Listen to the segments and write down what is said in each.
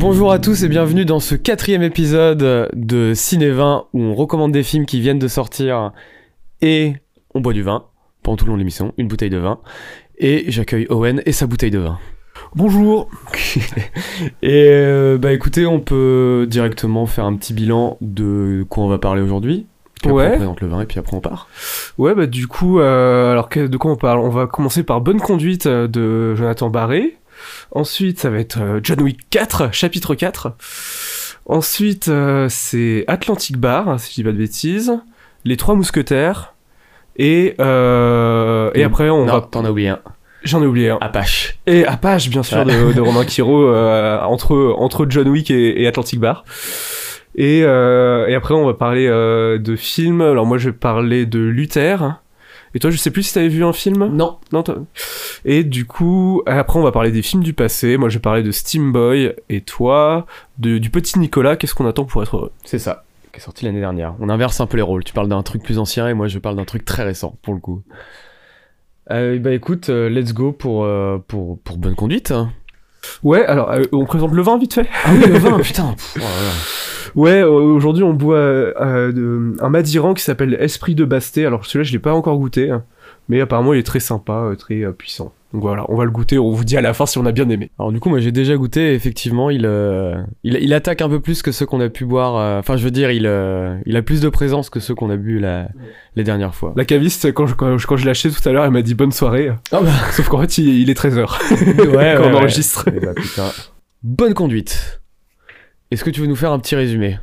Bonjour à tous et bienvenue dans ce quatrième épisode de Ciné-Vin où on recommande des films qui viennent de sortir et on boit du vin pendant tout le long de l'émission, une bouteille de vin. Et j'accueille Owen et sa bouteille de vin. Bonjour. Et euh, bah écoutez, on peut directement faire un petit bilan de quoi on va parler aujourd'hui. Puis après, Ouais. On présente le vin et puis après on part. Ouais, bah du coup, euh, alors de quoi on parle? On va commencer par Bonne conduite euh, de Jonathan Barré. Ensuite, ça va être euh, John Wick 4, chapitre 4. Ensuite, euh, c'est Atlantic Bar, si je dis pas de bêtises. Les Trois Mousquetaires. Et, euh, et Mm. après, on non, va... t'en as oublié un. J'en ai oublié un. Apache. Et Apache, bien sûr, de, de Romain Quiro, euh, entre, entre John Wick et, et Atlantic Bar. Et, et après, on va parler de films. Alors moi, je vais parler de Luther. Et toi, je sais plus si t'avais vu un film Non. Non, toi- Et du coup, après, on va parler des films du passé. Moi, je vais parler de Steam Boy. Et toi, de, du petit Nicolas. Qu'est-ce qu'on attend pour être heureux? C'est ça. Qui est sorti l'année dernière. On inverse un peu les rôles. Tu parles d'un truc plus ancien et moi je parle d'un truc très récent pour le coup. Euh, bah écoute, euh, let's go pour, euh, pour, pour bonne conduite. Ouais, alors, euh, on présente le vin vite fait Ah oui, le vin, putain. Pff, oh. Ouais, euh, aujourd'hui on boit euh, de- un Madiran qui s'appelle Esprit de Basté. Alors celui-là je l'ai pas encore goûté, hein, mais apparemment il est très sympa, très puissant. Donc voilà, on va le goûter, on vous dit à la fin si on a bien aimé. Alors du coup, moi j'ai déjà goûté. Effectivement, il, euh, il, il attaque un peu plus que ceux qu'on a pu boire. euh, Enfin, je veux dire, il, euh, il a plus de présence que ceux qu'on a bu la, les dernières fois. La caviste, quand je, quand, je- quand je l'ai acheté tout à l'heure, elle m'a dit bonne soirée. Ah bah. Sauf qu'en fait il, il est 13h ouais, quand on enregistre. Eh bah, putain. Bonne conduite. Est-ce que tu veux nous faire un petit résumé?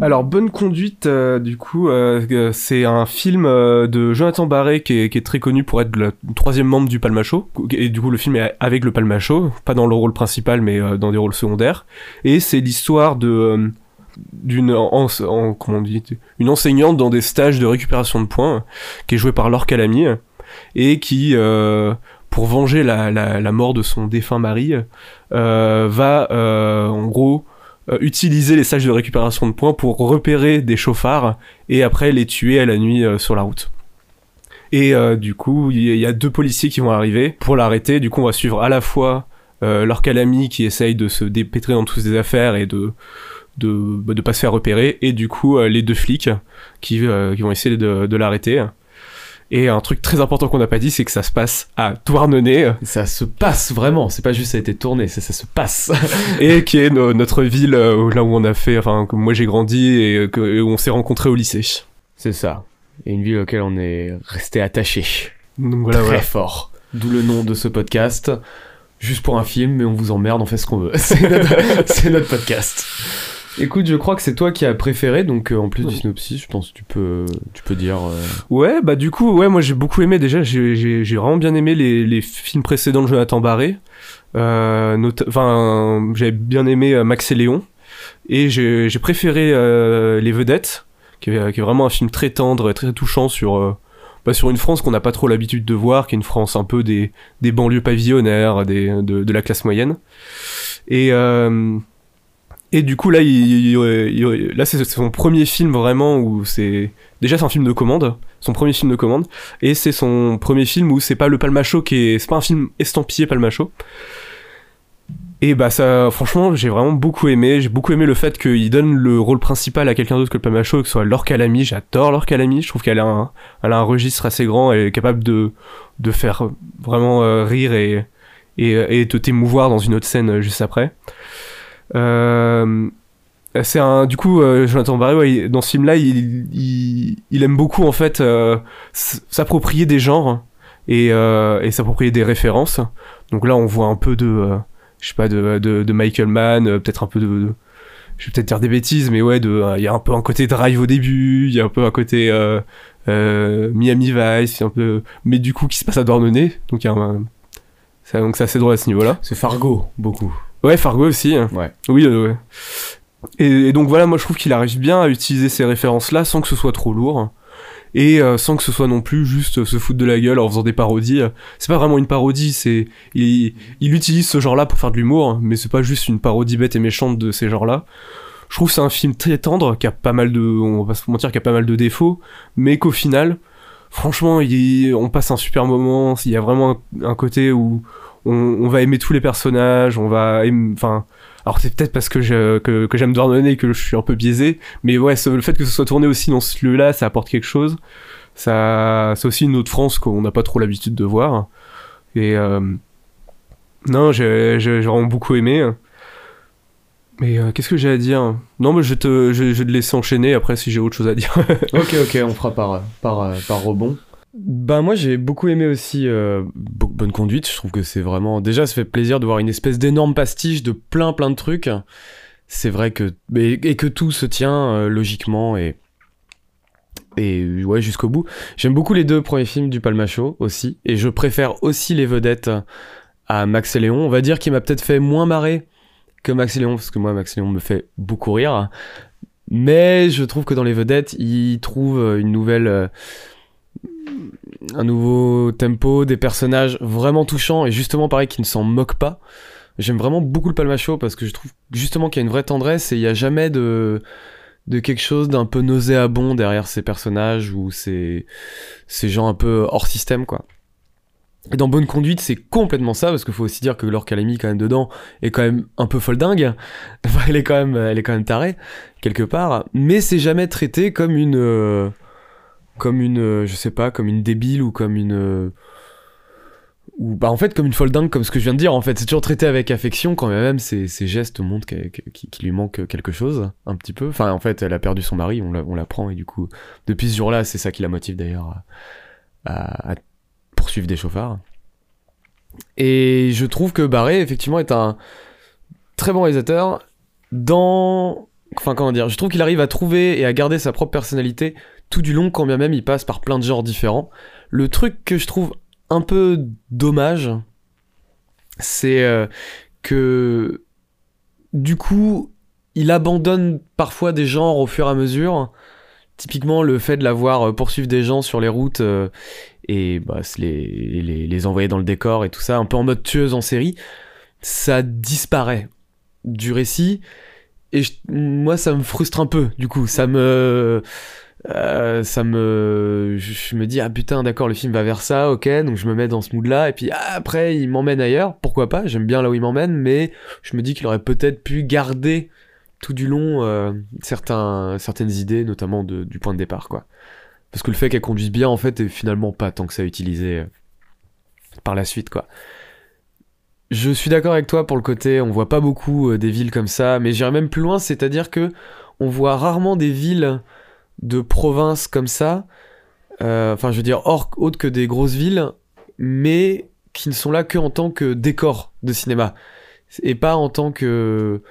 Alors Bonne Conduite, euh, du coup, euh, euh, c'est un film de Jonathan Barré qui est, très connu pour être le troisième membre du Palmacho. Et du coup le film est avec le Palmacho, pas dans le rôle principal mais dans des rôles secondaires. Et c'est l'histoire d'une enseignante dans des stages de récupération de points qui est jouée par Laure Calamy et qui pour venger la, mort de son défunt mari va en gros euh, utiliser les stages de récupération de points pour repérer des chauffards et après les tuer à la nuit euh, sur la route. Et euh, du coup, il y, a deux policiers qui vont arriver pour l'arrêter. Du coup, on va suivre à la fois leur calami qui essaye de se dépêtrer dans toutes ces affaires et de bah, de pas se faire repérer et du coup les deux flics qui, vont essayer de l'arrêter et un truc très important qu'on n'a pas dit c'est que ça se passe à Douarnenez Ça se passe vraiment. C'est pas juste ça a été tourné, ça se passe. et qui est no- notre ville euh, là où on a fait enfin que moi j'ai grandi et euh, que, et où on s'est rencontrés au lycée c'est ça. Et une ville auquel on est resté attaché. donc voilà très voilà fort. D'où le nom de ce podcast. Juste pour un film, mais on vous emmerde, on fait ce qu'on veut. C'est notre, c'est notre podcast. Écoute, je crois que c'est toi qui as préféré, donc euh, en plus du synopsis, je pense que tu peux, tu peux dire. euh, ouais bah du coup ouais moi j'ai beaucoup aimé déjà j'ai j'ai j'ai vraiment bien aimé les, les films précédents de Jonathan Barré euh, enfin j'avais bien aimé euh, Max et Léon et j'ai j'ai préféré euh, Les Vedettes qui est, qui est vraiment un film très tendre et très touchant sur euh, bah, sur une France qu'on n'a pas trop l'habitude de voir, qui est une France un peu des, des banlieues pavillonnaires, des, de, de la classe moyenne. Et, euh, et du coup, là, là c'est son premier film vraiment où c'est. Déjà, c'est un film de commande, son premier film de commande, et c'est son premier film où c'est pas le Palmacho qui est. C'est pas un film estampillé Palmacho. Et bah ça, franchement, j'ai vraiment beaucoup aimé. J'ai beaucoup aimé le fait qu'il donne le rôle principal à quelqu'un d'autre que le Palmacho, que ce soit Laure Calamy. J'adore Laure Calamy. Je trouve qu'elle a un, a un registre assez grand. Elle est capable de, de faire vraiment euh, rire et, et, et de t'émouvoir dans une autre scène euh, juste après. Euh, c'est un, du coup, euh, Jonathan Barré, ouais, dans ce film-là, il, il, aime beaucoup en fait euh, s'approprier des genres et, euh, et s'approprier des références. Donc là, on voit un peu de, je sais pas, de, de, Michael Mann, peut-être un peu de, je vais peut-être dire des bêtises, mais ouais, il y a un peu un côté Drive au début, il y a un peu un côté Miami Vice, un peu, mais du coup qui se passe à Douarnenez, donc il donc c'est assez drôle à ce niveau-là. C'est Fargo, beaucoup. Ouais, Fargo aussi. hein. Ouais. Oui, euh, ouais. Et, et donc voilà, moi je trouve qu'il arrive bien à utiliser ces références-là sans que ce soit trop lourd. Et euh, sans que ce soit non plus juste euh, se foutre de la gueule en faisant des parodies. C'est pas vraiment une parodie, c'est il, il utilise ce genre-là pour faire de l'humour, hein, mais c'est pas juste une parodie bête et méchante de ces genres-là. Je trouve que c'est un film très tendre, qui a pas mal de, on va pas se mentir, qui a pas mal de défauts, mais qu'au final, franchement, il- on passe un super moment. Il y a vraiment un, un côté où on, va aimer tous les personnages, on va, enfin, alors c'est peut-être parce que je, que, que j'aime que je suis un peu biaisé, mais ouais, ce- le fait que ce soit tourné aussi dans ce lieu-là, ça apporte quelque chose. Ça, c'est aussi une autre France qu'on n'a pas trop l'habitude de voir. Et euh, non, j'ai, vraiment beaucoup aimé. Mais euh, qu'est-ce que j'ai à dire? Non, mais je te, je, vais te laisser enchaîner après si j'ai autre chose à dire. Ok, ok, on fera par, par, par rebond. Bah moi j'ai beaucoup aimé aussi euh, Bo- Bonne Conduite, je trouve que c'est vraiment... Déjà ça fait plaisir de voir une espèce d'énorme pastiche de plein plein de trucs. C'est vrai que... Et, que tout se tient euh, logiquement et... Et ouais jusqu'au bout. J'aime beaucoup les deux premiers films du Palmacho aussi. Et je préfère aussi les vedettes à Max et Léon. On va dire qu'il m'a peut-être fait moins marrer que Max et Léon, parce que moi Max et Léon me fait beaucoup rire. Mais je trouve que dans les vedettes, il trouve une nouvelle, euh, un nouveau tempo, des personnages vraiment touchants et justement pareil qui ne s'en moquent pas. J'aime vraiment beaucoup le Palmacho parce que je trouve justement qu'il y a une vraie tendresse et il n'y a jamais de de quelque chose d'un peu nauséabond derrière ces personnages ou ces ces gens un peu hors système quoi. Dans Bonne Conduite, c'est complètement ça, parce qu'il faut aussi dire que Laure Calamy, quand même, dedans, est quand même un peu folle dingue. Elle est quand même, elle est quand même tarée, quelque part. Mais c'est jamais traité comme une, euh, comme une, euh, je sais pas, comme une débile ou comme une, euh, ou bah en fait comme une folle dingue, comme ce que je viens de dire. En fait, c'est toujours traité avec affection, quand même ses, ses gestes montrent qu'il lui manque quelque chose, un petit peu. Enfin, en fait, elle a perdu son mari, on la- on l'apprend, et du coup, depuis ce jour-là, c'est ça qui la motive d'ailleurs à, à poursuivre des chauffards. Et je trouve que Barré, effectivement, est un très bon réalisateur dans... Enfin, comment dire Je trouve qu'il arrive à trouver et à garder sa propre personnalité tout du long, quand bien même il passe par plein de genres différents. Le truc que je trouve un peu dommage, c'est euh, que... Du coup, il abandonne parfois des genres au fur et à mesure. Typiquement, le fait de l'avoir euh, poursuivre des gens sur les routes euh, et bah, les, envoyer dans le décor et tout ça, un peu en mode tueuse en série, ça disparaît du récit. Et moi, ça me frustre un peu, du coup. Ça me. Euh, ça me. Je, me dis, ah putain, d'accord, le film va vers ça, ok, donc je me mets dans ce mood-là, et puis ah, après, il m'emmène ailleurs, pourquoi pas, j'aime bien là où il m'emmène, mais je me dis qu'il aurait peut-être pu garder tout du long euh, certaines idées, notamment du point de départ, quoi. Parce que le fait qu'elle conduise bien, en fait, est finalement pas tant que ça utilisé euh, par la suite, quoi. Je suis d'accord avec toi pour le côté, on voit pas beaucoup des villes comme ça, mais j'irais même plus loin, c'est-à-dire que on voit rarement des villes de province comme ça, euh, enfin je veux dire hors, autre que des grosses villes, mais qui ne sont là que en tant que décor de cinéma, et pas en tant que,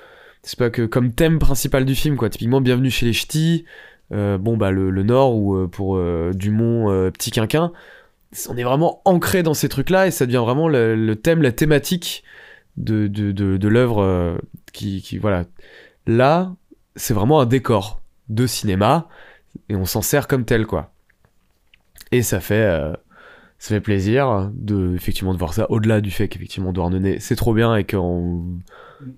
c'est pas que comme thème principal du film, quoi. Typiquement, Bienvenue chez les Ch'tis, euh, bon bah le, le Nord ou euh, pour Dumont, Petit Quinquin, on est vraiment ancré dans ces trucs-là et ça devient vraiment le, thème, la thématique de, de, de, de l'œuvre qui, qui, voilà. Là, c'est vraiment un décor de cinéma et on s'en sert comme tel, quoi. Et ça fait, euh, ça fait plaisir de, effectivement, de voir ça au-delà du fait qu'effectivement, Douarnenez, c'est trop bien et qu'en,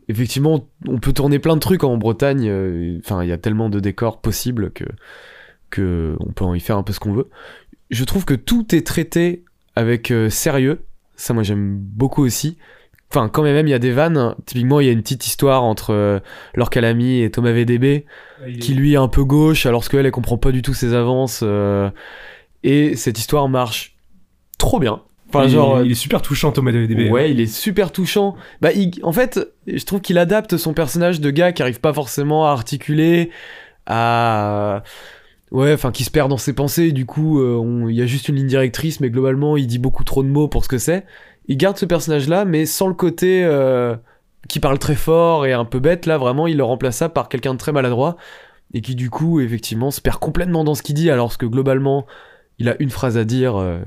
effectivement, on peut tourner plein de trucs en Bretagne. euh, Enfin, il y a tellement de décors possibles que, que on peut en y faire un peu ce qu'on veut. Je trouve que tout est traité avec euh, sérieux. Ça, moi, j'aime beaucoup aussi. Enfin, quand même, il y a des vannes. Typiquement, il y a une petite histoire entre euh, Laure Calamy et Thomas VDB, qui lui est un peu gauche, alors qu'elle, elle comprend pas du tout ses avances. euh, et cette histoire marche trop bien. Enfin, il, genre, il est super touchant Thomas DB. Ouais, il est super touchant. Bah, il- en fait, je trouve qu'il adapte son personnage de gars qui arrive pas forcément à articuler, à. Ouais, enfin, qui se perd dans ses pensées, du coup, euh, il y a juste une ligne directrice, mais globalement, il dit beaucoup trop de mots pour ce que c'est. Il garde ce personnage-là, mais sans le côté euh, qui parle très fort et un peu bête, là, vraiment, il le remplace ça par quelqu'un de très maladroit, et qui, du coup, effectivement, se perd complètement dans ce qu'il dit, alors que globalement, il a une phrase à dire. euh,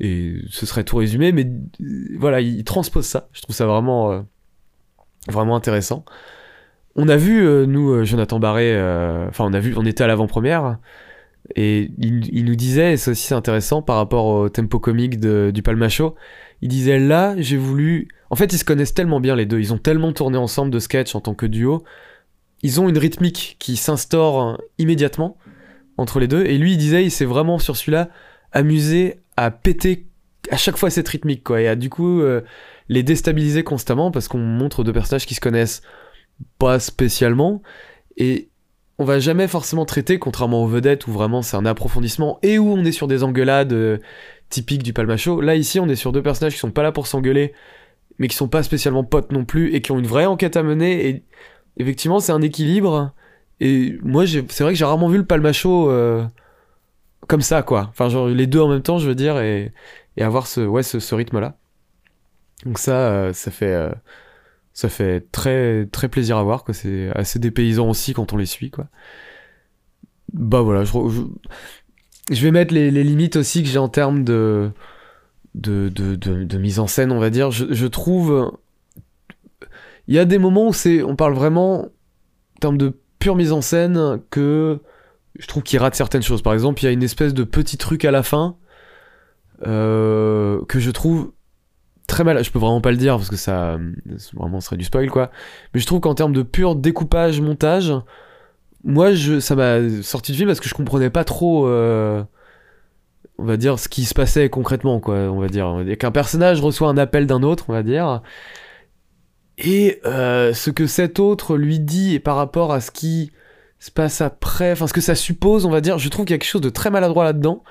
et ce serait tout résumé, mais euh, voilà, il transpose ça. Je trouve ça vraiment, vraiment intéressant. On a vu, nous, Jonathan Barré, enfin, on a vu, on était à l'avant-première, et il, nous disait, et ça aussi c'est intéressant par rapport au tempo comique du Palmacho, il disait là, j'ai voulu. En fait, ils se connaissent tellement bien les deux, ils ont tellement tourné ensemble de sketchs en tant que duo, ils ont une rythmique qui s'instaure euh, immédiatement entre les deux, et lui, il disait, il s'est vraiment sur celui-là amusé à péter à chaque fois cette rythmique quoi. Et à du coup euh, les déstabiliser constamment parce qu'on montre deux personnages qui se connaissent pas spécialement. Et on va jamais forcément traiter contrairement aux vedettes où vraiment c'est un approfondissement et où on est sur des engueulades typiques du palmacho là ici on est sur deux personnages qui sont pas là pour s'engueuler mais qui sont pas spécialement potes non plus et qui ont une vraie enquête à mener. Et effectivement c'est un équilibre. Et moi c'est vrai que j'ai rarement vu le palmacho euh, comme ça quoi. Enfin genre les deux en même temps je veux dire et, avoir ce ouais ce, ce rythme là donc ça euh, ça fait euh, ça fait très très plaisir à voir quoi. C'est assez dépaysant aussi quand on les suit quoi. Bah voilà je, je, je vais mettre les, limites aussi que j'ai en termes de de, de, mise en scène on va dire je, trouve il y a des moments où c'est on parle vraiment en termes de pure mise en scène que je trouve qu'il rate certaines choses. Par exemple, il y a une espèce de petit truc à la fin euh, que je trouve très mal. Je peux vraiment pas le dire parce que ça ça vraiment serait du spoil quoi. Mais je trouve qu'en termes de pur découpage montage, moi je ça m'a sorti de film parce que je comprenais pas trop. euh, on va dire ce qui se passait concrètement quoi. On va dire qu'un personnage reçoit un appel d'un autre, on va dire. Et euh, ce que cet autre lui dit et par rapport à ce qui se passe après, enfin ce que ça suppose, on va dire, je trouve qu'il y a quelque chose de très maladroit là-dedans.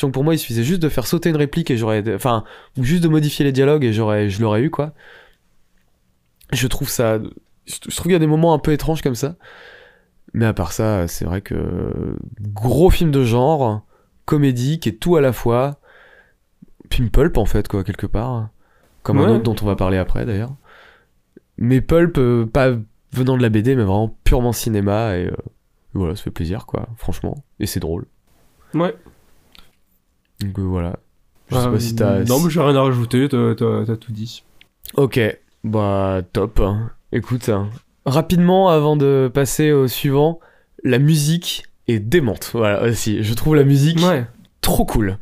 Donc pour moi, il suffisait juste de faire sauter une réplique et j'aurais, enfin, ou juste de modifier les dialogues et j'aurais, je l'aurais eu quoi. Je trouve ça, je trouve qu'il y a des moments un peu étranges comme ça. Mais à part ça, c'est vrai que gros film de genre, comédie, qui est tout à la fois, puis pulp en fait quoi quelque part, comme un autre dont on va parler après d'ailleurs. Mais pulp, euh, pas venant de la BD, mais vraiment purement cinéma et euh, voilà, ça fait plaisir quoi, franchement, et c'est drôle. Ouais. Donc euh, voilà. Je sais Euh, pas si t'as. Non, mais j'ai rien à rajouter, t'as tout dit. Ok, bah top. Écoute, hein. Rapidement avant de passer au suivant, la musique est démente. Voilà aussi, je trouve la musique Ouais. trop cool.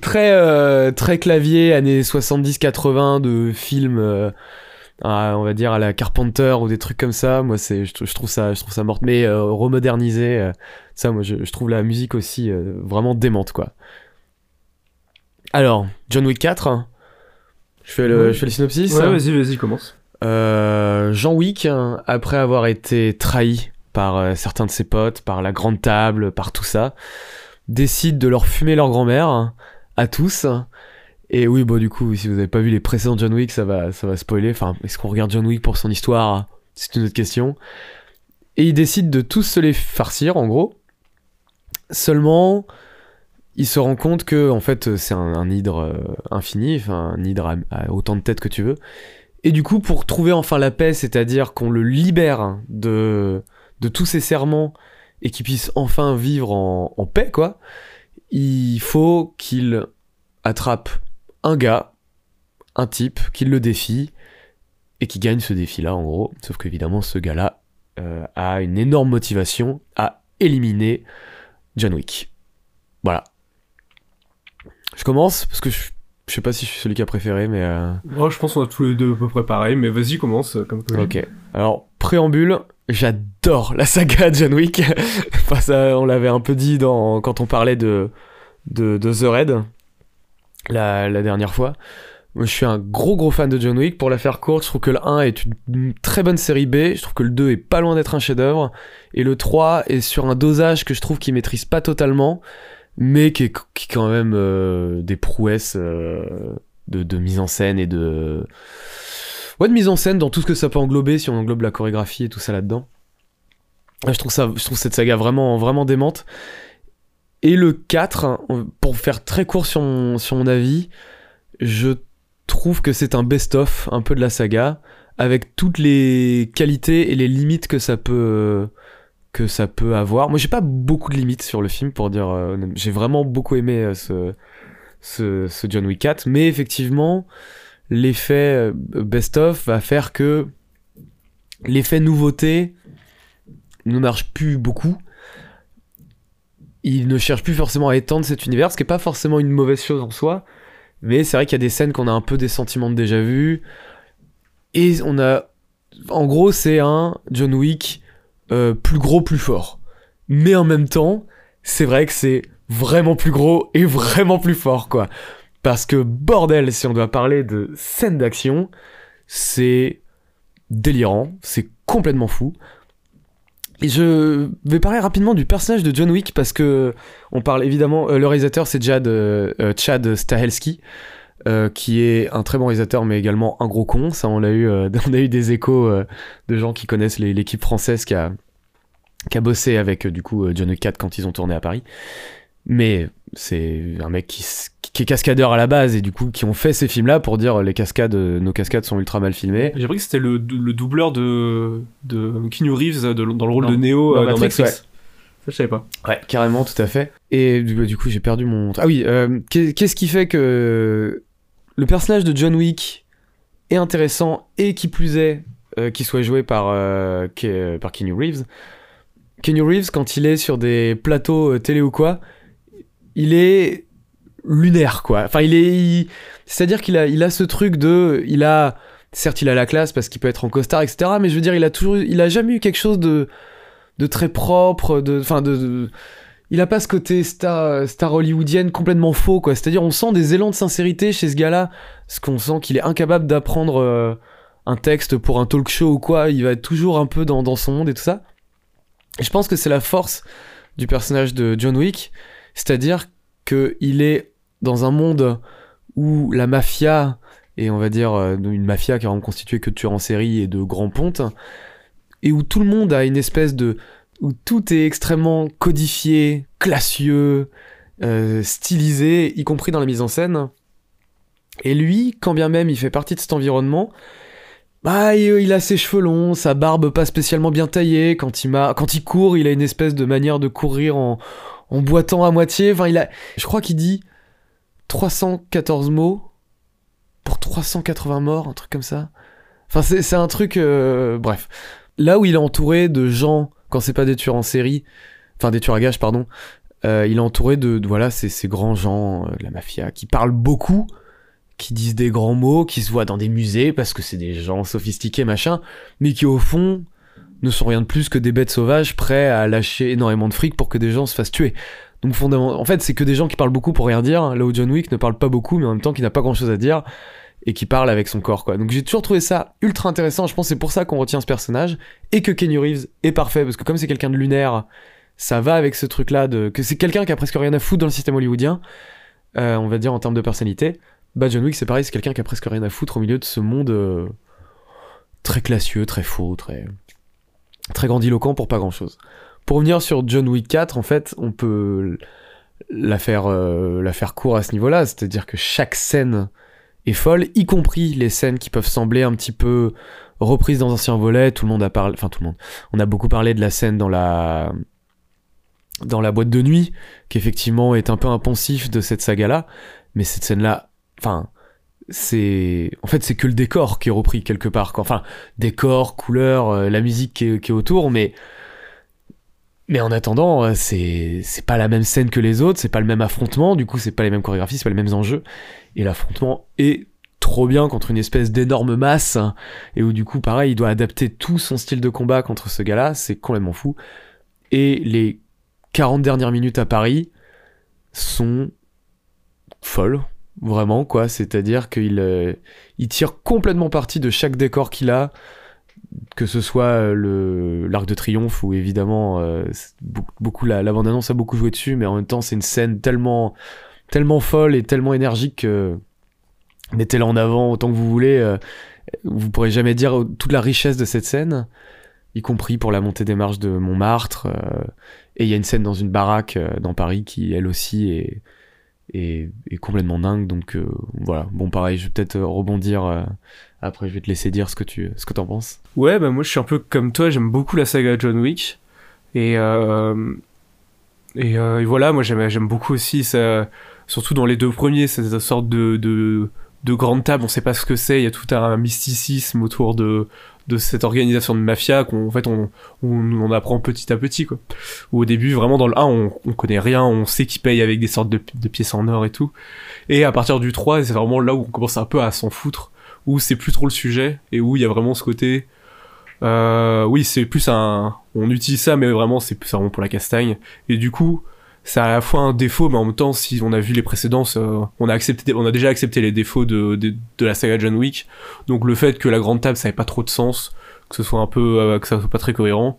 Très euh, très clavier années 70-80 de films euh, à- on va dire à la Carpenter ou des trucs comme ça. Moi c'est je, trou- je trouve ça je trouve ça morte mais euh, remodernisé ça moi je, je trouve la musique aussi vraiment démente quoi. Alors, John Wick 4 hein. je fais le Ouais. je fais le synopsis. Ouais, vas-y, vas-y, commence. Euh, Jean Wick, après avoir été trahi par euh, certains de ses potes, par la grande table, par tout ça, décide de leur fumer leur grand-mère hein, à tous. Et oui, bon, du coup, si vous avez pas vu les précédents John Wick, ça va, ça va spoiler. Enfin, est-ce qu'on regarde John Wick pour son histoire? C'est une autre question. Et il décide de tous se les farcir, en gros. Seulement, il se rend compte que, en fait, c'est un, hydre euh, infini, un hydre à- à autant de têtes que tu veux. Et du coup, pour trouver enfin la paix, c'est-à-dire qu'on le libère de, tous ses serments et qu'il puisse enfin vivre en, en paix, quoi, il faut qu'il attrape un gars, un type, qu'il le défie et qui gagne ce défi-là, en gros. Sauf qu'évidemment, ce gars-là euh, a une énorme motivation à éliminer John Wick. Voilà. Je commence parce que je, je sais pas si je suis celui qui a préféré, mais. euh, Moi, je pense qu'on a tous les deux à peu près pareil, mais vas-y, commence euh, comme Ok. Alors, préambule, j'adore la saga John Wick. enfin, ça, on l'avait un peu dit dans, quand on parlait de, de, de The Raid, la, la dernière fois. Moi, je suis un gros gros fan de John Wick. Pour la faire courte, je trouve que le 1 est une, une très bonne série B. Je trouve que le 2 est pas loin d'être un chef-d'œuvre. Et le 3 est sur un dosage que je trouve qu'il maîtrise pas totalement, mais qui est, qui quand même euh, des prouesses euh, de, mise en scène et de. Ouais, de mise en scène dans tout ce que ça peut englober, si on englobe la chorégraphie et tout ça là-dedans. Ouais, Je trouve, ça, je trouve cette saga vraiment, vraiment démente. Et le 4, on- pour faire très court sur mon, sur mon avis, je trouve que c'est un best-of un peu de la saga, avec toutes les qualités et les limites que ça peut, que ça peut avoir. Moi, j'ai pas beaucoup de limites sur le film, pour dire. euh, j'ai vraiment beaucoup aimé euh, ce, ce, John Wick 4, mais effectivement, l'effet euh, best-of va faire que l'effet nouveauté ne marche plus beaucoup. Il ne cherche plus forcément à étendre cet univers, ce qui n'est pas forcément une mauvaise chose en soi. Mais c'est vrai qu'il y a des scènes qu'on a un peu des sentiments de déjà vu. Et on a. En gros, c'est un John Wick euh, plus gros, plus fort. Mais en même temps, c'est vrai que c'est vraiment plus gros et vraiment plus fort, quoi. Parce que bordel, si on doit parler de scène d'action, c'est délirant, c'est complètement fou. Et je vais parler rapidement du personnage de John Wick parce que on parle évidemment, euh, le réalisateur c'est Chad, euh, Chad Stahelski, euh, qui est un très bon réalisateur mais également un gros con. Ça on a eu, euh, on a eu des échos euh, de gens qui connaissent l'équipe française qui a, qui a bossé avec euh, du coup euh, John Wick 4 quand ils ont tourné à Paris. Mais c'est un mec qui, qui est cascadeur à la base et du coup qui ont fait ces films là pour dire les cascades, nos cascades sont ultra mal filmées. J'ai appris que c'était le, le doubleur de, de Keanu Reeves de- dans le rôle Dans- de Neo dans euh, dans Matrix, Matrix. ouais. Ça, je savais pas. Ouais, carrément, tout à fait. Et du, du coup, j'ai perdu mon. Ah oui, euh, qu'est- qu'est-ce qui fait que le personnage de John Wick est intéressant et qui plus est, euh, qu'il soit joué par, euh, par Reeves. Keanu Reeves, quand il est sur des plateaux euh, télé ou quoi, il est lunaire, quoi. Enfin, il est. C'est-à-dire qu'il a, il ce truc de. Il a. Certes, il a la classe parce qu'il peut être en costard, etc. Mais je veux dire, il a toujours. Il a jamais eu quelque chose de de très propre, de, enfin de- il a pas ce côté star, star hollywoodienne complètement faux quoi. C'est-à-dire on sent des élans de sincérité chez ce gars-là, parce qu'on sent qu'il est incapable d'apprendre euh, un texte pour un talk show ou quoi. Il va être toujours un peu dans, son monde et tout ça. Je pense que c'est la force du personnage de John Wick, c'est-à-dire que il est dans un monde où la mafia et on va dire euh, une mafia qui est constituée que de tueurs en série et de grands pontes et où tout le monde a une espèce de où tout est extrêmement codifié, classieux, euh, stylisé, y compris dans la mise en scène. Et lui, quand bien même il fait partie de cet environnement, bah il, a ses cheveux longs, sa barbe pas spécialement bien taillée. Quand il quand il court, il a une espèce de manière de courir en, boitant à moitié. Enfin, il a, je crois qu'il dit 314 mots pour 380 morts, un truc comme ça. Enfin, c'est c'est un truc, euh, bref là où il est entouré de gens, quand c'est pas des tueurs en série, enfin des tueurs à gages, pardon, euh, il est entouré de, de- voilà, ces, grands gens euh, de la mafia qui parlent beaucoup, qui disent des grands mots, qui se voient dans des musées parce que c'est des gens sophistiqués, machin, mais qui au fond ne sont rien de plus que des bêtes sauvages prêts à lâcher énormément de fric pour que des gens se fassent tuer. Donc fondamentalement, en fait, c'est que des gens qui parlent beaucoup pour rien dire, là où John Wick ne parle pas beaucoup, mais en même temps qui n'a pas grand chose à dire et qui parle avec son corps quoi. Donc j'ai toujours trouvé ça ultra intéressant, je pense c'est pour ça qu'on retient ce personnage et que Kenny Reeves est parfait parce que comme c'est quelqu'un de lunaire, ça va avec ce truc là de que c'est quelqu'un qui a presque rien à foutre dans le système hollywoodien, euh, on va dire en termes de personnalité. Bah John Wick c'est pareil, c'est quelqu'un qui a presque rien à foutre au milieu de ce monde euh, très classieux, très faux, très très grandiloquent pour pas grand chose. Pour revenir sur John Wick 4, en fait, on peut la faire euh, la faire court à ce niveau-là, c'est-à-dire que chaque scène est folle, y compris les scènes qui peuvent sembler un petit peu reprises dans anciens volets. Tout le monde a parlé, enfin tout le monde. On a beaucoup parlé de la scène dans la dans la boîte de nuit, qui effectivement est un peu impensif de cette saga-là, mais cette scène-là, enfin, c'est en fait c'est que le décor qui est repris quelque part. Enfin, décor, couleur, euh, la musique qui est autour, mais mais en attendant, euh, c'est pas la même scène que les autres, c'est pas le même affrontement, du coup c'est pas les mêmes chorégraphies, c'est pas les mêmes enjeux. Et l'affrontement est trop bien contre une espèce d'énorme masse, hein, et où du coup, pareil, il doit adapter tout son style de combat contre ce gars-là, c'est complètement fou. Et les 40 dernières minutes à Paris sont folles, vraiment, quoi. C'est-à-dire qu'il euh, il tire complètement parti de chaque décor qu'il a, que ce soit euh, le l'arc de triomphe où évidemment euh, beaucoup, la, bande-annonce a beaucoup joué dessus mais en même temps c'est une scène tellement tellement folle et tellement énergique que mettez-la en avant autant que vous voulez euh, vous pourrez jamais dire toute la richesse de cette scène y compris pour la montée des marches de Montmartre euh, et il y a une scène dans une baraque dans Paris qui elle aussi est est, complètement dingue donc euh, voilà bon pareil je vais peut-être euh, rebondir euh, après je vais te laisser dire ce que tu ce que t'en penses Ouais, bah moi je suis un peu comme toi, j'aime beaucoup la saga John Wick. Et, et, voilà, moi j'aime, beaucoup aussi, ça, surtout dans les deux premiers, cette sorte de, de, de grande table, on sait pas ce que c'est, il y a tout un mysticisme autour de, de cette organisation de mafia qu'on en fait on, on, apprend petit à petit quoi. Où au début vraiment dans le 1 on, on connaît rien, on sait qu'ils payent avec des sortes de, de pièces en or et tout. Et à partir du 3 c'est vraiment là où on commence un peu à s'en foutre, où c'est plus trop le sujet et où il y a vraiment ce côté euh, oui, c'est plus un. On utilise ça, mais vraiment, c'est plus vraiment pour la castagne. Et du coup, c'est à la fois un défaut, mais en même temps, si on a vu les précédences, euh, on a accepté, on a déjà accepté les défauts de, de, la saga John Wick. Donc le fait que la grande table, ça n'ait pas trop de sens, que ce soit un peu, euh, que ça soit pas très cohérent,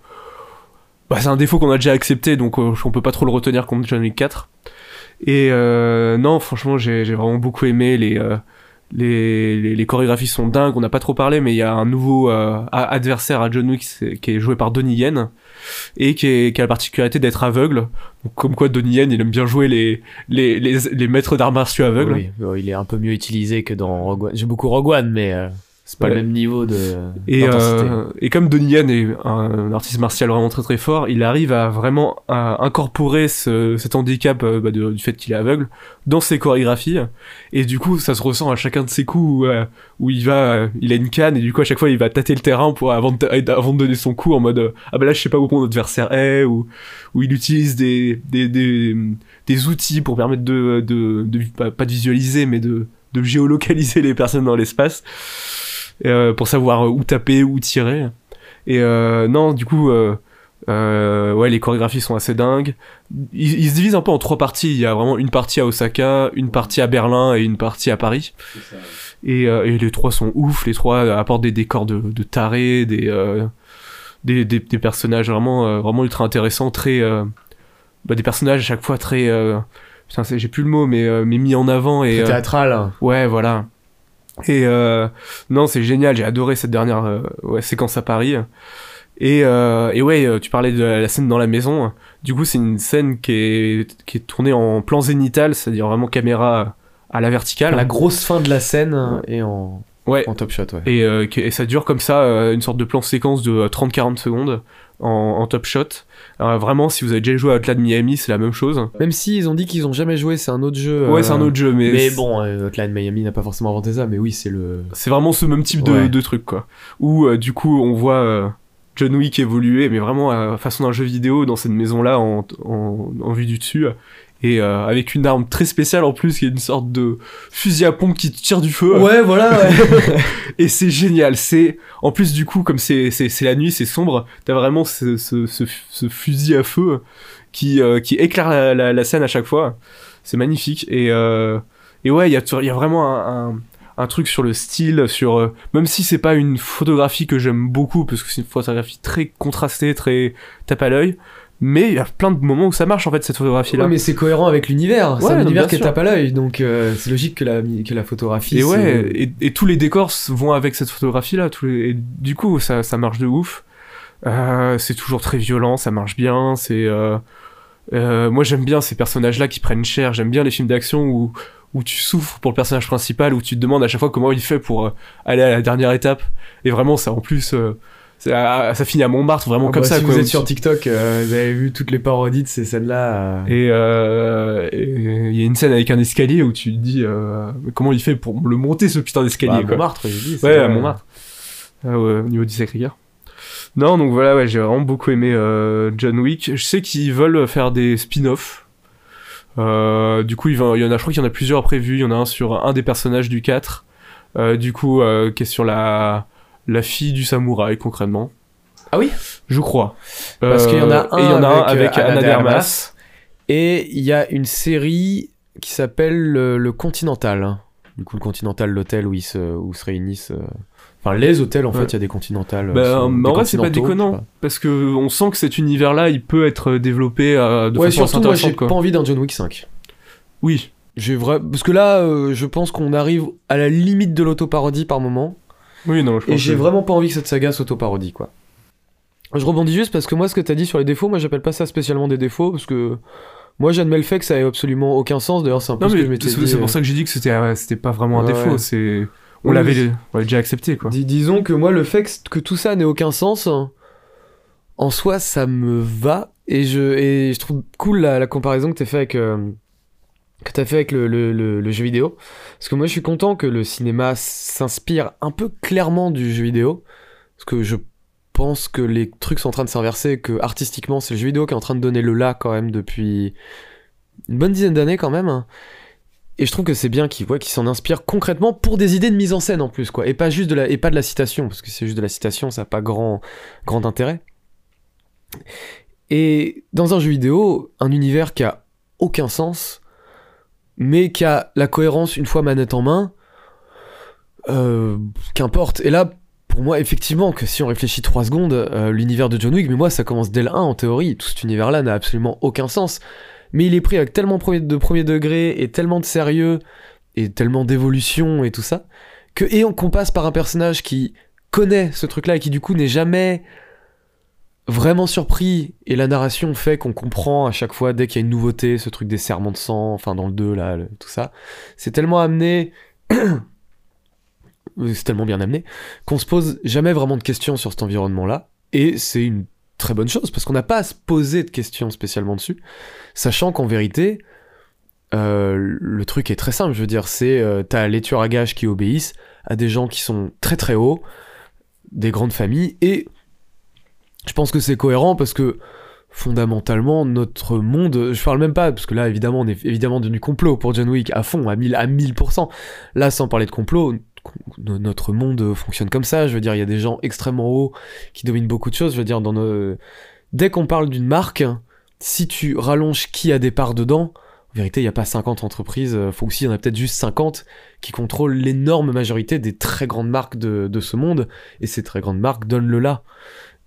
bah, c'est un défaut qu'on a déjà accepté, donc euh, on peut pas trop le retenir contre John Wick 4. Et non, franchement, j'ai vraiment beaucoup aimé les les, les, chorégraphies sont dingues, on n'a pas trop parlé, mais il y a un nouveau euh, adversaire à John Wick qui est joué par Donnie Yen et qui, a la particularité d'être aveugle. Comme quoi Donnie Yen, il aime bien jouer les, les, les, maîtres d'arts martiaux aveugles. Oui, il est un peu mieux utilisé que dans Rogue One. J'ai beaucoup Rogue One, mais euh, c'est pas le même niveau de. Et, euh, et comme Donnie Yen est un, artiste martial vraiment très très fort, il arrive à vraiment à incorporer ce, cet handicap euh, bah, du fait qu'il est aveugle dans ses chorégraphies. Et du coup, ça se ressent à chacun de ses coups où, euh, où il va, il a une canne et du coup à chaque fois il va tâter le terrain pour avant de, avant de donner son coup en mode ah bah là je sais pas où mon adversaire est ou où il utilise des des, des, des outils pour permettre de, de, de, pas, pas de visualiser mais de de géolocaliser les personnes dans l'espace. Euh, pour savoir où taper, où tirer. Et euh, non, du coup, euh, ouais, les chorégraphies sont assez dingues. Ils, se divisent un peu en trois parties. Il y a vraiment une partie à Osaka, une partie à Berlin et une partie à Paris. Et, et, les trois sont ouf. Les trois apportent des décors de, de tarés, des, des, des, des, personnages vraiment, vraiment ultra intéressants, très, bah, des personnages à chaque fois très, putain, j'ai plus le mot, mais, mais mis en avant et théâtral. ouais, voilà. Et euh, non, c'est génial, j'ai adoré cette dernière euh, ouais, séquence à Paris. Et, euh, et ouais, euh, tu parlais de la scène dans la maison. Du coup, c'est une scène qui est, qui est tournée en plan zénital, c'est-à-dire vraiment caméra à la verticale. La grosse fin de la scène et en, ouais. en top shot, ouais. Et, euh, et ça dure comme ça, une sorte de plan séquence de 30-40 secondes en, en, top shot. Alors, vraiment, si vous avez déjà joué à Hotline Miami, c'est la même chose. Même si ils ont dit qu'ils ont jamais joué, c'est un autre jeu. Ouais, c'est un autre jeu, mais. Mais bon, euh, Hotline Miami n'a pas forcément inventé ça, mais oui, c'est le. C'est vraiment ce même type de, ouais. de truc, quoi. Où, euh, du coup, on voit. Euh, John Wick évoluer, mais vraiment à façon d'un jeu vidéo dans cette maison-là en, en, en, vue du dessus et euh, avec une arme très spéciale en plus qui est une sorte de fusil à pompe qui tire du feu. Ouais, voilà. Ouais. et c'est génial. C'est en plus du coup comme c'est c'est la nuit, c'est sombre, t'as vraiment ce, ce, ce, ce, fusil à feu qui euh, qui éclaire la, la, la, scène à chaque fois. C'est magnifique et euh, et ouais, il y a il y a vraiment un, un un truc sur le style, sur même si c'est pas une photographie que j'aime beaucoup parce que c'est une photographie très contrastée, très tape à l'œil mais il y a plein de moments où ça marche en fait cette photographie là ouais, mais c'est cohérent avec l'univers. Ouais, c'est un univers qui tape à l'œil donc euh, c'est logique que la que la photographie et ouais et, et, tous les décors vont avec cette photographie là tous les, et du coup ça, ça marche de ouf. Euh, c'est toujours très violent ça marche bien c'est euh, moi j'aime bien ces personnages là qui prennent cher. J'aime bien les films d'action où où tu souffres pour le personnage principal où tu te demandes à chaque fois comment il fait pour aller à la dernière étape. Et vraiment ça en plus ça, ça, finit à Montmartre vraiment ah comme bah, ça si quoi, vous êtes sur TikTok euh, vous avez vu toutes les parodies de ces scènes là euh... et il y a une scène avec un escalier où tu te dis euh, comment il fait pour le monter ce putain d'escalier bah, Montmartre j'ai dit ouais à Montmartre. Ah, ouais, au niveau du Sacré-Cœur. Non donc voilà ouais j'ai vraiment beaucoup aimé euh, John Wick. Je sais qu'ils veulent faire des spin-offs. Euh, du coup il y en a je crois qu'il y en a plusieurs prévus. Il y en a un sur un des personnages du 4 du coup qui est sur la la fille du samouraï concrètement. Ah oui? Je crois. Parce euh, qu'il y en a un, et il y en a avec, un avec Anna, Anna Dermas. Et il y a une série qui s'appelle le, le, Continental. Du coup, le Continental, l'hôtel où, ils se, où se réunissent. Euh... Enfin, les hôtels, en ouais. fait, il y a des Continentales. Bah, mais en vrai, c'est pas déconnant. Parce que on sent que cet univers-là, il peut être développé euh, de ouais, façon surtout, moi, j'ai pas envie d'un John Wick 5. Oui. J'ai vrai... Parce que là, euh, je pense qu'on arrive à la limite de l'autoparodie par moment. Oui, non, je Et j'ai vraiment pas envie que cette saga s'auto-parodie, quoi. Je rebondis juste parce que moi, ce que t'as dit sur les défauts, moi, j'appelle pas ça spécialement des défauts, parce que moi, j'admets le fait que ça ait absolument aucun sens. D'ailleurs, c'est un peu non, ce que je m'étais dit. C'est pour ça que j'ai dit que c'était euh, c'était pas vraiment un ouais, défaut. C'est on oui, l'avait déjà accepté, quoi. Dis disons que moi, le fait que, que tout ça n'ait aucun sens, en soi, ça me va. Et je, et je trouve cool la, la comparaison que t'as fait avec. Euh, que t'as fait avec le, jeu vidéo. Parce que moi, je suis content que le cinéma s'inspire un peu clairement du jeu vidéo. Parce que je pense que les trucs sont en train de s'inverser, que artistiquement, c'est le jeu vidéo qui est en train de donner le là quand même depuis une bonne dizaine d'années quand même. Et je trouve que c'est bien qu'il ouais, qu s'en inspire concrètement pour des idées de mise en scène en plus, quoi. Et pas juste de la, et pas de la citation, parce que c'est juste de la citation, ça n'a pas grand, grand intérêt. Et dans un jeu vidéo, un univers qui a aucun sens, mais qui a la cohérence une fois manette en main, euh, qu'importe. Et là, pour moi, effectivement, que si on réfléchit trois secondes, euh, l'univers de John Wick, mais moi, ça commence dès le 1 en théorie. Tout cet univers-là n'a absolument aucun sens. Mais il est pris avec tellement de premier degré et tellement de sérieux et tellement d'évolution et tout ça, que et on passe par un personnage qui connaît ce truc-là et qui du coup n'est jamais vraiment surpris et la narration fait qu'on comprend à chaque fois dès qu'il y a une nouveauté, ce truc des serments de sang, enfin dans le 2 là, tout ça. C'est tellement amené c'est tellement bien amené qu'on se pose jamais vraiment de questions sur cet environnement-là et c'est une très bonne chose parce qu'on n'a pas à se poser de questions spécialement dessus, sachant qu'en vérité euh, le truc est très simple, je veux dire, c'est euh, t'as les tueurs à gages qui obéissent à des gens qui sont très très hauts, des grandes familles, et je pense que c'est cohérent parce que fondamentalement notre monde, je parle même pas, parce que là évidemment on est évidemment devenu complot pour John Wick à fond, à 1000, à 1000%. Là sans parler de complot, notre monde fonctionne comme ça, je veux dire, il y a des gens extrêmement hauts qui dominent beaucoup de choses, je veux dire, dans nos... dès qu'on parle d'une marque, si tu rallonges qui a des parts dedans, en vérité, il n'y a pas 50 entreprises, euh, faut aussi, il y en a peut-être juste 50 qui contrôlent l'énorme majorité des très grandes marques de, de, ce monde, et ces très grandes marques donnent le là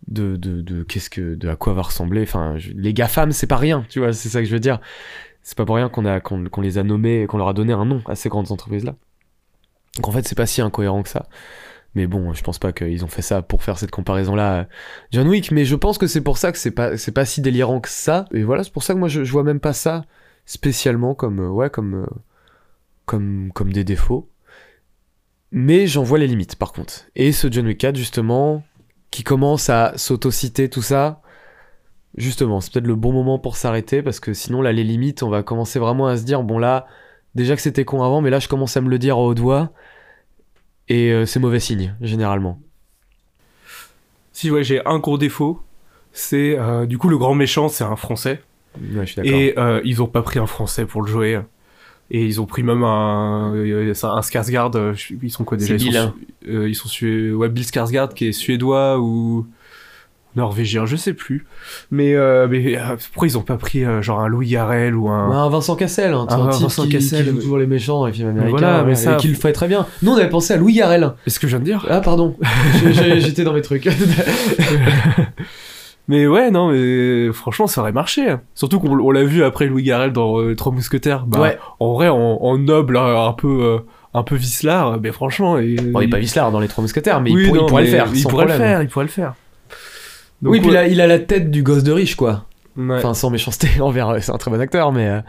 de, de, de qu'est-ce que, de à quoi va ressembler, enfin, les GAFAM, c'est pas rien, tu vois, c'est ça que je veux dire. C'est pas pour rien qu'on a, qu'on, les a nommés, qu'on leur a donné un nom à ces grandes entreprises-là. Donc en fait, c'est pas si incohérent que ça. Mais bon, je pense pas qu'ils ont fait ça pour faire cette comparaison-là. John Wick, mais je pense que c'est pour ça que c'est pas, c'est pas si délirant que ça. Et voilà, c'est pour ça que moi je, je vois même pas ça spécialement comme euh, ouais comme euh, comme comme des défauts mais j'en vois les limites par contre et ce John Wick 4 justement qui commence à s'autociter tout ça. Justement c'est peut-être le bon moment pour s'arrêter parce que sinon là les limites on va commencer vraiment à se dire bon là déjà que c'était con avant mais là je commence à me le dire au doigt et euh, c'est mauvais signe généralement. Si ouais j'ai un gros défaut c'est du coup le grand méchant c'est un français. Et euh, ils ont pas pris un français pour le jouer. Et ils ont pris même un, euh, un Skarsgård, euh, ils sont quoi déjà ils, sont, ils sont ouais, Bill Skarsgård qui est suédois ou norvégien, je sais plus. Mais, mais pourquoi ils ont pas pris genre un Louis Garrel ou un... un Vincent Cassel, hein, un, type Vincent qui, Cassel, qui joue toujours les méchants dans les films américains, voilà, mais ça... et qui le fait très bien. Nous on avait pensé à Louis Garrel. est ce que je viens de dire Ah pardon, j'étais dans mes trucs. Mais ouais, non, mais franchement, ça aurait marché. Hein. Surtout qu'on l'a vu après Louis Garrel dans euh, Trois Mousquetaires. Bah, ouais. En vrai, en, noble, hein, un peu, euh, un peu vicelard, mais franchement. Et... Bon, il est pas vicelard dans les Trois Mousquetaires, mais il, pourrait le faire. Il pourrait le faire, il pourrait le faire. oui, puis il, a, il a la tête du gosse de riche, quoi. Enfin, sans méchanceté envers. C'est un très bon acteur, mais. Euh,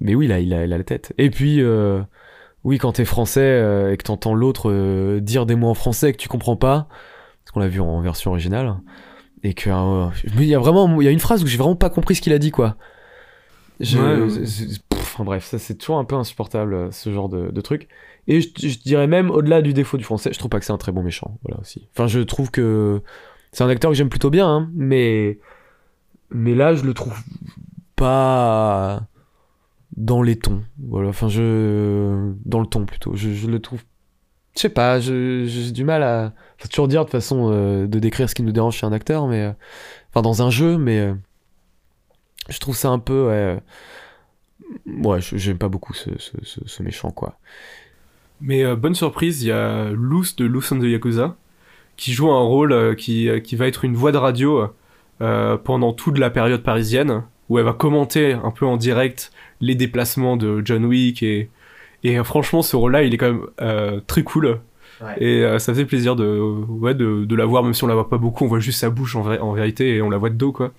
mais oui, là, il a, il a la tête. Et puis. Oui, quand t'es français et que t'entends l'autre dire des mots en français et que tu comprends pas, parce qu'on l'a vu en version originale, et que euh, il y a vraiment il y a une phrase où j'ai vraiment pas compris ce qu'il a dit quoi. Je, enfin bref ça c'est toujours un peu insupportable euh, ce genre de, de truc. Et je, dirais même au-delà du défaut du français je trouve pas que c'est un très bon méchant voilà aussi. Enfin je trouve que c'est un acteur que j'aime plutôt bien hein, mais mais là je le trouve pas dans les tons voilà enfin je dans le ton plutôt. Je, je le trouve je sais pas, j'ai du mal à. Faut toujours dire de façon euh, de décrire ce qui nous dérange chez un acteur, mais. Euh, enfin, dans un jeu, mais. Euh, je trouve ça un peu. Ouais, j'aime pas beaucoup ce, méchant, quoi. Mais bonne surprise, il y a Luce de Luce and the Yakuza, qui joue un rôle qui, qui va être une voix de radio pendant toute la période parisienne, où elle va commenter un peu en direct les déplacements de John Wick et et euh, franchement, ce rôle-là, il est quand même euh, très cool. Et euh, ça faisait plaisir de, ouais, de, de, la voir, même si on la voit pas beaucoup, on voit juste sa bouche en, vrai, en vérité et on la voit de dos, quoi.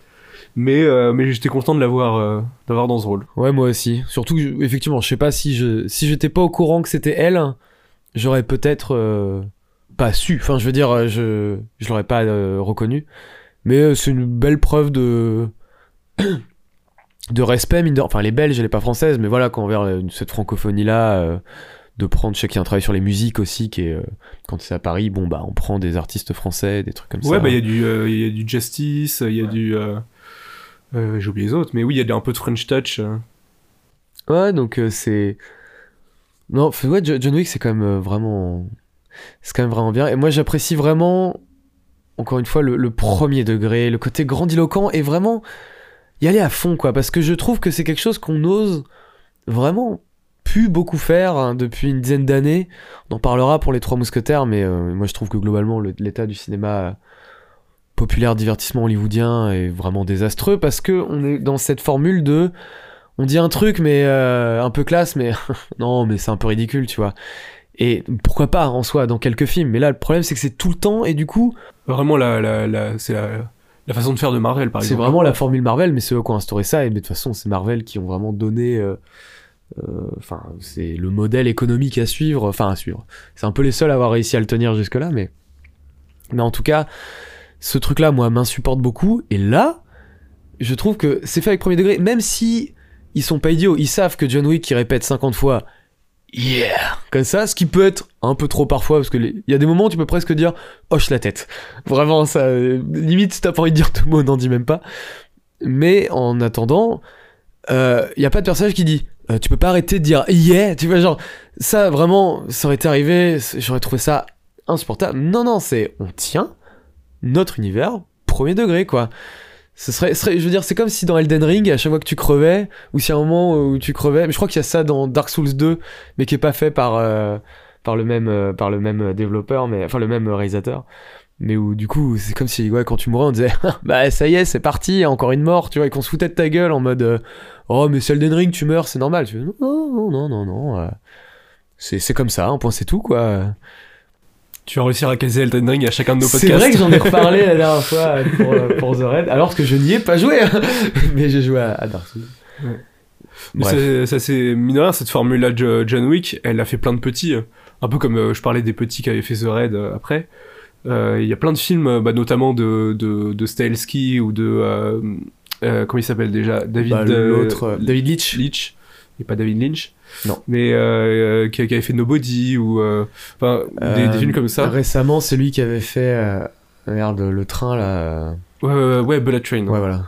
Mais, mais j'étais content de l'avoir d'avoir dans ce rôle. Ouais, moi aussi. Surtout, effectivement, je sais pas si je si j'étais pas au courant que c'était elle, j'aurais peut-être pas su. Enfin, je veux dire, je je l'aurais pas reconnu. Mais c'est une belle preuve de de respect, mine de... enfin les Belges, elle est pas française, mais voilà, quand vers cette francophonie-là, euh, de prendre, chacun un travail sur les musiques aussi, qui est, euh, quand c'est à Paris, bon bah on prend des artistes français, des trucs comme ça. Ouais, bah il y, a du, euh, y a du Justice, il y a du... J'ai oublié les autres, mais oui, il y a un peu de French Touch. Ouais, donc c'est... Non, ouais, John Wick, c'est quand même vraiment... C'est quand même vraiment bien. Et moi, j'apprécie vraiment, encore une fois, le, le premier degré, le côté grandiloquent, et vraiment y aller à fond, quoi. Parce que je trouve que c'est quelque chose qu'on ose vraiment plus beaucoup faire hein, depuis une dizaine d'années. On en parlera pour les Trois Mousquetaires, mais euh, moi je trouve que globalement le- l'état du cinéma populaire divertissement hollywoodien est vraiment désastreux parce que on est dans cette formule de on dit un truc mais euh, un peu classe mais non mais c'est un peu ridicule tu vois et pourquoi pas en soi dans quelques films mais là le problème c'est que c'est tout le temps et du coup Vraiment, la, la, c'est la façon de faire de Marvel, par c'est exemple. vraiment la formule Marvel mais c'est eux qui ont instauré ça et mais de toute façon c'est Marvel qui ont vraiment donné euh, euh, enfin c'est le modèle économique à suivre enfin à suivre c'est un peu les seuls à avoir réussi à le tenir jusque là mais mais en tout cas ce truc là moi m'insupporte beaucoup et là je trouve que c'est fait avec premier degré même si ils sont pas idiots ils savent que John Wick qui répète 50 fois yeah. Comme ça ce qui peut être un peu trop parfois parce que il y a des moments où tu peux presque dire hoche la tête. Vraiment ça euh, limite t'as pas envie de dire deux mots n'en dis même pas. Mais en attendant il y a pas de personnage qui dit euh, tu peux pas arrêter de dire yeah tu vois genre ça vraiment ça aurait été arrivé j'aurais trouvé ça insupportable. Non non c'est on tient notre univers premier degré quoi ce serait, je veux dire c'est comme si dans Elden Ring à chaque fois que tu crevais ou si à un moment où tu crevais mais je crois qu'il y a ça dans Dark Souls 2 mais qui est pas fait par euh, par le même euh, par le même développeur mais enfin le même réalisateur. Mais où du coup c'est comme si ouais quand tu mourais on disait bah ça y est c'est parti encore une mort tu vois et qu'on se foutait de ta gueule en mode euh, oh mais c'est Elden Ring tu meurs c'est normal. Tu fais, non non non non non euh, c'est comme ça un point c'est tout quoi Tu vas réussir à caser Elden Ring à chacun de nos podcasts. c'est vrai que j'en ai reparlé la dernière fois pour, euh, pour The Red alors que je n'y ai pas joué hein. mais j'ai joué à, à Dark Souls Ouais. Mais ça c'est mine de rien, cette formule-là de Jo- John Wick, elle a fait plein de petits, euh, un peu comme euh, je parlais des petits qui avaient fait The euh, après. Euh, Il y a plein de films, euh, bah, notamment de, de, de Stahelski ou de euh, euh, comment il s'appelle déjà? David Bah, euh, l'autre euh, David Leitch Leitch et pas David Lynch. Non. Mais euh, euh, qui, qui avait fait Nobody ou euh, enfin des, Euh, des films comme ça. récemment c'est lui qui avait fait euh, merde le train là Ouais ouais, ouais Bullet Train. ouais voilà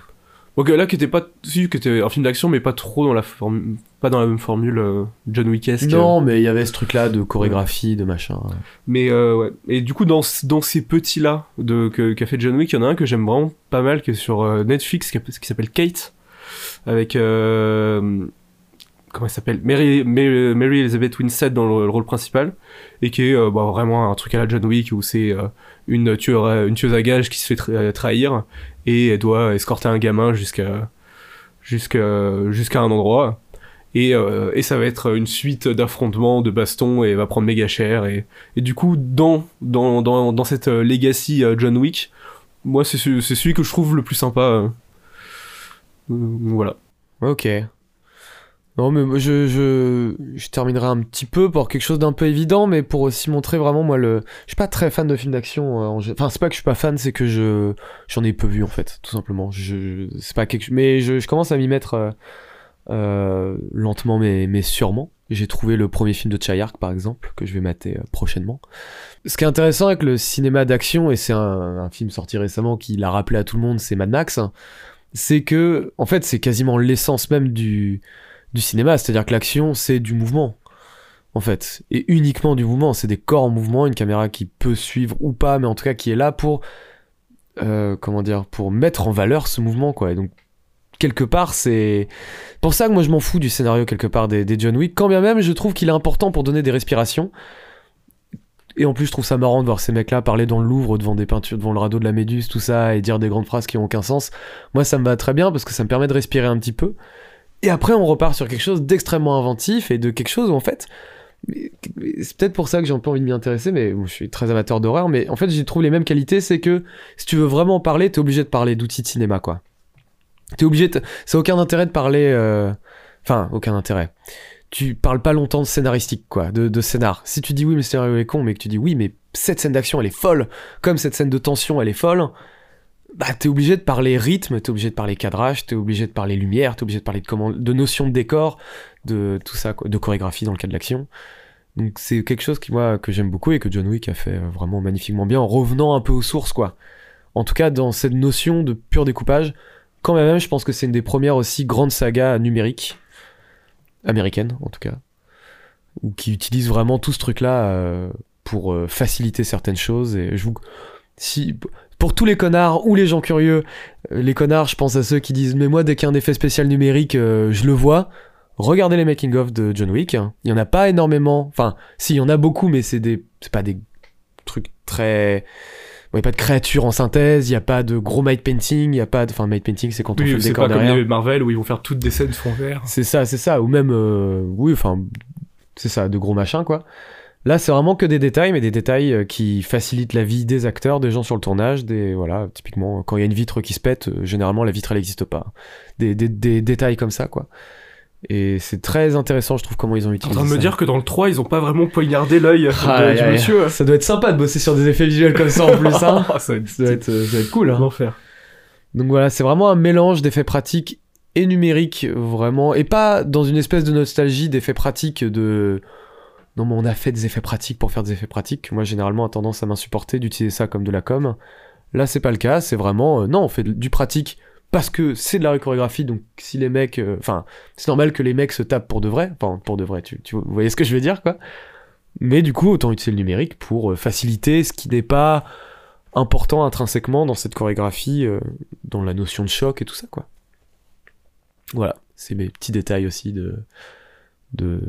Donc là qui était pas si qui était un film d'action mais pas trop dans la forme pas dans la même formule euh, John Wickesque. non mais il y avait ce truc là de chorégraphie de machin Mais euh, ouais. Et du coup, dans, dans ces petits-là de, que- qu'a fait John Wick, il y en a un que j'aime vraiment pas mal, qui est sur euh, Netflix, qui, qui s'appelle Kate, avec... euh, comment elle s'appelle Mary, Mary, Elizabeth Winstead dans le, le rôle principal, et qui est euh, bah, vraiment un truc à la John Wick, où c'est euh, une, tueur, une tueuse à gages qui se fait tra- trahir, et elle doit escorter un gamin jusqu'à jusqu'à un endroit. Et, euh, et ça va être une suite d'affrontements, de bastons, et va prendre méga cher. Et, et du coup, dans, dans, dans, dans cette euh, legacy euh, John Wick, moi, c'est ce- c'est celui que je trouve le plus sympa. euh. Euh, voilà. Ok. Non, mais je, je, je terminerai un petit peu pour quelque chose d'un peu évident, mais pour aussi montrer vraiment, moi, le. Je suis pas très fan de films d'action. euh, en Enfin, c'est pas que je suis pas fan, c'est que je j'en ai peu vu, en fait, tout simplement. Je... C'est pas quelque Mais je, je commence à m'y mettre euh, euh, lentement, mais, mais sûrement. J'ai trouvé le premier film de Chayark, par exemple, que je vais mater euh, prochainement. Ce qui est intéressant avec le cinéma d'action, et c'est un, un film sorti récemment qui l'a rappelé à tout le monde, c'est Mad Max, c'est que, en fait, c'est quasiment l'essence même du, du cinéma, c'est-à-dire que l'action, c'est du mouvement, en fait, et uniquement du mouvement, c'est des corps en mouvement, une caméra qui peut suivre ou pas, mais en tout cas qui est là pour, euh, comment dire, pour mettre en valeur ce mouvement, quoi, et donc, quelque part, c'est pour ça que moi je m'en fous du scénario, quelque part, des, des John Wick, quand bien même je trouve qu'il est important pour donner des respirations, et en plus, je trouve ça marrant de voir ces mecs-là parler dans le Louvre devant des peintures, devant le radeau de la Méduse, tout ça, et dire des grandes phrases qui ont aucun sens. Moi, ça me va très bien parce que ça me permet de respirer un petit peu. Et après, on repart sur quelque chose d'extrêmement inventif et de quelque chose où, en fait, c'est peut-être pour ça que j'ai un peu envie de m'y intéresser, mais je suis très amateur d'horreur, mais en fait, j'y trouve les mêmes qualités, c'est que si tu veux vraiment parler, t'es obligé de parler d'outils de cinéma, quoi. T'es obligé de... Ça aucun intérêt de parler... euh, Enfin, aucun intérêt. Tu parles pas longtemps de scénaristique, quoi, de, de scénar. Si tu dis oui, mais le scénario est con, mais que tu dis oui, mais cette scène d'action, elle est folle, comme cette scène de tension, elle est folle, bah t'es obligé de parler rythme, t'es obligé de parler cadrage, t'es obligé de parler lumière, t'es obligé de parler de, comment, de notion de décor, de tout ça, de chorégraphie dans le cas de l'action. Donc c'est quelque chose qui moi que j'aime beaucoup et que John Wick a fait euh, vraiment magnifiquement bien en revenant un peu aux sources quoi. En tout cas dans cette notion de pur découpage, quand même je pense que c'est une des premières aussi grandes sagas numériques américaines en tout cas, ou qui utilise vraiment tout ce truc là pour euh, faciliter certaines choses et je vous si pour tous les connards ou les gens curieux, euh, les connards, je pense à ceux qui disent mais moi dès qu'il y a un effet spécial numérique, euh, je le vois. Regardez les making of de John Wick. Il y en a pas énormément. Enfin, si, il y en a beaucoup, mais c'est des, c'est pas des trucs très. Il n'y a pas de créatures en synthèse, il n'y a pas de gros might painting, il n'y a pas de. Enfin, might painting, c'est quand on fait Oui, le c'est décor pas comme derrière. les Marvel où ils vont faire toutes des scènes fond vert. C'est ça, c'est ça. Ou même, euh, oui, enfin, c'est ça, de gros machins, quoi. Là, c'est vraiment que des détails, mais des détails euh, qui facilitent la vie des acteurs, des gens sur le tournage, des, voilà, typiquement, quand il y a une vitre qui se pète, euh, généralement, la vitre, elle n'existe pas. Des, des, des détails comme ça, quoi. Et c'est très intéressant, je trouve, comment ils ont T'es en utilisé train de me dire que dans le 3, ils ont pas vraiment poignardé l'œil Ah, de- aïe, du monsieur. Ça doit être sympa de bosser sur des effets visuels comme ça en plus, hein. ça va être, Ça doit être, euh, ça doit être cool, hein. un enfer. Donc voilà, c'est vraiment un mélange d'effets pratiques et numériques, vraiment, et pas dans une espèce de nostalgie d'effets pratiques de... Non mais on a fait des effets pratiques pour faire des effets pratiques. Moi généralement a tendance à m'insupporter d'utiliser ça comme de la com. Là c'est pas le cas, c'est vraiment... euh, non, on fait du pratique parce que c'est de la chorégraphie, donc si les mecs... euh, Enfin, c'est normal que les mecs se tapent pour de vrai. Enfin, pour de vrai, tu, tu vous voyez ce que je veux dire, quoi. Mais du coup, autant utiliser le numérique pour euh, faciliter ce qui n'est pas important intrinsèquement dans cette chorégraphie, dans la notion de choc et tout ça, quoi. Voilà, c'est mes petits détails aussi de, de,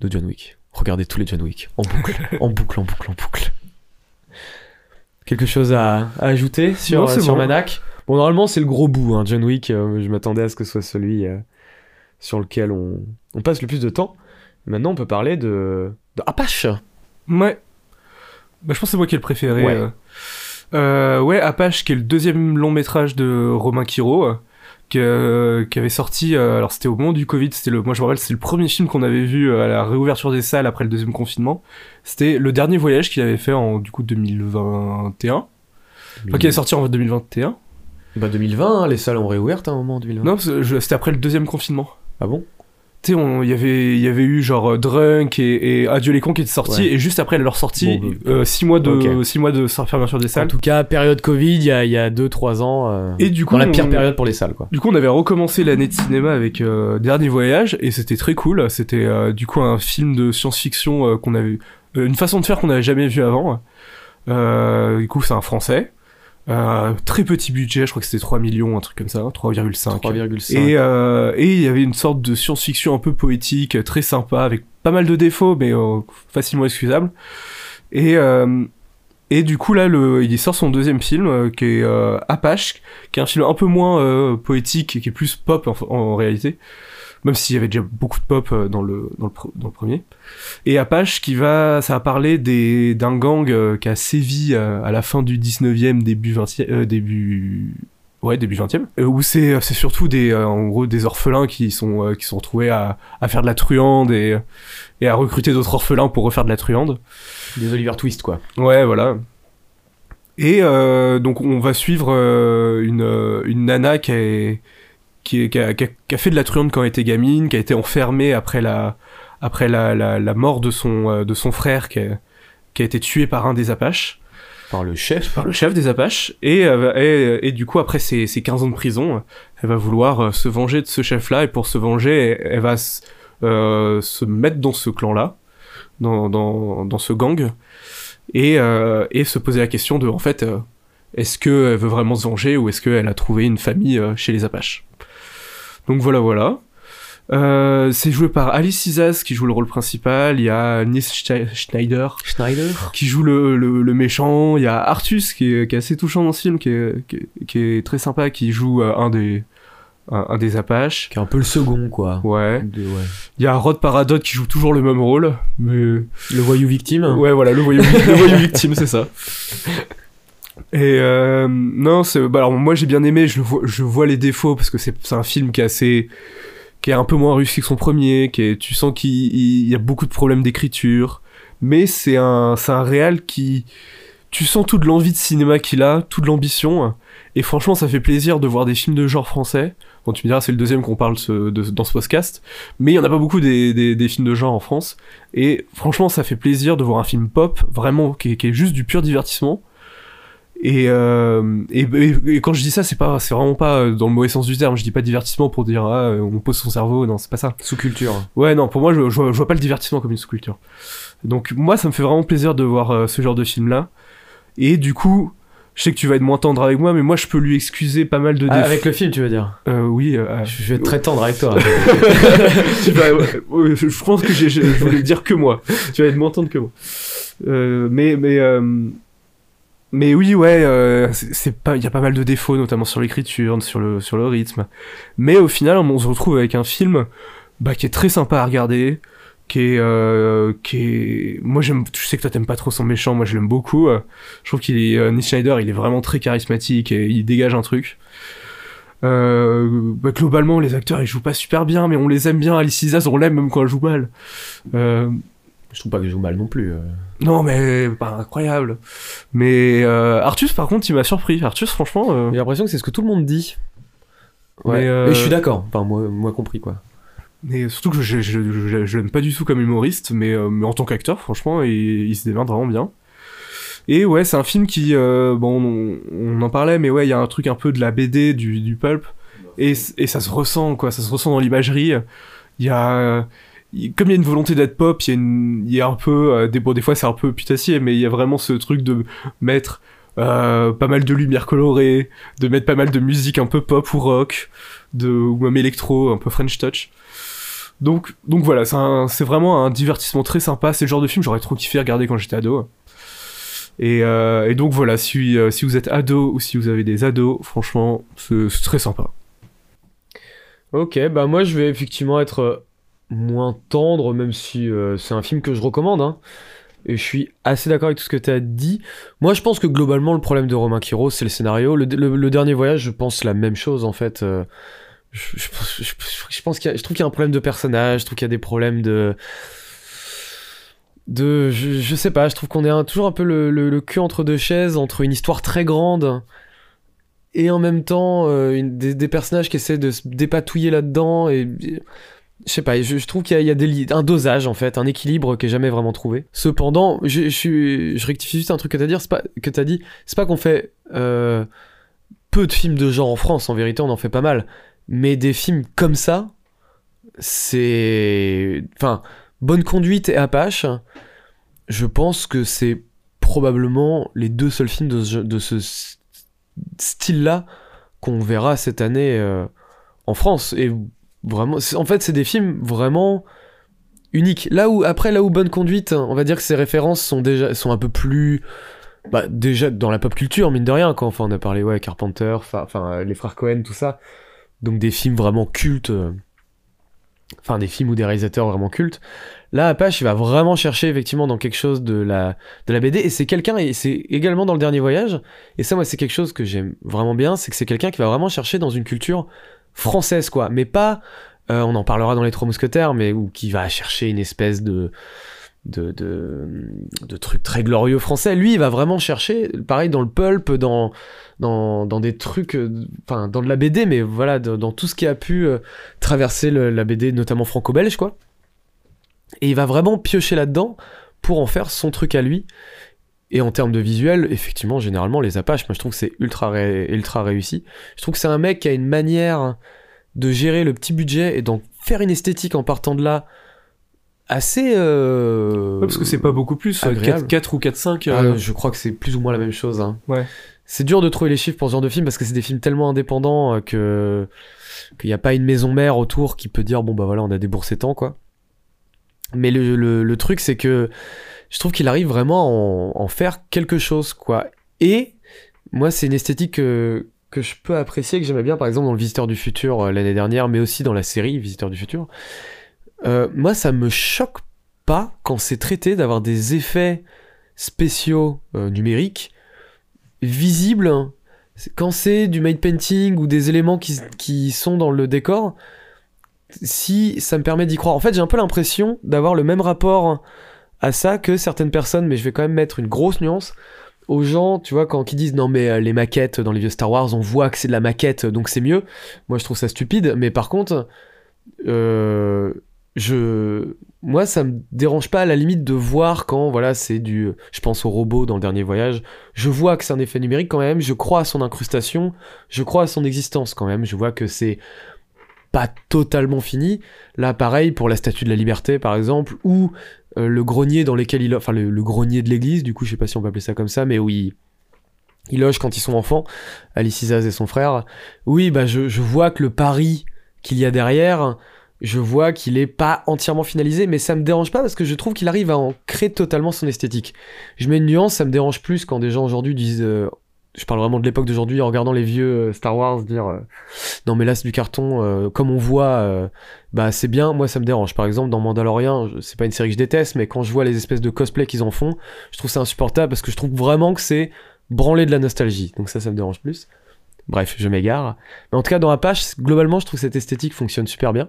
de John Wick. Regardez tous les John Wick, en boucle, en boucle, en boucle, en boucle. Quelque chose à, à ajouter sur, Non, sur bon. Manac Bon, normalement, c'est le gros bout, hein, John Wick. euh, je m'attendais à ce que ce soit celui euh, sur lequel on, on passe le plus de temps. Maintenant, on peut parler de, de Apache. Ouais. Bah, je pense que c'est moi qui ai le préféré. Ouais. Euh, ouais, Apache, qui est le deuxième long métrage de Romain Quiro, qui, avait sorti. euh, alors, c'était au moment du Covid. C'était le, moi, je me rappelle, c'est le premier film qu'on avait vu euh, à la réouverture des salles après le deuxième confinement. C'était le dernier voyage qu'il avait fait en du coup 2021. Enfin, qui est sorti en 2021. Bah 2020, hein, les salles ont réouvert à un moment en 2020. Non, c'était après le deuxième confinement. Ah bon? Tu sais, il y avait, y avait eu genre euh, Drunk et, et Adieu les cons qui étaient sortis, Ouais. et juste après leur sortie, Bon, euh, six mois de, six mois de fermeture des En salles. tout cas, période Covid, il y a, il y a 2-3 ans. euh, Et du coup, dans la pire on- période pour les salles, quoi. Du coup, on avait recommencé l'année de cinéma avec euh, Dernier Voyage et c'était très cool. C'était du coup un film de science-fiction qu'on avait, une façon de faire qu'on n'avait jamais vu avant. Du coup, c'est un français. Euh, très petit budget, je crois que c'était 3 millions, un truc comme ça, 3,5. 3,5. Et euh, et il y avait une sorte de science-fiction un peu poétique, très sympa, avec pas mal de défauts, mais euh, facilement excusable. Et et du coup là, le, il sort son deuxième film, qui est Apache, qui est un film un peu moins poétique et qui est plus pop en, en réalité, même s'il y avait déjà beaucoup de pop euh, dans le dans le, pr- dans le premier. Et Apache qui va, ça va parler des d'un gang euh, qui a sévi euh, à la fin du 19e, début 20e, euh, début Ouais, début 20e. Euh, où c'est c'est surtout des euh, en gros des orphelins qui sont euh, qui sont retrouvés à, à faire de la truande et et à recruter d'autres orphelins pour refaire de la truande. Des Oliver Twist, quoi. Ouais, voilà. Et donc on va suivre une une nana qui est qui, a, qui fait de la truande quand elle était gamine, qui a été enfermée après la après la, la, la mort de son euh, de son frère qui a, qui a été tué par un des Apaches. Par le chef. par le chef des Apaches, et, euh, et, et du coup, après ses, ses 15 ans de prison, elle va vouloir euh, se venger de ce chef-là, et pour se venger, elle, elle va s- euh, se mettre dans ce clan-là, dans, dans, dans ce gang, et, euh, et se poser la question de, en fait, euh, est-ce qu'elle veut vraiment se venger, ou est-ce qu'elle a trouvé une famille euh, chez les Apaches? Donc voilà, voilà. Euh, c'est joué par Alice Isas qui joue le rôle principal, il y a Nils Schne- Schneider Schneider. qui joue le, le, le méchant. Il y a Artus qui est, qui est assez touchant dans ce film, qui est, qui est, qui est très sympa, qui joue euh, un des un, un des Apaches. Qui est un peu le second, quoi. Ouais. De- ouais. Il y a Rod Paradot qui joue toujours le même rôle, mais Le voyou victime. ouais voilà le voyou, le voyou victime c'est ça. Et euh, non c'est bah alors moi j'ai bien aimé, je vois je vois les défauts parce que c'est un film qui est assez qui est un peu moins réussi que son premier, qui est, tu sens qu'il il y a beaucoup de problèmes d'écriture, mais c'est un, c'est un réal qui, tu sens toute l'envie de cinéma qu'il a, toute l'ambition, et franchement ça fait plaisir de voir des films de genre français. Bon tu me diras c'est le deuxième qu'on parle de- dans ce podcast, mais il y en a pas beaucoup des, des, films de genre en France, et franchement ça fait plaisir de voir un film pop, vraiment, qui est juste du pur divertissement. Et, euh, et, quand je dis ça, c'est pas, c'est vraiment pas euh, dans le mauvais sens du terme. Je dis pas divertissement pour dire ah, euh, on pose son cerveau. Non, c'est pas ça. Sous-culture. Ouais, non, pour moi, je, je, vois, je vois pas le divertissement comme une sous-culture. Donc moi, ça me fait vraiment plaisir de voir euh, ce genre de film-là. Et du coup, je sais que tu vas être moins tendre avec moi, mais moi je peux lui excuser pas mal de Ah, avec le film, tu veux dire Euh, oui, euh, Je vais être très tendre avec toi. je pense que je, voulais dire que moi. Tu vas être moins tendre que moi. Euh, mais mais mais oui, ouais, euh, c'est pas, il y a pas mal de défauts, notamment sur l'écriture, sur le sur le rythme. Mais au final, on se retrouve avec un film bah, qui est très sympa à regarder, qui est euh, qui est, moi j'aime, je sais que toi t'aimes pas trop son méchant, moi je l'aime beaucoup. Je trouve qu'il est, euh, Nick Schneider, il est vraiment très charismatique et il dégage un truc. Euh, bah, globalement, les acteurs ils jouent pas super bien, mais on les aime bien. Alice Isaz, on l'aime même quand elle joue mal. Euh, Je trouve pas que je joue mal non plus. euh. non, mais pas incroyable. Mais euh, Artus, par contre, il m'a surpris. Artus, franchement, euh, J'ai l'impression que c'est ce que tout le monde dit. Ouais. Mais, euh, Et je suis d'accord. Enfin, moi, moi compris, quoi. mais surtout que je, je, je, je- je l'aime pas du tout comme humoriste, mais, euh, mais en tant qu'acteur, franchement, il, il se démerde vraiment bien. Et ouais, c'est un film qui, euh, bon, on, on en parlait, mais ouais, il y a un truc un peu de la BD, du, du pulp, et, et ça se ressent, quoi, ça se ressent dans l'imagerie. Il y a, euh, comme il y a une volonté d'être pop, il y a, un peu, euh, des, bon, des fois c'est un peu putassier, mais il y a vraiment ce truc de mettre euh, pas mal de lumière colorée, de mettre pas mal de musique un peu pop ou rock, de, ou même électro, un peu French touch. Donc, donc voilà, c'est vraiment un divertissement très sympa. C'est le genre de film j'aurais trop kiffé regarder quand j'étais ado. Et, euh, donc voilà, si, si vous êtes ado ou si vous avez des ados, franchement, c'est très sympa. Ok, bah moi je vais effectivement être moins tendre, même si euh, c'est un film que je recommande. Hein. Et je suis assez d'accord avec tout ce que tu as dit. Moi je pense que globalement le problème de Romain Quiro c'est le scénario. Le, le- dernier voyage, je pense la même chose en fait. Euh, je, pense je trouve qu'il y a un problème de personnage, je trouve qu'il y a des problèmes de. De. Je, sais pas, je trouve qu'on est un- toujours un peu le, cul entre deux chaises, entre une histoire très grande et en même temps euh, des personnages qui essaient de se dépatouiller là-dedans et je sais pas je, trouve qu'il y a, un dosage en fait un équilibre qui est jamais vraiment trouvé cependant je, rectifie juste un truc que t'as dit c'est pas pas qu'on fait euh, peu de films de genre en France en vérité on en fait pas mal mais des films comme ça c'est enfin bonne conduite et Apache je pense que c'est probablement les deux seuls films de ce, style-là qu'on verra cette année euh, en France. Vraiment, en fait, c'est des films vraiment uniques. Là où, après, là où Bonne Conduite, on va dire que ses références sont déjà, sont un peu plus, bah, déjà dans la pop culture, mine de rien, quoi. Enfin, on a parlé, ouais, Carpenter, enfin, euh, les frères Cohen, tout ça. Donc des films vraiment cultes. euh, Enfin, des films ou des réalisateurs vraiment cultes. Là, Apache, il va vraiment chercher effectivement dans quelque chose de la, de la BD. Et c'est quelqu'un, et c'est également dans le dernier voyage, et ça, moi, c'est quelque chose que j'aime vraiment bien, c'est que c'est quelqu'un qui va vraiment chercher dans une culture française, quoi. Mais pas, euh, on en parlera dans Les Trois Mousquetaires, mais où qui va chercher une espèce de, de, de, de truc très glorieux français. Lui, il va vraiment chercher, pareil, dans le pulp, dans, dans, dans des trucs, euh, enfin, dans de la BD, mais voilà, dans, tout ce qui a pu euh, traverser la BD, notamment franco-belge, quoi. Et il va vraiment piocher là-dedans pour en faire son truc à lui. Et en termes de visuel, effectivement, généralement, les Apaches, moi je trouve que c'est ultra, ré- ultra réussi. Je trouve que c'est un mec qui a une manière de gérer le petit budget et d'en faire une esthétique en partant de là assez. euh, Ouais, parce que c'est pas beaucoup plus, euh, agréable. 4, 4 ou 4-5. Ah, euh, je crois que c'est plus ou moins la même chose. hein. Ouais. C'est dur de trouver les chiffres pour ce genre de film parce que c'est des films tellement indépendants euh, que qu'il n'y a pas une maison mère autour qui peut dire bon bah voilà on a déboursé tant quoi. Mais le, le, le truc c'est que je trouve qu'il arrive vraiment à en, faire quelque chose quoi. Et moi c'est une esthétique que, que je peux apprécier que j'aimais bien par exemple dans le Visiteur du futur euh, l'année dernière mais aussi dans la série Visiteur du futur. Euh, moi ça me choque pas quand c'est traité d'avoir des effets spéciaux euh, numériques visibles hein. Quand c'est du made painting ou des éléments qui, qui sont dans le décor si ça me permet d'y croire en fait j'ai un peu l'impression d'avoir le même rapport à ça que certaines personnes mais je vais quand même mettre une grosse nuance aux gens tu vois quand ils disent non mais euh, les maquettes dans les vieux Star Wars on voit que c'est de la maquette donc c'est mieux. Moi je trouve ça stupide mais par contre euh, je moi ça me dérange pas à la limite de voir quand voilà c'est du je pense au robot dans le dernier voyage. Je vois que c'est un effet numérique quand même je crois à son incrustation je crois à son existence quand même je vois que c'est pas totalement fini. Là pareil pour la statue de la liberté par exemple ou euh, le grenier dans lequel il enfin le, grenier de l'église du coup je sais pas si on peut appeler ça comme ça mais oui ils logent quand ils sont enfants, Alice Isaz et son frère. Oui, bah je, je vois que le pari qu'il y a derrière, je vois qu'il est pas entièrement finalisé, mais ça me dérange pas parce que je trouve qu'il arrive à en créer totalement son esthétique. Je mets une nuance, ça me dérange plus quand des gens aujourd'hui disent, euh, je parle vraiment de l'époque d'aujourd'hui en regardant les vieux euh, Star Wars, dire euh, non mais là c'est du carton, euh, comme on voit, bah c'est bien, moi ça me dérange. Par exemple dans Mandalorian, c'est pas une série que je déteste, mais quand je vois les espèces de cosplay qu'ils en font, je trouve ça insupportable parce que je trouve vraiment que c'est branler de la nostalgie. Donc ça, ça me dérange plus. Bref, je m'égare. Mais en tout cas, dans Apache, globalement, je trouve que cette esthétique fonctionne super bien.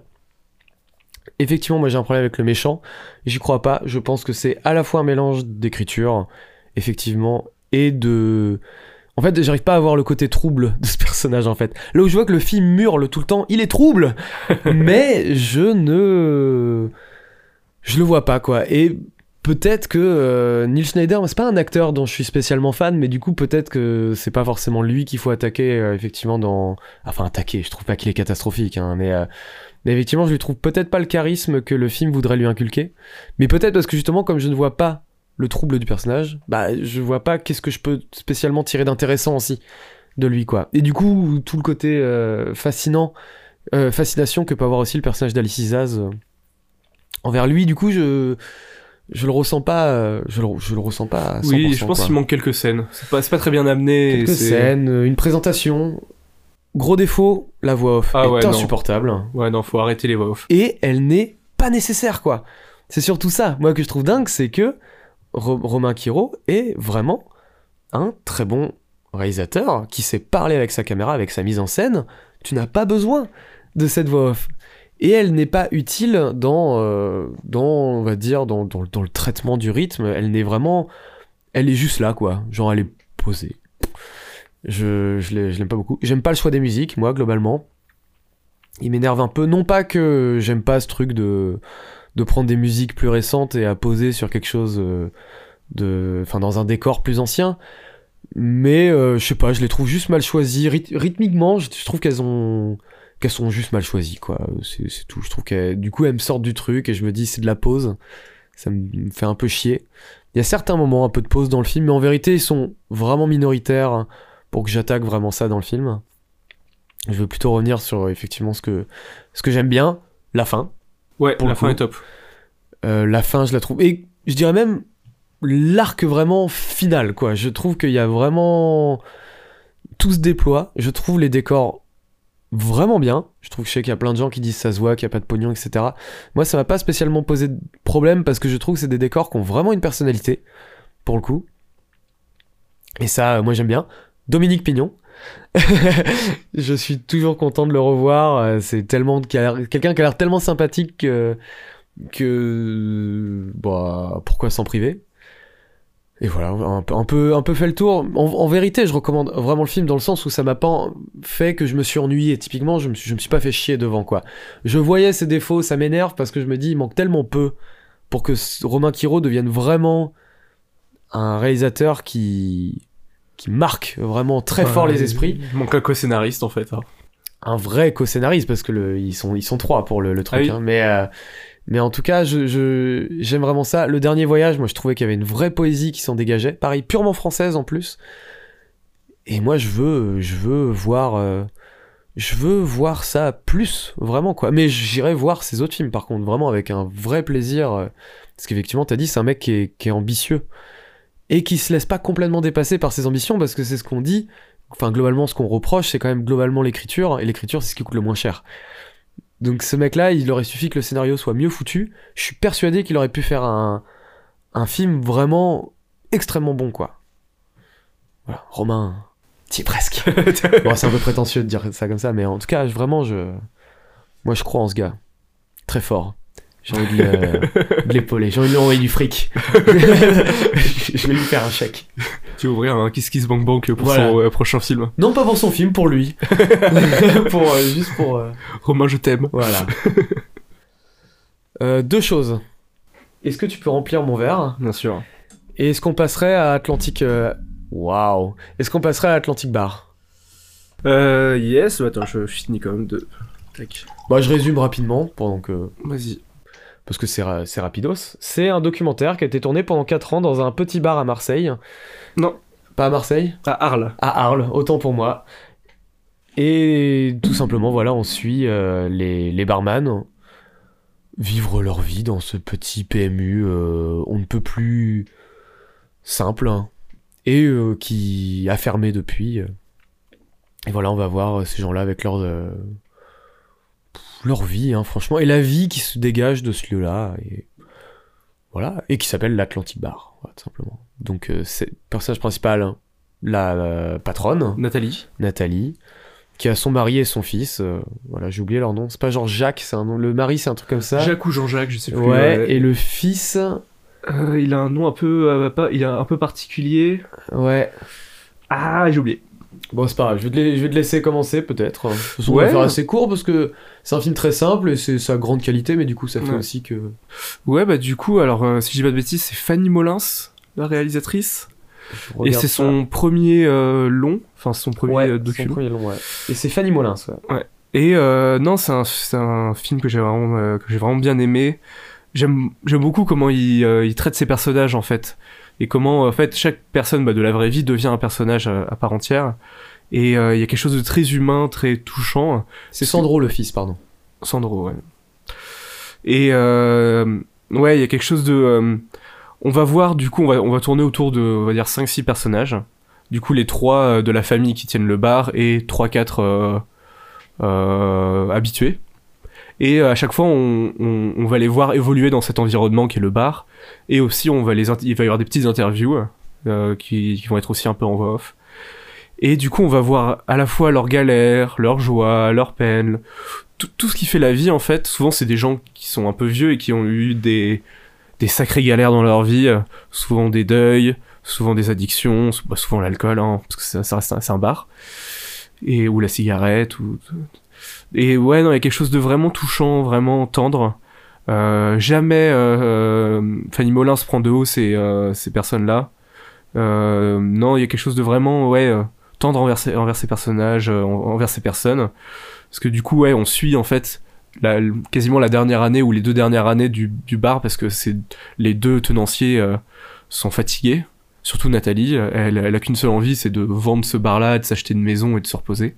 Effectivement, moi j'ai un problème avec le méchant. J'y crois pas. Je pense que c'est à la fois un mélange d'écriture, effectivement, et de. En fait, j'arrive pas à voir le côté trouble de ce personnage, en fait. Là où je vois que le film hurle tout le temps, il est trouble Mais je ne. Je le vois pas, quoi. Et peut-être que euh, Neil Schneider, c'est pas un acteur dont je suis spécialement fan, mais du coup, peut-être que c'est pas forcément lui qu'il faut attaquer, euh, effectivement, dans. Enfin, attaquer, je trouve pas qu'il est catastrophique, hein, mais. euh, mais effectivement, je lui trouve peut-être pas le charisme que le film voudrait lui inculquer. Mais peut-être parce que justement, comme je ne vois pas le trouble du personnage, bah, je vois pas qu'est-ce que je peux spécialement tirer d'intéressant aussi de lui, quoi. Et du coup, tout le côté euh, fascinant, euh, fascination que peut avoir aussi le personnage d'Alice Isaz euh, envers lui, du coup, je. Je le ressens pas, je le, je le ressens pas. À 100%, Oui, je pense qu'il manque quelques scènes. C'est pas, c'est pas très bien amené. quelques scènes, une présentation. Gros défaut, la voix off Ah est ouais, non. insupportable. Ouais, non, faut arrêter les voix off. et elle n'est pas nécessaire quoi. C'est surtout ça, moi que je trouve dingue, c'est que Romain Quiro est vraiment un très bon réalisateur qui sait parler avec sa caméra, avec sa mise en scène. Tu n'as pas besoin de cette voix off. Et elle n'est pas utile dans, euh, dans on va dire, dans, dans, dans le traitement du rythme. Elle n'est vraiment, elle est juste là quoi. Genre elle est posée. Je, je l'ai- je l'aime pas beaucoup. J'aime pas le choix des musiques, moi, globalement. Il m'énerve un peu. Non pas que j'aime pas ce truc de, de prendre des musiques plus récentes et à poser sur quelque chose euh, de. Enfin, dans un décor plus ancien. Mais euh, je sais pas, je les trouve juste mal choisies. Ryth- rythmiquement, je, trouve qu'elles ont. qu'elles sont juste mal choisies, quoi. C'est tout. Je trouve que du coup, elles me sortent du truc et je me dis, c'est de la pause. Ça me fait un peu chier. Il y a certains moments un peu de pause dans le film, mais en vérité, ils sont vraiment minoritaires pour que j'attaque vraiment ça dans le film. Je veux plutôt revenir sur effectivement ce que, ce que j'aime bien, la fin. Ouais, Pour la fin coup. est top. Euh, la fin, je la trouve. Et je dirais même l'arc vraiment final, quoi. Je trouve qu'il y a vraiment. Tout se déploie. Je trouve les décors vraiment bien. Je trouve que je sais qu'il y a plein de gens qui disent ça se voit, qu'il n'y a pas de pognon, etc. Moi, ça m'a pas spécialement posé de problème parce que je trouve que c'est des décors qui ont vraiment une personnalité, pour le coup. Et ça, euh, moi, j'aime bien. Dominique Pignon. je suis toujours content de le revoir. Euh, C'est tellement quelqu'un qui a l'air tellement sympathique que, que bah pourquoi s'en priver? Et voilà, un peu, un peu, fait le tour. En, vérité, je recommande vraiment le film dans le sens où ça m'a pas fait que je me suis ennuyé. Typiquement, je me suis, me suis pas fait chier devant quoi. Je voyais ses défauts, ça m'énerve parce que je me dis il manque tellement peu pour que Romain Quiro devienne vraiment un réalisateur qui qui marque vraiment très fort les esprits un co-scénariste en fait. hein. un vrai co-scénariste parce que le, ils sont ils sont trois pour le, le truc Ah oui. hein. mais euh, mais en tout cas je je- j'aime vraiment ça le dernier voyage moi je trouvais qu'il y avait une vraie poésie qui s'en dégageait pareil purement française en plus et moi je veux je veux voir euh, je veux voir ça plus vraiment quoi mais j'irai voir ces autres films par contre vraiment avec un vrai plaisir euh, parce qu'effectivement t'as dit c'est un mec qui est, qui est ambitieux et qui se laisse pas complètement dépasser par ses ambitions parce que c'est ce qu'on dit. Enfin globalement ce qu'on reproche c'est quand même globalement l'écriture et l'écriture c'est ce qui coûte le moins cher. Donc ce mec là il aurait suffi que le scénario soit mieux foutu. Je suis persuadé qu'il aurait pu faire un, un film vraiment extrêmement bon quoi. Voilà. Romain t'y es presque. Bon c'est un peu prétentieux de dire ça comme ça mais en tout cas je- vraiment je moi je crois en ce gars. Très fort j'ai envie de le- de l'épauler j'ai envie de lui envoyer du fric je vais lui faire un chèque Tu vas ouvrir un Kiss Kiss Bank Bank pour Voilà. son euh, prochain film? non pas pour son film pour lui pour euh, juste pour euh, Romain, je t'aime. Voilà. Deux choses. Est-ce que tu peux remplir mon verre? Bien sûr. Et est-ce qu'on passerait à Atlantique euh, Waouh Est-ce qu'on passerait à Atlantic Bar? Euh, yes, attends, je finis quand même de. Tac. Bah, je résume rapidement pendant que Vas-y. Parce que c'est ra- c'est rapidos. C'est un documentaire qui a été tourné pendant 4 ans dans un petit bar à Marseille. Non. Pas à Marseille À Arles. À Arles, autant pour moi. Et tout simplement, voilà, on suit euh, les, les barman vivre leur vie dans ce petit PMU euh, on ne peut plus simple hein, et euh, qui a fermé depuis. Et voilà, on va voir ces gens-là avec leur leur vie, hein, franchement, et la vie qui se dégage de ce lieu-là. Et voilà, et qui s'appelle l'Atlantic Bar, tout simplement. Donc, c'est le personnage principal, hein, la patronne, Nathalie. Nathalie, qui a son mari et son fils. euh, voilà, j'ai oublié leur nom. C'est pas genre Jacques, c'est un nom. Le mari, c'est un truc comme ça. Jacques ou Jean-Jacques, je sais plus. ouais, et le fils, Euh, il a un nom un peu, euh, pas, il a un peu particulier. ouais. Ah, j'ai oublié. Bon, c'est pas grave, je vais te, la- je vais te laisser commencer peut-être. On Ouais. va faire assez court parce que c'est un film très simple et c'est sa grande qualité, mais du coup, ça fait Ouais. aussi que. Ouais, bah du coup, alors euh, si je dis pas de bêtises, c'est Fanny Molins, la réalisatrice. Et c'est ça. son premier euh, long, enfin son premier Ouais, euh, son document. premier long, ouais. Et c'est Fanny Molins, ouais. Et euh, non, c'est un, film que j'ai vraiment, euh, que j'ai vraiment bien aimé. J'aime, beaucoup comment il, euh, il traite ses personnages en fait, et comment en fait chaque personne bah, de la vraie vie devient un personnage à part entière. Et euh, il y a quelque chose de très humain, très touchant. C'est Sandro, le fils, pardon. Sandro, ouais. Et euh, ouais, il y a quelque chose de. euh, on va voir, du coup, on va, on va tourner autour de, on va dire, 5-6 personnages. Du coup, les trois euh, de la famille qui tiennent le bar et 3-4 euh, euh, habitués. Et euh, à chaque fois, on, va les voir évoluer dans cet environnement qui est le bar. Et aussi, on va les, il va y avoir des petites interviews euh, qui, vont être aussi un peu en voix off. Et du coup, on va voir à la fois leurs galères, leurs joies, leurs peines, tout, ce qui fait la vie en fait. Souvent, c'est des gens qui sont un peu vieux et qui ont eu des, sacrées galères dans leur vie. Souvent des deuils, souvent des addictions, bah, souvent l'alcool, hein, parce que ça, ça c'est un bar. Et, ou la cigarette. Ou... Et ouais, non, il y a quelque chose de vraiment touchant, vraiment tendre. Euh, jamais euh, euh, Fanny Molins prend de haut ces, personnes-là. Non, il y a quelque chose de vraiment ouais, tendre envers ces, envers ces personnages, en- envers ces personnes. Parce que du coup, on suit en fait quasiment la dernière année ou les deux dernières années du, bar parce que c'est les deux tenanciers sont fatigués. Surtout Nathalie, elle, elle a qu'une seule envie, c'est de vendre ce bar-là, de s'acheter une maison et de se reposer.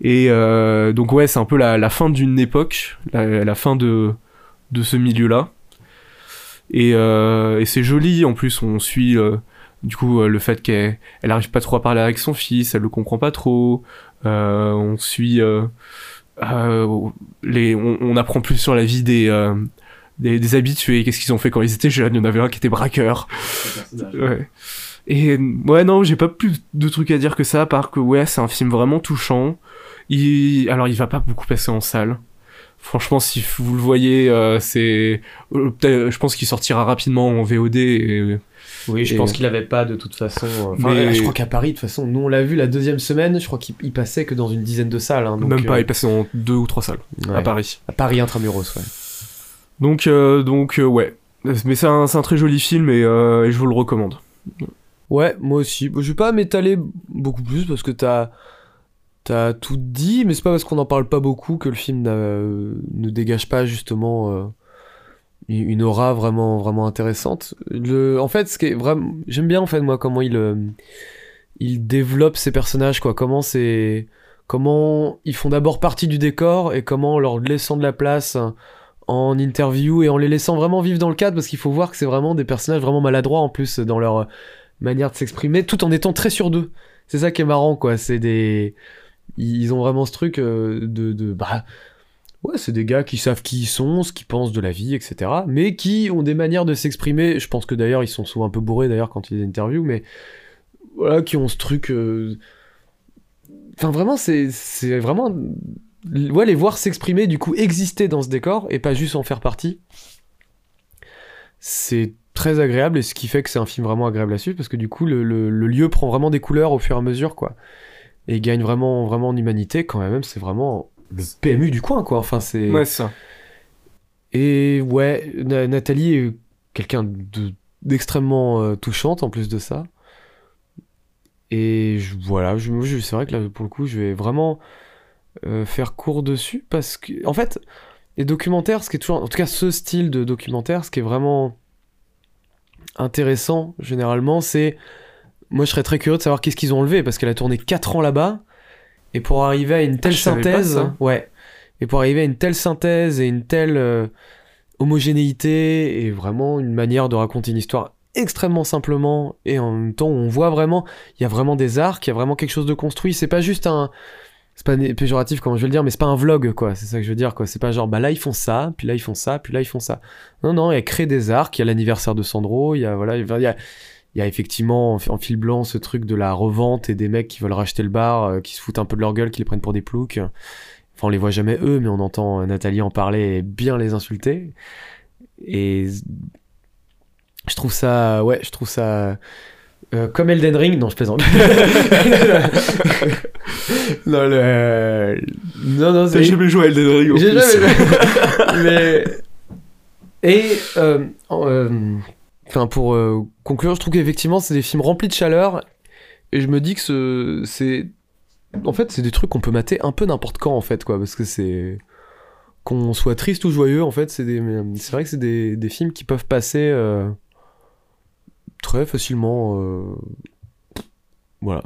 Et euh, donc ouais, c'est un peu la, la fin d'une époque, la, la fin de, de ce milieu-là. Et, euh, et c'est joli, en plus on suit euh, du coup le fait qu'elle elle arrive pas trop à parler avec son fils, elle le comprend pas trop. On suit les, on, on apprend plus sur la vie des, des, des habitués, qu'est-ce qu'ils ont fait quand ils étaient jeunes. Il y en avait un qui était braqueur. Ouais. Et ouais, non, j'ai pas plus de trucs à dire que ça, à part que ouais, c'est un film vraiment touchant. Il... Alors, il va pas beaucoup passer en salle. Franchement, si vous le voyez, euh, c'est. euh, Je pense qu'il sortira rapidement en VOD. Et... Oui, je Et- pense qu'il avait pas de toute façon. euh, Enfin, Mais- je crois qu'à Paris, de toute façon, nous on l'a vu la deuxième semaine, je crois qu'il il passait que dans une dizaine de salles. hein, donc, Même pas, euh, il passait dans deux ou trois salles ouais. à Paris. À Paris intramuros, ouais. Donc, euh, donc euh, ouais. Mais c'est un, très joli film et, euh, et je vous le recommande. Ouais, moi aussi. Bon, Je vais pas m'étaler beaucoup plus parce que t'as t'as tout dit, mais c'est pas parce qu'on en parle pas beaucoup que le film n'a- ne dégage pas justement euh, une aura vraiment vraiment intéressante. En fait, ce qui est vraiment, j'aime bien en fait moi comment il euh, il développe ses personnages quoi. Comment c'est comment ils font d'abord partie du décor et comment en leur laissant de la place en interview et en les laissant vraiment vivre dans le cadre parce qu'il faut voir que c'est vraiment des personnages vraiment maladroits en plus dans leur manière de s'exprimer tout en étant très sur d'eux. C'est ça qui est marrant quoi, c'est des ils ont vraiment ce truc euh, de, de bah ouais, c'est des gars qui savent qui ils sont, ce qu'ils pensent de la vie, etc. Mais qui ont des manières de s'exprimer. Je pense que d'ailleurs ils sont souvent un peu bourrés d'ailleurs quand ils interviewent, mais voilà, qui ont ce truc. euh, Enfin vraiment, c'est c'est vraiment ouais les voir s'exprimer, du coup exister dans ce décor et pas juste en faire partie. C'est très agréable et ce qui fait que c'est un film vraiment agréable à suivre parce que du coup le lieu prend vraiment des couleurs au fur et à mesure quoi et gagne vraiment vraiment en humanité quand même c'est vraiment le PMU du coin quoi enfin c'est Ouais, ça. et ouais Na- Nathalie est quelqu'un de d'extrêmement euh, touchante en plus de ça et je- voilà je, je- c'est vrai que là pour le coup je vais vraiment euh, faire court dessus parce que en fait les documentaires ce qui est toujours en tout cas ce style de documentaire ce qui est vraiment intéressant généralement c'est moi je serais très curieux de savoir qu'est-ce qu'ils ont enlevé parce qu'elle a tourné 4 ans là-bas. Et pour arriver à une telle je pas synthèse, ouais, et pour arriver à une telle synthèse et une telle euh, homogénéité et vraiment une manière de raconter une histoire extrêmement simplement et en même temps on voit vraiment il y a vraiment des arcs, il y a vraiment quelque chose de construit, c'est pas juste un c'est pas péjoratif comme je vais le dire mais c'est pas un vlog quoi, c'est ça que je veux dire quoi, c'est pas genre bah là ils font ça, puis là ils font ça, puis là ils font ça. Non non, il y a créé des arcs, il y a l'anniversaire de Sandro, il y a voilà, il y a il y a effectivement en fi- en fil blanc ce truc de la revente et des mecs qui veulent racheter le bar, euh, qui se foutent un peu de leur gueule, qui les prennent pour des ploucs. Enfin, on les voit jamais eux, mais on entend euh, Nathalie en parler et bien les insulter. Et je trouve ça, ouais, je trouve ça euh, comme Elden Ring. Non, je plaisante. non, le... non, non, T'as c'est jamais joué à Elden Ring j'ai jamais vu. Mais. Et. euh, euh, Enfin, pour euh, conclure, je trouve qu'effectivement, c'est des films remplis de chaleur. Et je me dis que ce- c'est. En fait, c'est des trucs qu'on peut mater un peu n'importe quand, en fait, quoi. Parce que c'est. Qu'on soit triste ou joyeux, en fait, c'est des... c'est vrai que c'est des... des films qui peuvent passer euh, très facilement. euh, Voilà.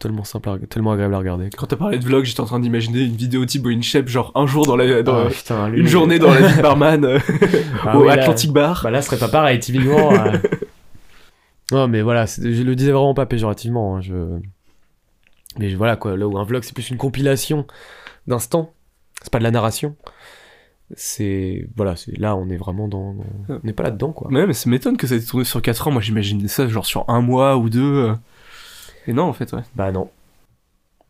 Tellement simple, à... tellement agréable à regarder. Quand t'as parlé de vlog, j'étais en train d'imaginer une vidéo type une chef, genre un jour dans la, dans Ah, putain, lui- une journée dans la vie de barman euh, Ah au oui, là- Atlantic Bar. Bah là, ce serait pas pareil, typiquement. euh. Non, mais voilà, je le disais vraiment pas péjorativement. hein, je... Mais je- voilà, quoi, là où un vlog, c'est plus une compilation d'instants. C'est pas de la narration. C'est. Voilà, c'est là, on est vraiment dans. dans- On n'est pas là-dedans, quoi. Ouais, mais ça m'étonne que ça ait été tourné sur 4 ans. Moi, j'imaginais ça genre sur un mois ou deux. Et non, en fait, ouais. Bah non.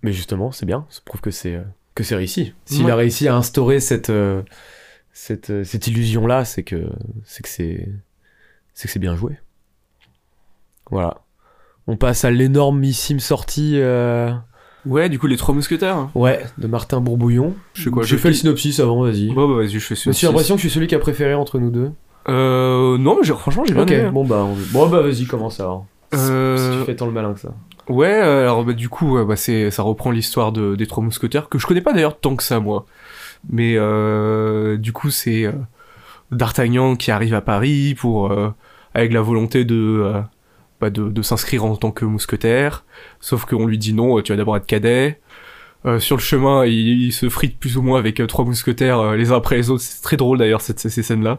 Mais justement, c'est bien. Ça prouve que c'est. que c'est réussi. S'il Ouais. a réussi à instaurer cette. euh, cette, euh, cette illusion-là, c'est que. C'est que c'est. C'est que c'est bien joué. Voilà. On passe à l'énormissime sortie. euh, Ouais, du coup, les trois mousquetaires. hein. Ouais, de Martin Bourbouillon. Je sais quoi, J'ai je fait le synopsis avant, vas-y. Bon, bah, vas-y, je fais J'ai l'impression que je suis celui qui a préféré entre nous deux. Euh, non, franchement, j'ai bien aimé. bon bah, on- bon bah vas-y, commence alors. Euh, Si tu fais tant le malin que ça. Ouais, euh, alors bah, du coup, bah, c'est, ça reprend l'histoire de, des trois mousquetaires, que je connais pas d'ailleurs tant que ça, moi. Mais euh, du coup, c'est euh, D'Artagnan qui arrive à Paris pour, euh, avec la volonté de, euh, bah, de, de s'inscrire en tant que mousquetaire. Sauf qu'on lui dit non, euh, tu vas d'abord être cadet. Sur le chemin, il, il se frite plus ou moins avec trois mousquetaires les uns après les autres. C'est très drôle d'ailleurs cette, ces scènes-là.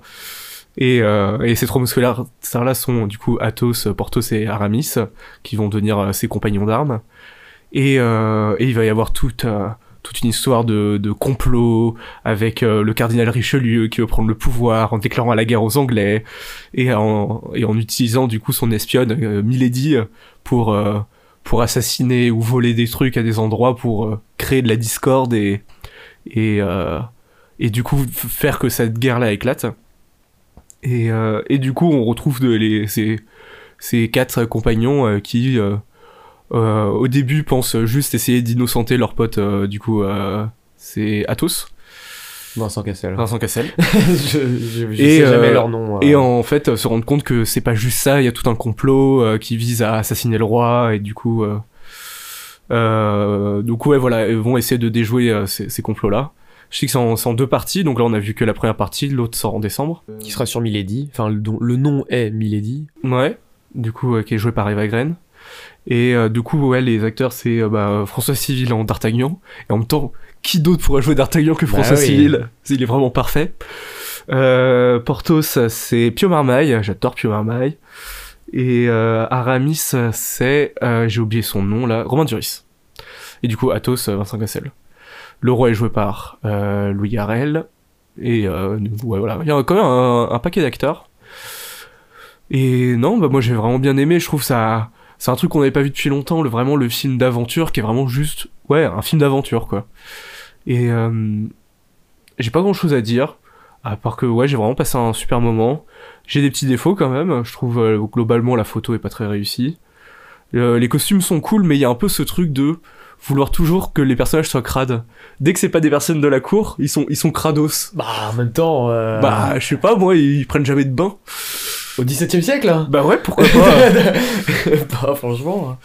Et, euh, et ces trois mousquetaires-là sont du coup Athos, Porthos et Aramis, qui vont devenir euh, ses compagnons d'armes. Et, euh, et il va y avoir toute, euh, toute une histoire de, complot avec euh, le cardinal Richelieu qui veut prendre le pouvoir en déclarant la guerre aux Anglais et en, et en utilisant du coup son espionne Milady pour, pour assassiner ou voler des trucs à des endroits pour créer de la discorde et, et, et du coup faire que cette guerre-là éclate. Et, euh, et du coup, on retrouve de, les, ces, ces quatre compagnons euh, qui, euh, au début, pensent juste essayer d'innocenter leur pote, du coup, c'est Athos, Vincent Cassel. Vincent Cassel. je je, je Et, sais jamais leur nom. Et en fait, se rendre compte que c'est pas juste ça, il y a tout un complot qui vise à assassiner le roi, et du coup, euh, donc ouais, voilà, ils vont essayer de déjouer ces, ces complots-là. Je sais que c'est en, c'est en deux parties, donc là on a vu que la première partie, l'autre sort en décembre. Qui sera sur Milady. Enfin, le, dont- le nom est Milady. Ouais, du coup, euh, qui est joué par Eva Green. Et euh, du coup, ouais, les acteurs, c'est euh, bah, François Civil en D'Artagnan. Et en même temps, qui d'autre pourrait jouer D'Artagnan que François Bah oui. Civil? Il est vraiment parfait. Euh, Porthos, c'est Pio Marmaille. J'adore Pio Marmaille. Et euh, Aramis, c'est... euh, J'ai oublié son nom, là. Romain Duris. Et du coup, Athos, euh, Vincent Cassel. Le roi est joué par euh, Louis Garrel. Et euh, voilà. Il y a quand même un, paquet d'acteurs. Et non, bah moi j'ai vraiment bien aimé. Je trouve ça, c'est un truc qu'on n'avait pas vu depuis longtemps. Le vraiment le film d'aventure qui est vraiment juste, ouais, un film d'aventure quoi. Et euh, j'ai pas grand chose à dire. À part que ouais, j'ai vraiment passé un super moment. J'ai des petits défauts quand même. Je trouve globalement la photo est pas très réussie. Les costumes sont cool, mais il y a un peu ce truc de vouloir toujours que les personnages soient crades. Dès que c'est pas des personnes de la cour, ils sont ils sont crados. Bah, en même temps. euh, Bah, je sais pas, moi, ils prennent jamais de bain. Au 17 e siècle, hein Bah ouais, pourquoi pas Bah, franchement. hein.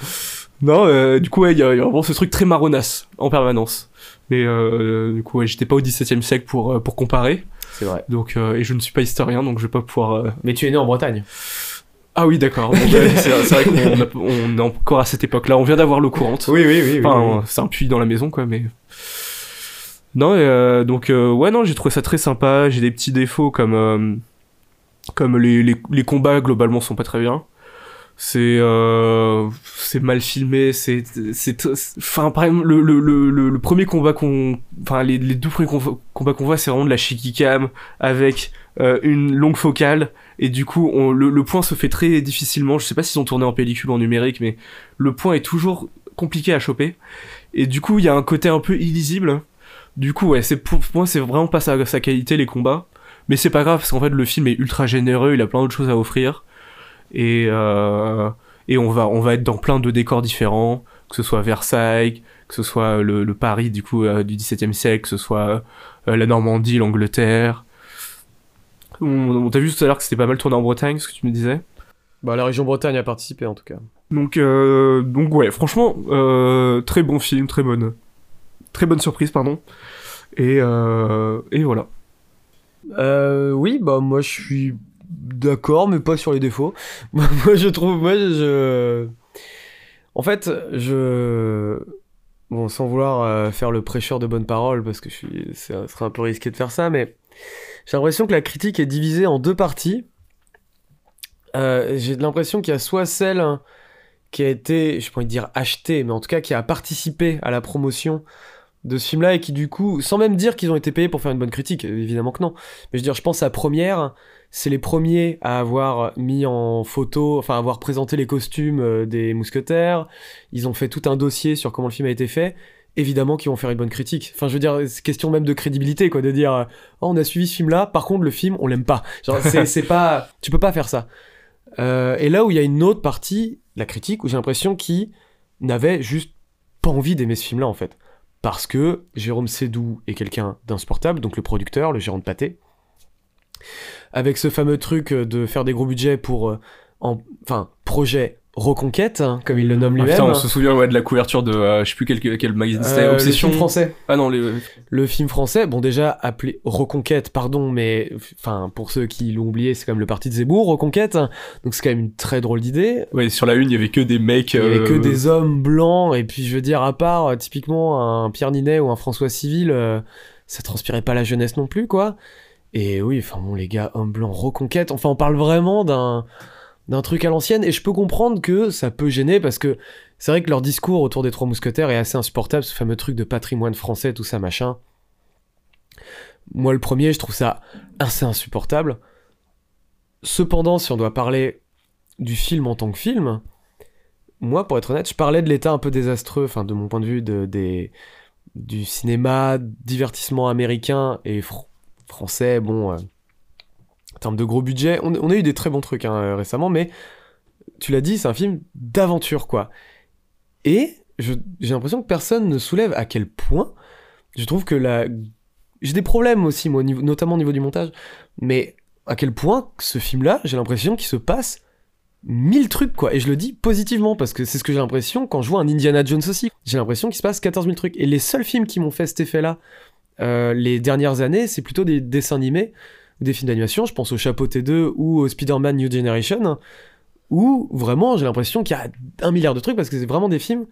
Non, euh, du coup, ouais, il y, a il y a vraiment ce truc très marronasse en permanence. Et euh, du coup, ouais, j'étais pas au XVIIe siècle pour, pour comparer. C'est vrai. Donc, et je ne suis pas historien, donc je vais pas pouvoir. Mais tu es né en Bretagne. Ah oui, d'accord. Bah, c'est vrai qu'on est encore à cette époque-là. On vient d'avoir l'eau courante. Oui, oui, oui. Enfin, c'est un puits dans la maison, quoi, mais. Non, euh, donc, euh, ouais, non, j'ai trouvé ça très sympa. J'ai des petits défauts comme. euh, comme les, les, les combats, globalement, sont pas très bien. C'est. c'est mal filmé, c'est. c'est Enfin, par exemple, le, le, le, le, premier combat qu'on. Enfin, les, les deux premiers combats qu'on voit, c'est vraiment de la shaky cam avec une longue focale. Et du coup, le, point se fait très difficilement. Je sais pas s'ils ont tourné en pellicule en numérique, mais le point est toujours compliqué à choper. Et du coup, il y a un côté un peu illisible. Du coup, ouais, c'est pour moi, c'est vraiment pas sa, sa qualité les combats. Mais c'est pas grave parce qu'en fait, le film est ultra généreux. Il a plein d'autres choses à offrir. Et euh, et on va on va être dans plein de décors différents, que ce soit Versailles, que ce soit le, le Paris du coup euh, du XVIIe siècle, que ce soit euh, la Normandie, l'Angleterre. On, on t'a vu tout à l'heure que c'était pas mal tourné en Bretagne, ce que tu me disais. Bah, la région Bretagne a participé en tout cas. Donc, euh, donc ouais, franchement, euh, très bon film, très bonne, très bonne surprise, pardon. Et, euh, et voilà. Euh, oui, bah moi je suis d'accord, mais pas sur les défauts. moi je trouve, moi je, en fait, je, bon, sans vouloir euh, faire le prêcheur de bonne parole, parce que je suis, ça serait un peu risqué de faire ça, mais j'ai l'impression que la critique est divisée en deux parties. Euh, j'ai l'impression qu'il y a soit celle qui a été, je pourrais dire achetée, mais en tout cas qui a participé à la promotion de ce film-là et qui du coup, sans même dire qu'ils ont été payés pour faire une bonne critique, évidemment que non. Mais je veux dire, je pense à Première, c'est les premiers à avoir mis en photo, enfin avoir présenté les costumes euh, des mousquetaires. Ils ont fait tout un dossier sur comment le film a été fait. Évidemment qu'ils vont faire une bonne critique. Enfin, je veux dire, c'est question même de crédibilité, quoi, de dire, oh, on a suivi ce film-là, par contre, le film, on l'aime pas. Genre, c'est pas, tu peux pas faire ça. Euh, et là où il y a une autre partie, la critique, où j'ai l'impression qu'ils n'avaient juste pas envie d'aimer ce film-là, en fait. Parce que Jérôme Sédou est quelqu'un d'insupportable, donc le producteur, le gérant de pâté, avec ce fameux truc de faire des gros budgets pour, euh, en- enfin, projet reconquête, hein, comme il le nomme Ah, lui-même. on se souvient ouais, de la couverture de, euh, je sais plus quel, quel magazine c'était, Euh, Obsession. Le film français. Ah non, les, Le film français, bon déjà appelé Reconquête, pardon, mais enfin pour ceux qui l'ont oublié, c'est quand même le parti de Zemmour, Reconquête. Donc c'est quand même une très drôle d'idée. ouais, sur la une, il y avait que des mecs. Il y avait euh, que des hommes blancs et puis je veux dire à part euh, typiquement un Pierre Ninet ou un François Civil, euh, ça transpirait pas la jeunesse non plus quoi. Et oui, enfin bon les gars, hommes blancs, Reconquête, enfin on parle vraiment d'un d'un truc à l'ancienne et je peux comprendre que ça peut gêner parce que c'est vrai que leur discours autour des trois mousquetaires est assez insupportable, ce fameux truc de patrimoine français, tout ça machin. Moi, le premier, je trouve ça assez insupportable. Cependant, si on doit parler du film en tant que film, moi, pour être honnête, je parlais de l'état un peu désastreux, enfin, de mon point de vue, de, des, du cinéma, divertissement américain et fr- français, bon, euh, termes de gros budget, on, a eu des très bons trucs hein, euh, récemment, mais tu l'as dit, c'est un film d'aventure, quoi. Et j'ai l'impression que personne ne soulève à quel point je trouve que la... J'ai des problèmes aussi, moi, notamment au niveau du montage, mais à quel point ce film-là, j'ai l'impression qu'il se passe mille trucs, quoi. Et je le dis positivement, parce que c'est ce que j'ai l'impression quand je vois un Indiana Jones aussi. J'ai l'impression qu'il se passe 14 000 trucs. Et les seuls films qui m'ont fait cet effet-là, euh, les dernières années, c'est plutôt des dessins animés, des films d'animation, je pense au Chapeau T2 ou au Spider-Man New Generation, où vraiment j'ai l'impression qu'il y a un milliard de trucs, parce que c'est vraiment des films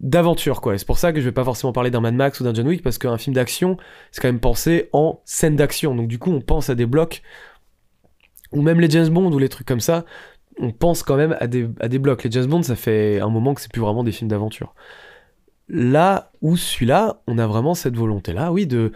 d'aventure quoi. C'est pour ça que je vais pas forcément parler d'un Mad Max ou d'un John Wick parce qu'un film d'action c'est quand même pensé en scène d'action. Donc du coup on pense à des blocs ou même les James Bond ou les trucs comme ça on pense quand même à des, à des blocs. Les James Bond ça fait un moment que c'est plus vraiment des films d'aventure. Là où celui-là on a vraiment cette volonté là oui de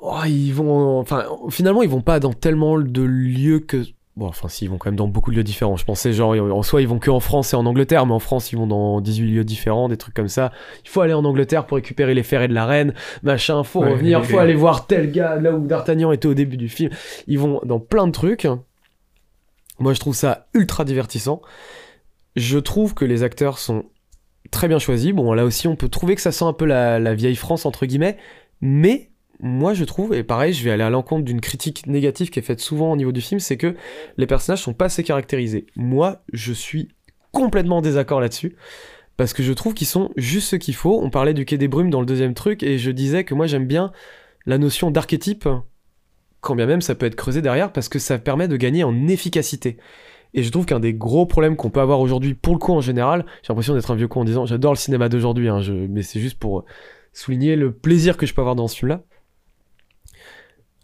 oh, ils vont enfin finalement ils vont pas dans tellement de lieux que Bon, enfin, si, ils vont quand même dans beaucoup de lieux différents. Je pensais, genre, en soi, ils vont que en France et en Angleterre, mais en France, ils vont dans 18 lieux différents, des trucs comme ça. Il faut aller en Angleterre pour récupérer les ferrets de la reine, machin, faut Ouais, revenir, faut aller voir tel gars, là où D'Artagnan était au début du film. Ils vont dans plein de trucs. Moi, je trouve ça ultra divertissant. Je trouve que les acteurs sont très bien choisis. Bon, là aussi, on peut trouver que ça sent un peu la, la vieille France, entre guillemets, mais moi je trouve, et pareil, je vais aller à l'encontre d'une critique négative qui est faite souvent au niveau du film, c'est que les personnages sont pas assez caractérisés. Moi, je suis complètement en désaccord là-dessus. Parce que je trouve qu'ils sont juste ce qu'il faut. On parlait du Quai des Brumes dans le deuxième truc, et je disais que moi j'aime bien la notion d'archétype, quand bien même ça peut être creusé derrière, parce que ça permet de gagner en efficacité. Et je trouve qu'un des gros problèmes qu'on peut avoir aujourd'hui, pour le coup en général, j'ai l'impression d'être un vieux con en disant j'adore le cinéma d'aujourd'hui, hein, mais c'est juste pour souligner le plaisir que je peux avoir dans ce film-là.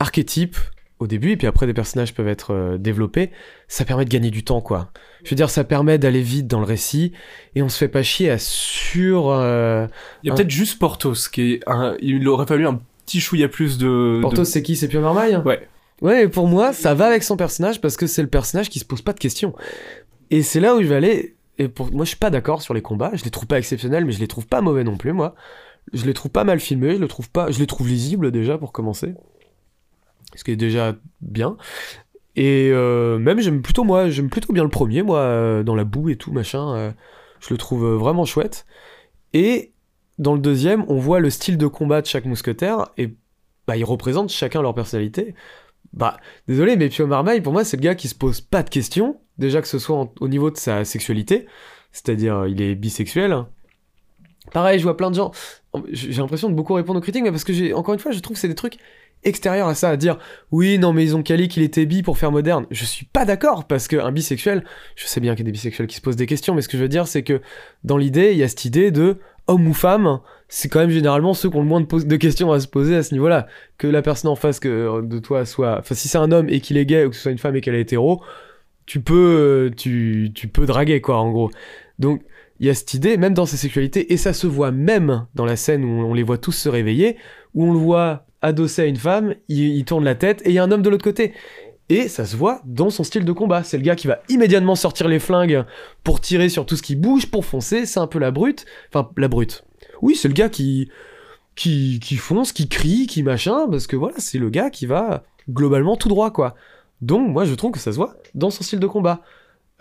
Archétype, au début, et puis après des personnages peuvent être euh, développés, ça permet de gagner du temps, quoi. Je veux dire, ça permet d'aller vite dans le récit, et on se fait pas chier à sur... euh, Il y a Un- peut-être juste Portos, qui est un... il aurait fallu un petit chouïa plus de... Portos, de- c'est qui? C'est Pio Marmaille? Ouais. Ouais, et pour moi, ça va avec son personnage parce que c'est le personnage qui se pose pas de questions. Et c'est là où je vais aller. Et pour moi, je suis pas d'accord sur les combats. Je les trouve pas exceptionnels, mais je les trouve pas mauvais non plus, moi. Je les trouve pas mal filmés. Je les trouve pas. Je les trouve lisibles déjà pour commencer, ce qui est déjà bien. Et euh, même j'aime plutôt moi, j'aime plutôt bien le premier, moi, euh, dans la boue et tout machin. euh, je le trouve vraiment chouette. Et dans le deuxième, on voit le style de combat de chaque mousquetaire et bah ils représentent chacun leur personnalité. Bah désolé, mais Pio Marmaille pour moi c'est le gars qui se pose pas de questions, déjà que ce soit au niveau de sa sexualité, c'est-à-dire il est bisexuel. Pareil, je vois plein de gens. J'ai l'impression de beaucoup répondre aux critiques, mais parce que j'ai encore une fois, je trouve que c'est des trucs extérieurs à ça, à dire oui, non, mais ils ont calé qu'il était bi pour faire moderne. Je suis pas d'accord parce qu'un bisexuel, je sais bien qu'il y a des bisexuels qui se posent des questions, mais ce que je veux dire, c'est que dans l'idée, il y a cette idée de homme ou femme, c'est quand même généralement ceux qui ont le moins de, questions à se poser à ce niveau-là. Que la personne en face que, de toi soit. Enfin, si c'est un homme et qu'il est gay ou que ce soit une femme et qu'elle est hétéro, tu peux, euh, tu, tu peux draguer, quoi, en gros. Donc, il y a cette idée, même dans sa sexualité, et ça se voit même dans la scène où on les voit tous se réveiller, où on le voit adossé à une femme, il, il tourne la tête, et il y a un homme de l'autre côté. Et ça se voit dans son style de combat. C'est le gars qui va immédiatement sortir les flingues pour tirer sur tout ce qui bouge, pour foncer. C'est un peu la brute. Enfin, la brute. Oui, c'est le gars qui, qui, qui fonce, qui crie, qui machin, parce que voilà, c'est le gars qui va globalement tout droit, quoi. Donc, moi, je trouve que ça se voit dans son style de combat.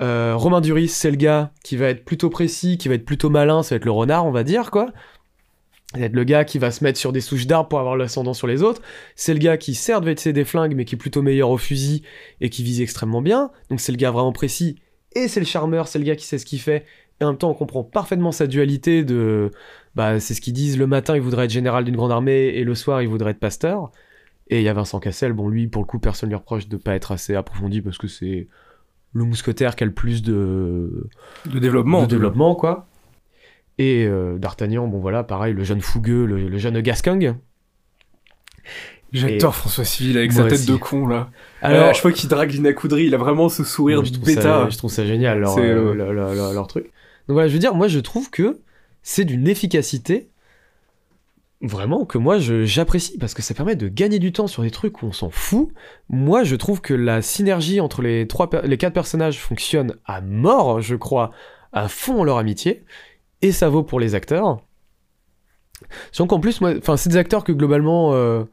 Euh, Romain Duris, c'est le gars qui va être plutôt précis, qui va être plutôt malin, ça va être le renard, on va dire, quoi. Ça va être le gars qui va se mettre sur des souches d'arbres pour avoir l'ascendant sur les autres. C'est le gars qui certes va utiliser des flingues, mais qui est plutôt meilleur au fusil et qui vise extrêmement bien. Donc c'est le gars vraiment précis. Et c'est le charmeur, c'est le gars qui sait ce qu'il fait. Et en même temps, on comprend parfaitement sa dualité de... Bah, c'est ce qu'ils disent, le matin, il voudrait être général d'une grande armée, et le soir, il voudrait être pasteur. Et il y a Vincent Cassel, bon, lui, pour le coup, personne lui reproche de pas être assez approfondi, parce que c'est le mousquetaire qui a le plus de, de développement. de développement, quoi. Et euh, D'Artagnan, bon voilà, pareil, le jeune fougueux, le, le jeune Gascogne. J'adore François Civil avec sa tête aussi. de con là. Alors, à chaque fois qu'il drague Lina Coudry, il a vraiment ce sourire moi, je, bêta. ça, je trouve ça génial, leur, euh, euh, leur- leur truc. Donc voilà, je veux dire, moi je trouve que c'est d'une efficacité vraiment que moi j'apprécie parce que ça permet de gagner du temps sur des trucs où on s'en fout. Moi je trouve que la synergie entre les trois, les quatre personnages fonctionne à mort, je crois, à fond leur amitié, et ça vaut pour les acteurs. Donc en plus, c'est des acteurs que globalement. euh,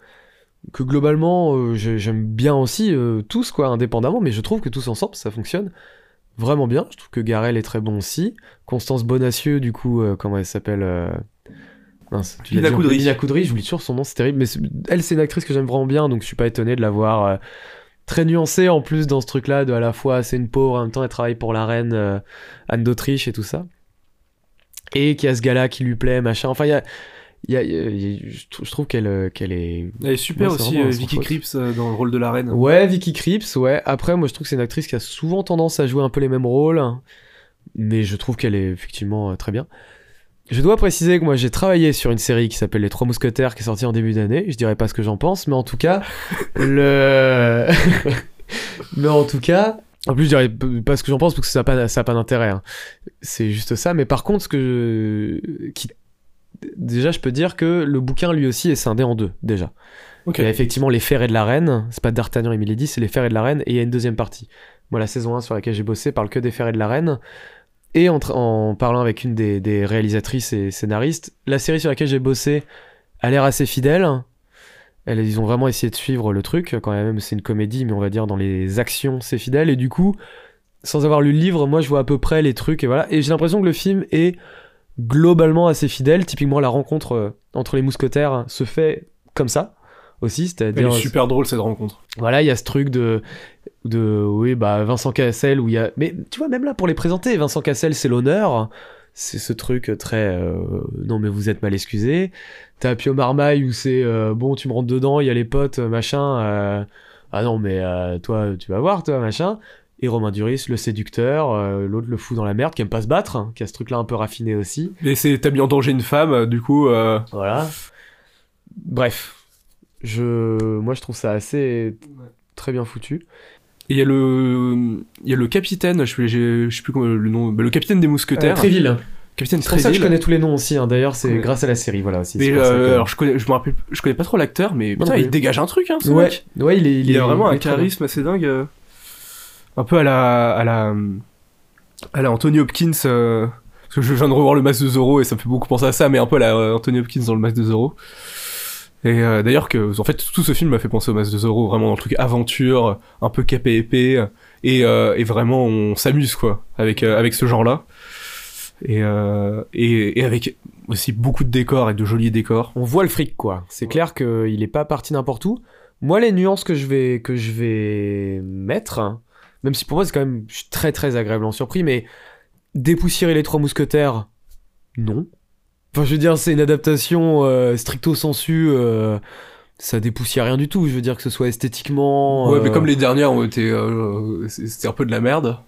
globalement euh, j'ai- j'aime bien aussi euh, tous quoi indépendamment mais je trouve que tous ensemble ça fonctionne vraiment bien je trouve que Garel est très bon aussi Constance Bonacieux du coup comment elle s'appelle mince, tu Lina Coudry. Lina Coudry j'oublie toujours son nom c'est terrible mais elle c'est une actrice que j'aime vraiment bien donc je suis pas étonné de la voir euh, très nuancée en plus dans ce truc là de à la fois c'est une pauvre en même temps elle travaille pour la reine euh, Anne d'Autriche et tout ça et qu'il y a ce gars là qui lui plaît machin enfin il y a il y a- il y a- il y a- je trou- je trouve qu'elle euh, qu'elle est Elle est super aussi, euh, Vicky. Krieps euh, dans le rôle de la reine. Ouais, Vicky Krieps, ouais. Après, moi, je trouve que c'est une actrice qui a souvent tendance à jouer un peu les mêmes rôles. Mais je trouve qu'elle est effectivement euh, très bien. Je dois préciser que moi, j'ai travaillé sur une série qui s'appelle Les Trois Mousquetaires, qui est sortie en début d'année. Je dirais pas ce que j'en pense, mais en tout cas, le. mais en tout cas. En plus, je dirais pas ce que j'en pense parce que ça n'a pas, ça a pas d'intérêt. hein. C'est juste ça. Mais par contre, ce que je... qui... Déjà, je peux dire que le bouquin, lui aussi, est scindé en deux, déjà. Il y a effectivement les ferrets de la reine. C'est pas D'Artagnan et Milady, c'est les ferrets de la reine. Et il y a une deuxième partie. Moi, la saison 1 sur laquelle j'ai bossé parle que des ferrets de la reine. Et en, en parlant avec une des, réalisatrices et scénaristes, la série sur laquelle j'ai bossé a l'air assez fidèle. Ils ont vraiment essayé de suivre le truc. Quand même, c'est une comédie, mais on va dire dans les actions, c'est fidèle. Et du coup, sans avoir lu le livre, moi, je vois à peu près les trucs. Et voilà. Et j'ai l'impression que le film est globalement assez fidèle. Typiquement, la rencontre euh, entre les mousquetaires se fait comme ça aussi, Elle c'est-à-dire est super drôle cette rencontre. voilà, il y a ce truc de de oui, bah Vincent Cassel où il y a mais tu vois même là pour les présenter, Vincent Cassel c'est l'honneur. C'est ce truc très euh, non mais vous êtes mal excusé. T'as Pio Marmaille où c'est euh, bon tu me rentres dedans, il y a les potes machin euh, ah non mais toi tu vas voir toi machin. et Romain Duris, le séducteur, euh, l'autre le fou dans la merde, qui aime pas se battre, hein, qui a ce truc-là un peu raffiné aussi. Et c'est t'as mis en danger une femme, du coup. euh, Voilà. Bref, je, moi je trouve ça assez très bien foutu. Et il y a le, il y a le capitaine, je sais, j'ai- je sais plus comment le nom, bah, le capitaine des mousquetaires. Euh, Tréville. Capitaine C'est pour ça que je Tréville. connais tous les noms aussi. hein. D'ailleurs, c'est Ouais. grâce à la série, voilà aussi. Mais c'est euh, alors je connais, je me rappelle, je connais pas trop l'acteur, mais putain, il dégage un truc, hein, ce ouais, mec. ouais, il est, Il, a vraiment il un est charisme assez dingue. euh, Un peu à la, à la, à la Anthony Hopkins. euh, parce que je viens de revoir le masque de Zorro et ça me fait beaucoup penser à ça, mais un peu à la Anthony Hopkins dans le masque de Zorro. Et euh, d'ailleurs que, en fait, tout ce film m'a fait penser au masque de Zorro, vraiment dans le truc aventure, un peu capé épée, et, euh, et vraiment on s'amuse quoi avec euh, avec ce genre-là. Et, euh, et, et avec aussi beaucoup de décors et de jolis décors. On voit le fric, quoi. C'est clair qu'il est pas parti n'importe où. Moi, les nuances que je vais, que je vais mettre, hein, même si pour moi c'est quand même je suis très très agréablement surpris, mais dépoussiérer les trois mousquetaires, non. Enfin, je veux dire, c'est une adaptation euh, stricto sensu. euh, ça dépoussière rien du tout. Je veux dire que ce soit esthétiquement. Ouais, euh, mais comme les dernières ont été, euh, c'était un peu de la merde.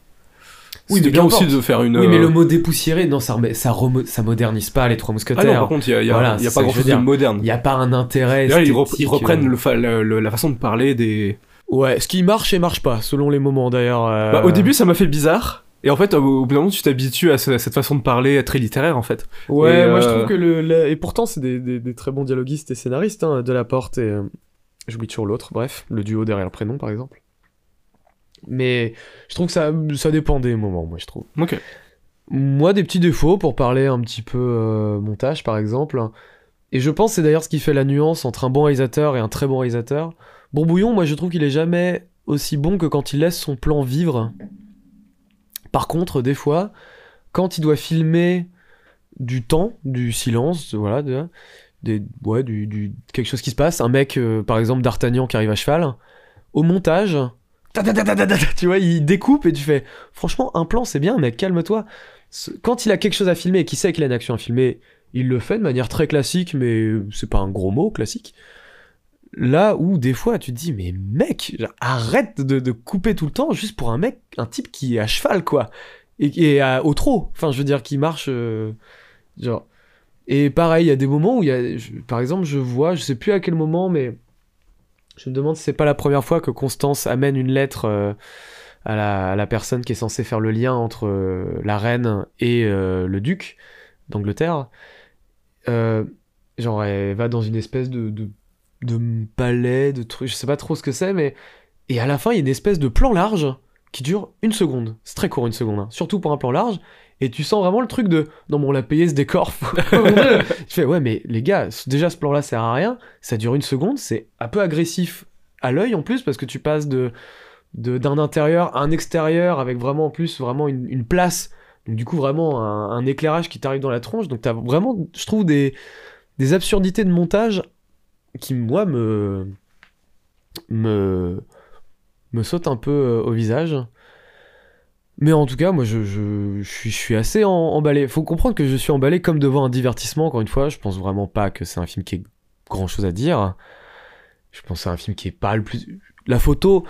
Oui, mais bien aussi de faire une. Oui, mais euh, le mot dépoussiérer, non, ça, remet- ça, remo- ça modernise pas les trois Ah mousquetaires. non, par contre, il y a, y a- Voilà, il y a c'est pas grand chose de moderne. Il y a pas un intérêt. Ils, rep- ils reprennent euh, le fa- le- le- la façon de parler des. Ouais, ce qui marche et marche pas, selon les moments d'ailleurs. euh, Bah, au début, ça m'a fait bizarre. Et en fait, au, bout d'un moment, tu t'habitues à, ce- à cette façon de parler très littéraire, en fait. Ouais, Et, moi je euh, trouve que le. le- Et pourtant, c'est des, des- des très bons dialoguistes et scénaristes, hein, de la porte et. euh, J'oublie toujours l'autre, bref, le duo derrière le prénom par exemple. Mais je trouve que ça, ça dépend des moments, moi je trouve. Ok. Moi, des petits défauts pour parler un petit peu euh, montage par exemple. Et je pense c'est d'ailleurs ce qui fait la nuance entre un bon réalisateur et un très bon réalisateur. Bourbouillon, moi je trouve qu'il est jamais aussi bon que quand il laisse son plan vivre. Par contre, des fois, quand il doit filmer du temps, du silence, voilà, de, des, ouais, du, quelque chose qui se passe, un mec, euh, par exemple d'Artagnan qui arrive à cheval, au montage, ta ta ta ta ta ta ta, tu vois, il découpe et tu fais, franchement, un plan c'est bien, mec, calme-toi. Quand il a quelque chose à filmer et qu'il sait qu'il a une action à filmer, il le fait de manière très classique, mais c'est pas un gros mot, classique. Là où des fois tu te dis, mais mec, arrête de, de couper tout le temps juste pour un mec, un type qui est à cheval, quoi. Et, à- au trot, enfin, je veux dire, qui marche. euh, genre. Et pareil, il y a des moments où il y a. par exemple, je vois, je sais plus à quel moment, mais. Je me demande si c'est pas la première fois que Constance amène une lettre euh, à, la, personne qui est censée faire le lien entre euh, la reine et le duc d'Angleterre. Genre, elle va dans une espèce de, de palais, de truc, je sais pas trop ce que c'est, mais. Et à la fin, il y a une espèce de plan large qui dure une seconde. C'est très court, une seconde, hein. surtout pour un plan large. Et tu sens vraiment le truc de non, mais on l'a payé ce décor. tu fais ouais, mais les gars, déjà ce plan-là sert à rien. Ça dure une seconde, c'est un peu agressif à l'œil en plus parce que tu passes de de- d'un intérieur à un extérieur avec vraiment en plus vraiment une, une place. Donc du coup vraiment un, un éclairage qui t'arrive dans la tronche. Donc t'as vraiment, je trouve des des absurdités de montage qui moi me me me sautent un peu euh, au visage. Mais en tout cas, moi, je, je, je suis, je suis assez en- emballé. Faut comprendre que je suis emballé comme devant un divertissement, encore une fois. Je pense vraiment pas que c'est un film qui ait grand chose à dire. Je pense que c'est un film qui est pas le plus. La photo,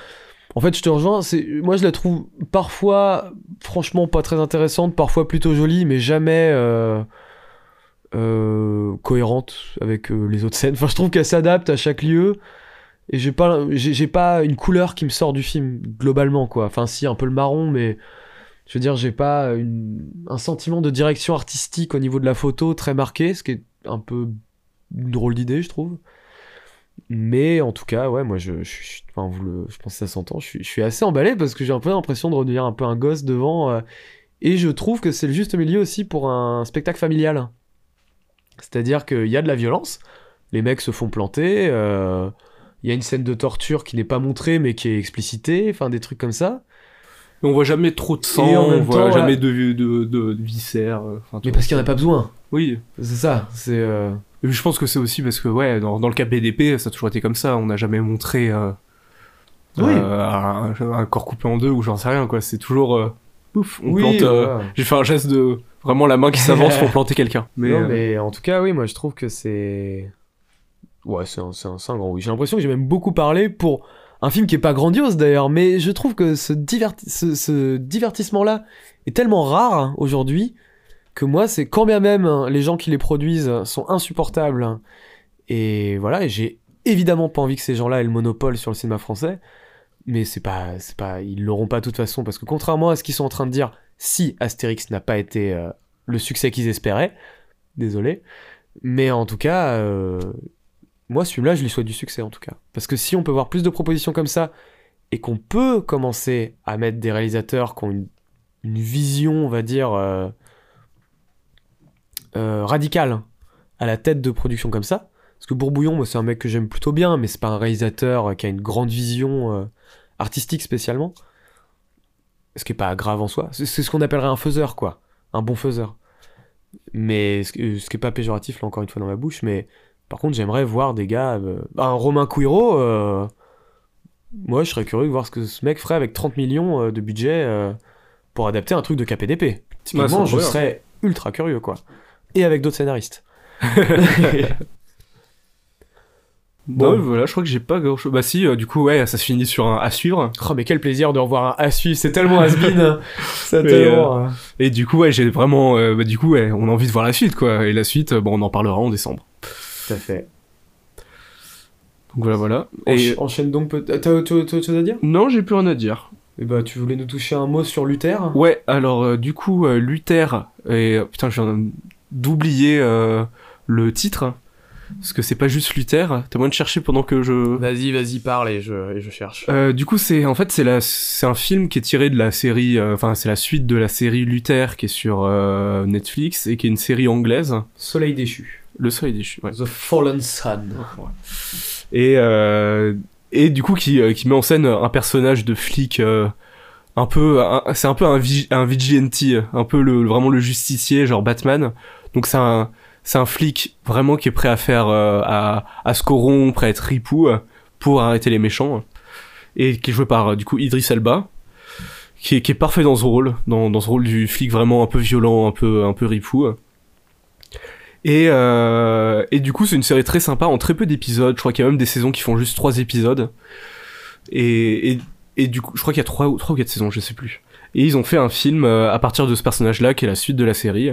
en fait, je te rejoins. C'est, moi, je la trouve parfois, franchement, pas très intéressante, parfois plutôt jolie, mais jamais euh, euh, cohérente avec euh, les autres scènes. Enfin, je trouve qu'elle s'adapte à chaque lieu. Et j'ai pas, j'ai, pas une couleur qui me sort du film globalement, quoi. Enfin, si, un peu le marron, mais je veux dire, j'ai pas un sentiment de direction artistique au niveau de la photo très marqué, ce qui est un peu une drôle d'idée, je trouve. Mais en tout cas, ouais, moi, je, je, je- je pense que ça s'entend. Je suis assez emballé parce que j'ai un peu l'impression de redevenir un peu un gosse devant. euh, et je trouve que c'est le juste milieu aussi pour un spectacle familial. C'est-à-dire qu'il y a de la violence, les mecs se font planter, euh, il y a une scène de torture qui n'est pas montrée mais qui est explicitée, enfin des trucs comme ça. Mais on voit jamais trop de sang, on voit temps, jamais de, de, de, de viscères. euh, Mais parce qu'il n'y en a pas besoin. Oui. C'est ça, c'est... euh, Je pense que c'est aussi parce que, ouais, dans, dans le cas BDP, ça a toujours été comme ça. On n'a jamais montré euh, Oui. un, un corps coupé en deux ou j'en sais rien, quoi. C'est toujours. ouf, on Oui, plante. J'ai fait un geste de. Vraiment la main qui s'avance pour planter quelqu'un. Mais, non, euh, mais en tout cas, oui, moi je trouve que c'est. Ouais, c'est un, c'est un, grand oui. J'ai l'impression que j'ai même beaucoup parlé pour Un film qui est pas grandiose d'ailleurs, mais je trouve que ce, diverti- ce, ce divertissement-là est tellement rare hein, aujourd'hui que moi, c'est quand bien même hein, les gens qui les produisent sont insupportables. hein, Et voilà, et j'ai évidemment pas envie que ces gens-là aient le monopole sur le cinéma français. Mais c'est pas, c'est pas, ils l'auront pas de toute façon parce que contrairement à ce qu'ils sont en train de dire, si Astérix n'a pas été euh, le succès qu'ils espéraient, désolé, mais en tout cas, euh, moi ce film-là, je lui souhaite du succès en tout cas, parce que si on peut voir plus de propositions comme ça et qu'on peut commencer à mettre des réalisateurs qui ont une, vision, on va dire, euh, euh, radicale à la tête de production comme ça. Parce que Bourbouillon, moi, c'est un mec que j'aime plutôt bien, mais c'est pas un réalisateur qui a une grande vision artistique spécialement. Ce qui est pas grave en soi. C'est ce qu'on appellerait un faiseur, quoi. Un bon faiseur. Mais ce, qui est pas péjoratif, là, encore une fois, dans ma bouche, mais par contre, j'aimerais voir des gars. euh, un Romain Couiro, euh, moi, je serais curieux de voir ce que ce mec ferait avec 30 millions euh, de budget pour adapter un truc de KPDP. Typiquement, je serais ultra curieux, quoi. Et avec d'autres scénaristes. Bon, Bon. voilà, je crois que j'ai pas grand chose. Bah si, euh, du coup, ouais, ça se finit sur un à suivre. Oh, mais quel plaisir de revoir un à suivre, c'est tellement has-been. c'est Mais, tellement. euh, Et du coup, ouais, j'ai vraiment, euh, bah du coup, ouais, on a envie de voir la suite, quoi. Et la suite, bon, on en parlera en décembre. Tout à fait. Donc voilà, voilà. Et... Et Enchaîne donc. peut- T'as autre chose à dire? Non, j'ai plus rien à dire. Eh bah, tu voulais nous toucher un mot sur Luther? Ouais, alors du coup, Luther et putain, je viens d'oublier le titre parce que c'est pas juste Luther. T'as moyen de chercher pendant que je. Vas-y, vas-y, parle et je, et je cherche. Euh, du coup, c'est en fait c'est la c'est un film qui est tiré de la série, euh, enfin c'est la suite de la série Luther qui est sur euh, Netflix et qui est une série anglaise. Soleil déchu. Le Soleil déchu. Ouais. The Fallen Sun. Et euh, et du coup qui euh, qui met en scène un personnage de flic. euh, un peu, un- c'est un peu un, vi- un vigilante, un peu le, vraiment le justicier, genre Batman. Donc c'est un, c'est un flic vraiment qui est prêt à faire, euh, à, à se corrompre, à être ripou euh, pour arrêter les méchants. Et qui est joué par, euh, du coup, Idris Elba, qui est, qui est parfait dans ce rôle, dans, dans ce rôle du flic vraiment un peu violent, un peu, un peu ripou. Et, euh, et du coup, c'est une série très sympa en très peu d'épisodes. Je crois qu'il y a même des saisons qui font juste trois épisodes. Et, et, et du coup, je crois qu'il y a trois ou trois quatre saisons, je sais plus. Et ils ont fait un film euh, à partir de ce personnage-là, qui est la suite de la série.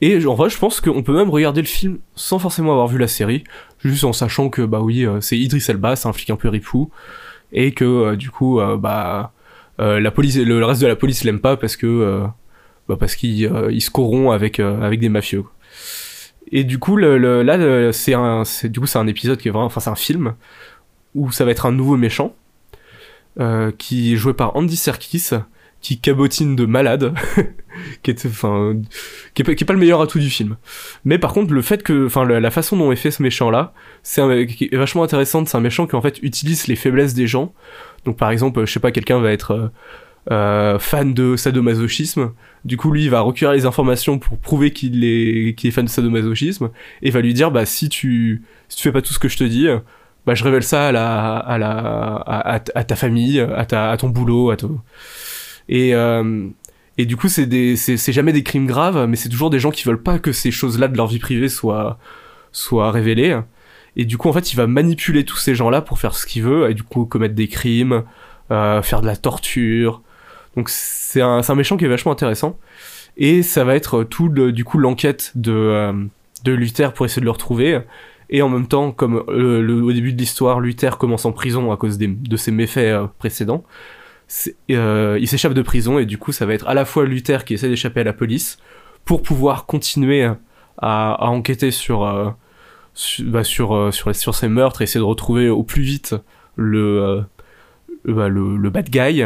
Et en vrai, je pense qu'on peut même regarder le film sans forcément avoir vu la série, juste en sachant que bah oui, euh, c'est Idris Elba, c'est un flic un peu ripou, et que euh, du coup, euh, bah la police, le, reste de la police l'aime pas parce que bah parce qu'il il se corrompt avec des mafieux. Et du coup, là, c'est du coup c'est un épisode qui est vraiment, enfin c'est un film où ça va être un nouveau méchant qui est joué par Andy Serkis, qui cabotine de malade, qui est, enfin, qui pas- le meilleur atout du film. Mais par contre, le fait que, enfin, la, façon dont est fait ce méchant-là, c'est vachement intéressante. C'est un méchant qui en fait utilise les faiblesses des gens. Donc par exemple, je sais pas, quelqu'un va être euh, euh, fan de sadomasochisme. Du coup, lui, il va recueillir les informations pour prouver qu'il est, qu'il est fan de sadomasochisme et va lui dire, bah si tu, si tu fais pas tout ce que je te dis, bah je révèle ça à la, à la, à, ta famille, à ta, à ton boulot, à tout. Et euh, et du coup, c'est jamais des crimes graves, mais c'est toujours des gens qui veulent pas que ces choses-là de leur vie privée soient, soient révélées. Et du coup, en fait, il va manipuler tous ces gens-là pour faire ce qu'il veut, et du coup, commettre des crimes, euh, faire de la torture. Donc, c'est un, un méchant qui est vachement intéressant. Et ça va être tout, du coup, l'enquête de, euh, de Luther pour essayer de le retrouver. Et en même temps, comme au début de l'histoire, Luther commence en prison à cause des, de ses méfaits précédents, euh, il s'échappe de prison et du coup, ça va être à la fois Luther qui essaie d'échapper à la police pour pouvoir continuer à, enquêter sur, euh, bah, sur, euh, sur, sur ces meurtres et essayer de retrouver au plus vite le, euh, bah, le, bad guy.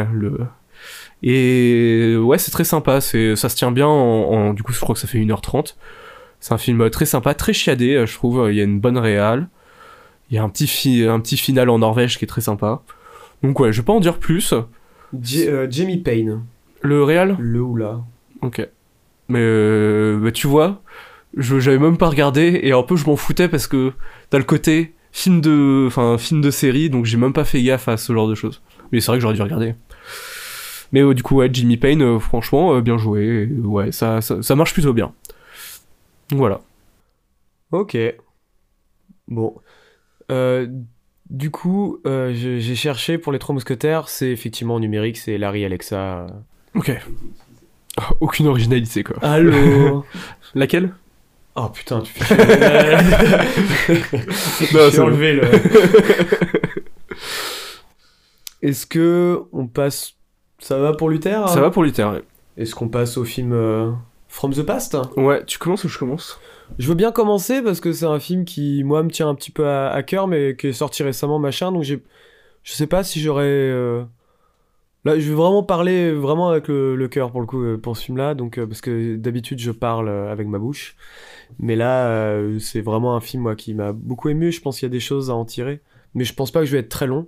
Et ouais, c'est très sympa, ça se tient bien en, en- Du coup, je crois que ça fait 1h30. C'est un film très sympa, très chiadé, je trouve. Il y a une bonne réal. Il y a un petit, fi- un petit final en Norvège qui est très sympa. Donc ouais, je vais pas en dire plus. J- euh, Jamie Payne. Le réal Le ou là. Ok. Mais euh, bah, tu vois, je j'avais même pas regardé et un peu je m'en foutais parce que t'as le côté film de, enfin film de série, donc j'ai même pas fait gaffe à ce genre de choses. Mais c'est vrai que j'aurais dû regarder. Mais euh, du coup ouais, Jimmy Payne, euh, franchement bien joué, et, ouais ça, ça ça marche plutôt bien. Voilà. Ok. Bon. Du coup, euh, j'ai cherché pour les trois mousquetaires, c'est effectivement numérique, c'est Larry Alexa. Ok. Oh, aucune originalité, quoi. Allô Laquelle? Oh putain, tu fais chier. Non, J'ai c'est enlevé le. Est-ce que on passe. Ça va pour Luther Ça va pour Luther, ouais. Est-ce qu'on passe au film euh, From the Past Ouais, tu commences ou je commence? Je veux bien commencer parce que c'est un film qui, moi, me tient un petit peu à, à cœur, mais qui est sorti récemment, machin. Donc, j'ai, je sais pas si j'aurais. euh, Là, je vais vraiment parler vraiment avec le, le cœur pour le coup euh, pour ce film-là, donc euh, parce que d'habitude je parle avec ma bouche, mais là euh, c'est vraiment un film moi qui m'a beaucoup ému. Je pense qu'il y a des choses à en tirer, mais je pense pas que je vais être très long.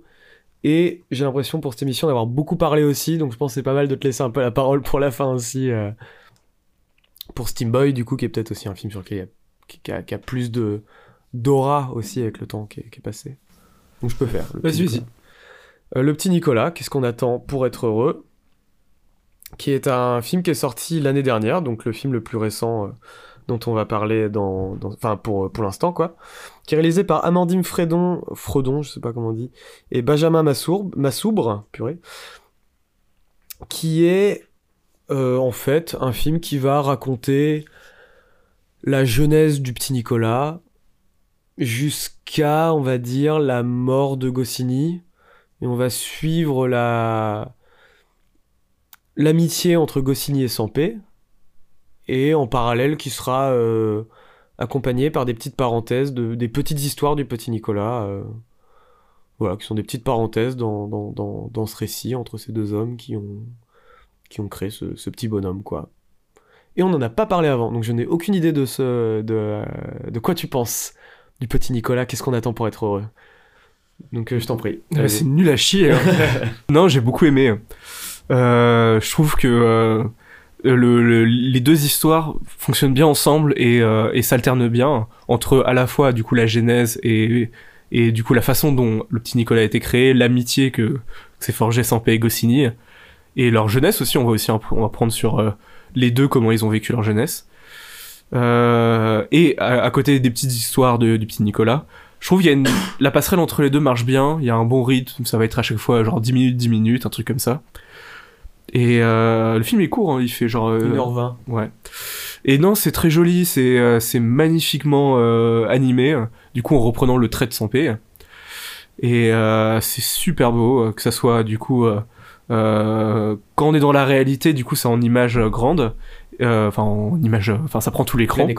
Et j'ai l'impression pour cette émission d'avoir beaucoup parlé aussi, donc je pense que c'est pas mal de te laisser un peu la parole pour la fin aussi. Euh, pour Steam Boy, du coup, qui est peut-être aussi un film sur lequel il y a, qui, qui a, qui a plus de d'aura aussi avec le temps qui est, qui est passé. Donc je peux faire. le petit Vas-y, vas-y. Nicolas. Euh, le petit Nicolas, qu'est-ce qu'on attend pour être heureux? Qui est un film qui est sorti l'année dernière, donc le film le plus récent euh, dont on va parler dans, dans- enfin pour pour l'instant quoi, qui est réalisé par Amandine Fredon, Fredon, je sais pas comment on dit, et Benjamin Massourbe, Massoubre, purée, qui est euh, en fait un film qui va raconter la jeunesse du petit Nicolas jusqu'à, on va dire, la mort de Goscinny. Et on va suivre la l'amitié entre Goscinny et Sampé. Et en parallèle, qui sera euh, accompagné par des petites parenthèses, de, des petites histoires du petit Nicolas. euh, voilà, qui sont des petites parenthèses dans, dans, dans ce récit entre ces deux hommes qui ont, qui ont créé ce, ce petit bonhomme, quoi. Et on n'en a pas parlé avant, donc je n'ai aucune idée de ce, de, euh, de quoi tu penses du petit Nicolas. Qu'est-ce qu'on attend pour être heureux? Donc euh, je t'en prie. Ah. C'est nul à chier. hein. non, j'ai beaucoup aimé. Euh, je trouve que euh, le, le- les deux histoires fonctionnent bien ensemble et, et s'alternent bien entre à la fois du coup la genèse et, et du coup la façon dont le petit Nicolas a été créé, l'amitié que, que s'est forgé Sampé et Goscinny et leur jeunesse aussi. On va aussi on va prendre sur euh, les deux comment ils ont vécu leur jeunesse. Euh, et à, à côté des petites histoires de- du petit Nicolas, je trouve qu'il y a une, la passerelle entre les deux marche bien, il y a un bon rythme, ça va être à chaque fois genre 10 minutes, 10 minutes, un truc comme ça. Et euh, le film est court, hein, il fait genre... euh, 1h20. Ouais. Et non, c'est très joli, c'est c'est magnifiquement animé, du coup en reprenant le trait de Sampé. Et c'est super beau, que ça soit du coup... euh, quand on est dans la réalité, du coup c'est en image grande, euh, enfin en image... Enfin ça prend tout l'écran. Ouais.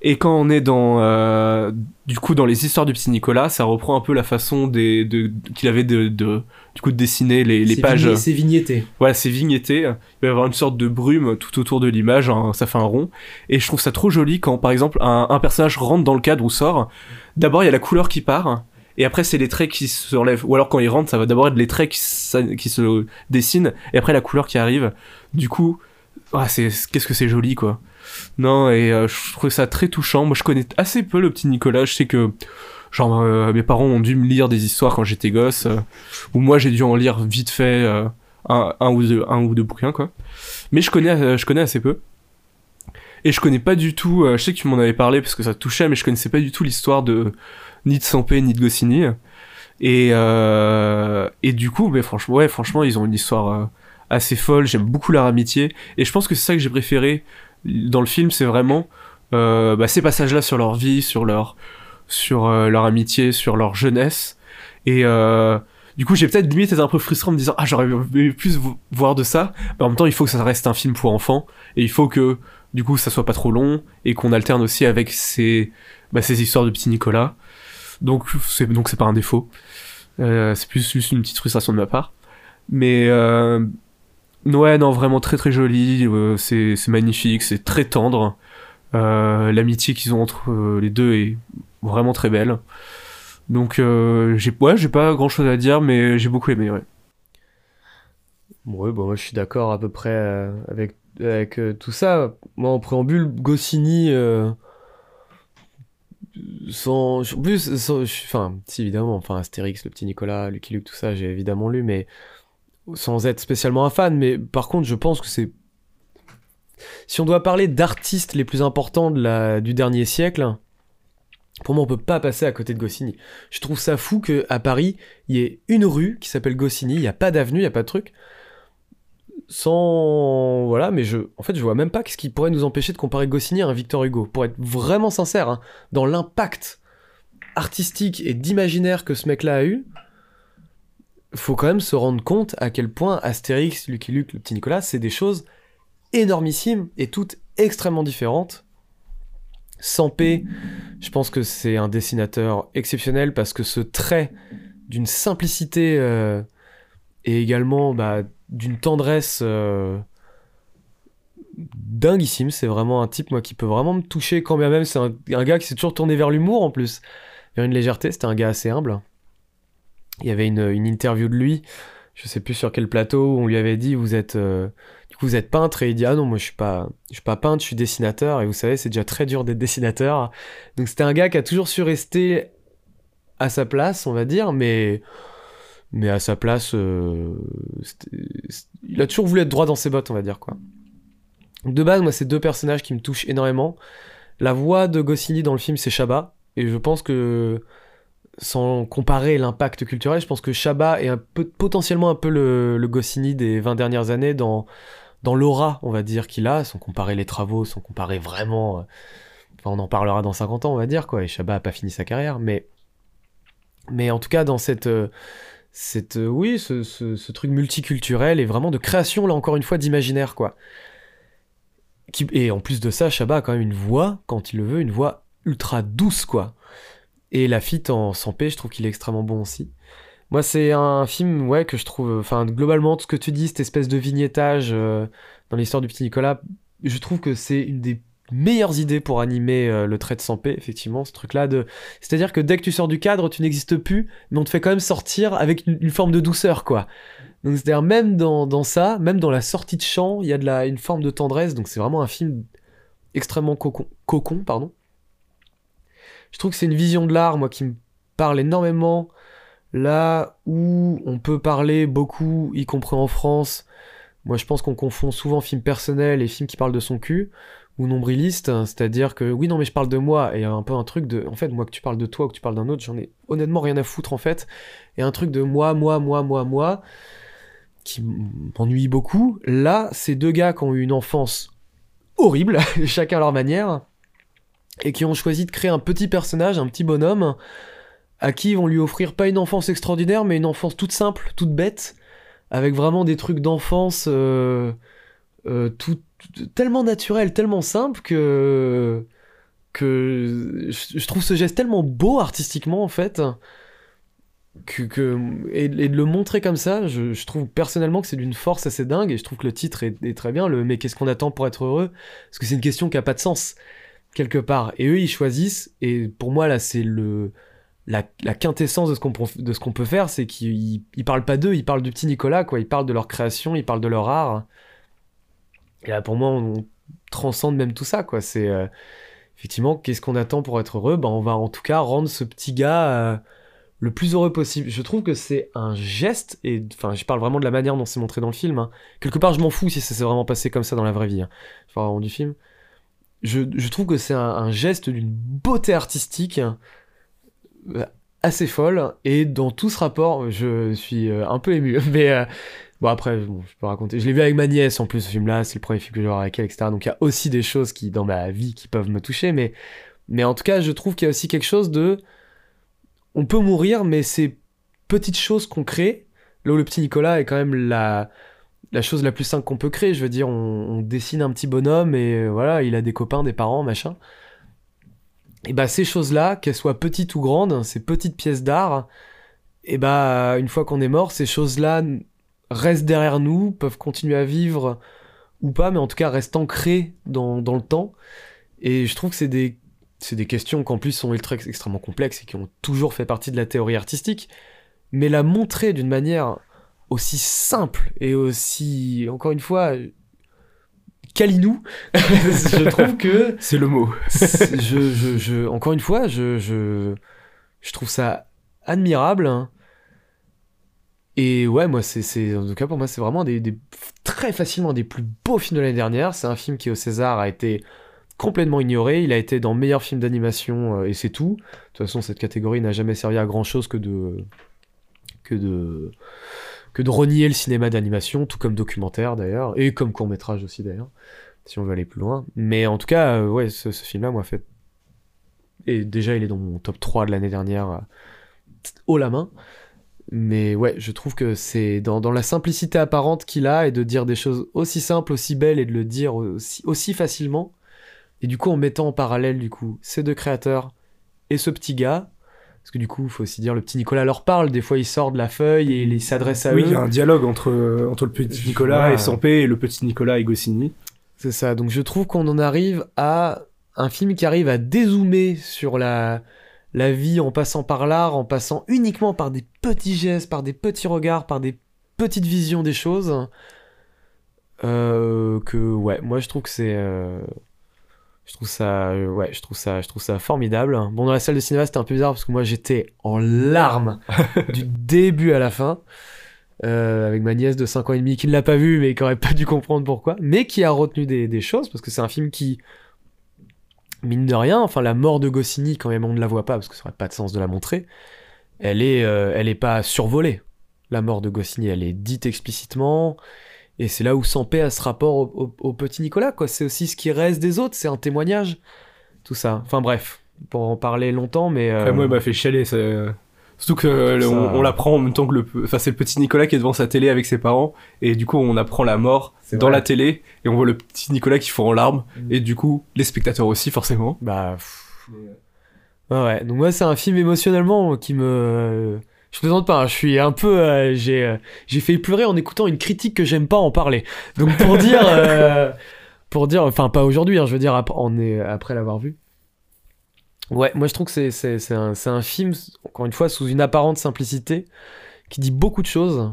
Et quand on est dans, euh, du coup, dans les histoires du petit Nicolas, ça reprend un peu la façon des, de, qu'il avait de, de, du coup, de dessiner les, pages. C'est vignetté. Voilà, c'est vignetté. Il va y avoir une sorte de brume tout autour de l'image, hein, ça fait un rond. Et je trouve ça trop joli quand, par exemple, un, un personnage rentre dans le cadre ou sort. D'abord, il y a la couleur qui part. Et après, c'est les traits qui se relèvent. Ou alors, quand il rentre, ça va d'abord être les traits qui, qui se dessinent. Et après, la couleur qui arrive. Du coup, ah, c'est, qu'est-ce que c'est joli, quoi. Non, et euh, je trouve ça très touchant. Moi, je connais assez peu le petit Nicolas. Je sais que, genre, euh, mes parents ont dû me lire des histoires quand j'étais gosse. euh, ou moi, j'ai dû en lire vite fait un, un, ou deux, un ou deux bouquins, quoi. Mais je connais, je connais assez peu. Et je connais pas du tout. euh, je sais que tu m'en avais parlé parce que ça touchait, mais je connaissais pas du tout l'histoire de ni de Sampé ni de Goscinny. Et euh, et du coup, mais franchement, ouais, franchement, ils ont une histoire euh, assez folle. J'aime beaucoup leur amitié. Et je pense que c'est ça que j'ai préféré dans le film, c'est vraiment bah, ces passages-là sur leur vie, sur leur sur leur amitié, sur leur jeunesse. Et du coup, j'ai peut-être limite été un peu frustré en me disant ah j'aurais aimé plus vo- voir de ça. Mais en même temps, il faut que ça reste un film pour enfants et il faut que du coup ça soit pas trop long et qu'on alterne aussi avec ces bah, ces histoires de petit Nicolas. Donc c'est donc c'est pas un défaut. Euh, c'est plus juste une petite frustration de ma part. Mais euh, ouais, non, vraiment très très joli. euh, c'est magnifique, c'est très tendre. Euh, L'amitié qu'ils ont entre euh, les deux est vraiment très belle. Donc euh, j'ai ouais, j'ai pas grand chose à dire, mais j'ai beaucoup aimé. Ouais. Bon, moi je suis d'accord à peu près avec, avec euh, tout ça. Moi en préambule, Goscinny, euh, sans. En plus, enfin, si évidemment, enfin Astérix, le petit Nicolas, Lucky Luke, tout ça, j'ai évidemment lu, mais sans être spécialement un fan. Mais par contre, je pense que c'est. Si on doit parler d'artistes les plus importants du dernier siècle, Pour moi, on peut pas passer à côté de Goscinny. Je trouve ça fou que à Paris, il y ait une rue qui s'appelle Goscinny, il y a pas d'avenue, il y a pas de truc. Sans voilà, mais je en fait, je vois même pas ce qui pourrait nous empêcher de comparer Goscinny à Victor Hugo. Pour être vraiment sincère, hein, dans l'impact artistique et d'imaginaire que ce mec-là a eu, faut quand même se rendre compte à quel point Astérix, Lucky Luke, le petit Nicolas, c'est des choses énormissimes et toutes extrêmement différentes. Sampé, je pense que c'est un dessinateur exceptionnel parce que ce trait d'une simplicité euh, et également bah, d'une tendresse euh, dinguissime. C'est vraiment un type moi qui peut vraiment me toucher quand bien même c'est un, gars qui s'est toujours tourné vers l'humour en plus, vers une légèreté. C'était un gars assez humble. Il y avait une, interview de lui, je sais plus sur quel plateau, où on lui avait dit vous êtes euh, vous êtes peintre et il dit ah non moi je suis pas je suis pas peintre, je suis dessinateur et vous savez c'est déjà très dur d'être dessinateur. Donc c'était un gars qui a toujours su rester à sa place, on va dire, mais mais à sa place euh, il a toujours voulu être droit dans ses bottes, on va dire quoi. De base, moi c'est deux personnages qui me touchent énormément. La voix de Goscinny dans le film c'est Chabat et je pense que sans comparer l'impact culturel, je pense que Chabat est potentiellement un peu le, Goscinny des 20 dernières années dans, dans l'aura, on va dire, qu'il a, sans comparer les travaux, sans comparer vraiment. euh, on en parlera dans 50 ans, on va dire, quoi. Et Chabat a pas fini sa carrière, mais. Mais en tout cas, dans cette. euh, cette euh, oui, ce, ce- truc multiculturel et vraiment de création, là encore une fois, d'imaginaire, quoi. Qui, et en plus de ça, Chabat a quand même une voix, quand il le veut, une voix ultra douce, quoi. Et Lafitte en sans paix, je trouve qu'il est extrêmement bon aussi. Moi, c'est un film, ouais, que je trouve, enfin, globalement, tout ce que tu dis, cette espèce de vignettage euh, dans l'histoire du petit Nicolas, je trouve que c'est une des meilleures idées pour animer euh, le trait de sans paix, effectivement, ce truc-là de, c'est-à-dire que dès que tu sors du cadre, tu n'existes plus, mais on te fait quand même sortir avec une, une forme de douceur, quoi. Donc, c'est-à-dire, même dans, dans ça, même dans la sortie de champ, il y a de la, une forme de tendresse, donc c'est vraiment un film extrêmement cocon, cocon pardon. Je trouve que c'est une vision de l'art, moi, qui me parle énormément. Là où on peut parler beaucoup, y compris en France, moi je pense qu'on confond souvent film personnel et film qui parle de son cul, ou nombriliste, hein, c'est-à-dire que oui, non, mais je parle de moi, et un peu un truc de. En fait, moi que tu parles de toi ou que tu parles d'un autre, j'en ai honnêtement rien à foutre en fait. Et un truc de moi, moi, moi, moi, moi, qui m'ennuie beaucoup. Là, ces deux gars qui ont eu une enfance horrible, chacun à leur manière, et qui ont choisi de créer un petit personnage, un petit bonhomme, à qui ils vont lui offrir pas une enfance extraordinaire, mais une enfance toute simple, toute bête, avec vraiment des trucs d'enfance euh, euh, tout- tellement naturels, tellement simples que que je, trouve ce geste tellement beau artistiquement en fait que, que et, et de le montrer comme ça, je, je trouve personnellement que c'est d'une force assez dingue et je trouve que le titre est, très bien. Le mais qu'est-ce qu'on attend pour être heureux? Parce que c'est une question qui a pas de sens quelque part. Et eux ils choisissent et pour moi là c'est le la, la quintessence de ce qu'on peut faire, c'est qu'ils ils parlent pas d'eux, ils parlent du petit Nicolas, quoi. Ils parlent de leur création, ils parlent de leur art. Et là, pour moi, on transcende même tout ça, quoi. C'est euh, effectivement, qu'est-ce qu'on attend pour être heureux? Ben, on va en tout cas rendre ce petit gars euh, le plus heureux possible. Je trouve que c'est un geste, et enfin, je parle vraiment de la manière dont c'est montré dans le film. hein. Quelque part, je m'en fous si ça s'est vraiment passé comme ça dans la vraie vie. Vraiment du film. Je, trouve que c'est un, geste d'une beauté artistique euh, assez folle et dans tout ce rapport je suis un peu ému mais bon après je peux raconter. Je l'ai vu avec ma nièce en plus ce film là c'est le premier film que je vais voir avec elle etc donc il y a aussi des choses qui dans ma vie qui peuvent me toucher mais mais en tout cas je trouve qu'il y a aussi quelque chose de on peut mourir mais ces petites choses qu'on crée là où le petit Nicolas est quand même la la chose la plus simple qu'on peut créer. Je veux dire on, dessine un petit bonhomme et euh, voilà il a des copains des parents machin. Et bah ces choses-là, qu'elles soient petites ou grandes, ces petites pièces d'art, et bah une fois qu'on est mort, ces choses-là restent derrière nous, peuvent continuer à vivre ou pas, mais en tout cas restent ancrées dans, dans le temps. Et je trouve que c'est des, c'est des questions qu'en plus sont ultra extrêmement complexes et qui ont toujours fait partie de la théorie artistique, mais la montrer d'une manière aussi simple et aussi, encore une fois, calinou, je trouve que C'est le mot. je, je, je, encore une fois, je, je, je trouve ça admirable. Et ouais, moi, c'est, en tout cas, pour moi, c'est vraiment des, des- très facilement des plus beaux films de l'année dernière. C'est un film qui, au César, a été complètement ignoré. Il a été dans meilleur film d'animation euh, et c'est tout. De toute façon, cette catégorie n'a jamais servi à grand chose que de que de que de renier le cinéma d'animation, tout comme documentaire d'ailleurs, et comme court métrage aussi d'ailleurs, si on veut aller plus loin. Mais en tout cas, euh, ouais, ce, ce film-là, moi, fait. Et déjà, il est dans mon top 3 de l'année dernière, euh, haut la main. Mais ouais, je trouve que c'est dans, dans la simplicité apparente qu'il a et de dire des choses aussi simples, aussi belles et de le dire aussi, aussi facilement. Et du coup, en mettant en parallèle, du coup, ces deux créateurs et ce petit gars, parce que du coup, il faut aussi dire, le petit Nicolas leur parle. Des fois, il sort de la feuille et il s'adresse à Oui, eux. il y a un dialogue entre, entre le petit Nicolas ouais. et Sampé et le petit Nicolas et Goscinny. C'est ça. Donc, je trouve qu'on en arrive à un film qui arrive à dézoomer sur la, la vie en passant par l'art, en passant uniquement par des petits gestes, par des petits regards, par des petites visions des choses. Euh, que, ouais, moi, je trouve que c'est. euh, Je trouve ça, euh, ouais, je trouve ça, je trouve ça formidable. Bon, dans la salle de cinéma, c'était un peu bizarre parce que moi, j'étais en larmes du début à la fin. euh, avec ma nièce de 5 ans et demi qui ne l'a pas vu mais qui aurait pas dû comprendre pourquoi, mais qui a retenu des, des choses parce que c'est un film qui, mine de rien, enfin la mort de Goscinny quand même on ne la voit pas parce que ça aurait pas de sens de la montrer, elle est, euh, elle est pas survolée. La mort de Goscinny, elle est dite explicitement. Et c'est là où Sampé a ce rapport au, petit Nicolas, quoi. C'est aussi ce qui reste des autres, c'est un témoignage. Tout ça. Enfin bref, pour en parler longtemps, mais. euh, moi, il m'a fait chialer. ça- Surtout que euh, Ça- on, on l'apprend en même temps que le. Enfin, c'est le petit Nicolas qui est devant sa télé avec ses parents. Et du coup, on apprend la mort dans vrai. la télé. Et on voit le petit Nicolas qui fond en larmes. Mm. Et du coup, les spectateurs aussi, forcément. Bah. pff. Ouais, ouais. Donc, moi, c'est un film émotionnellement qui me. Je plaisante pas, hein, je suis un peu. euh, j'ai, euh, j'ai fait pleurer en écoutant une critique que j'aime pas en parler. Donc, pour dire. euh, pour dire. Enfin, pas aujourd'hui, hein, je veux dire après, on est, après l'avoir vu. Ouais, moi, je trouve que c'est, un, un film, encore une fois, sous une apparente simplicité, qui dit beaucoup de choses.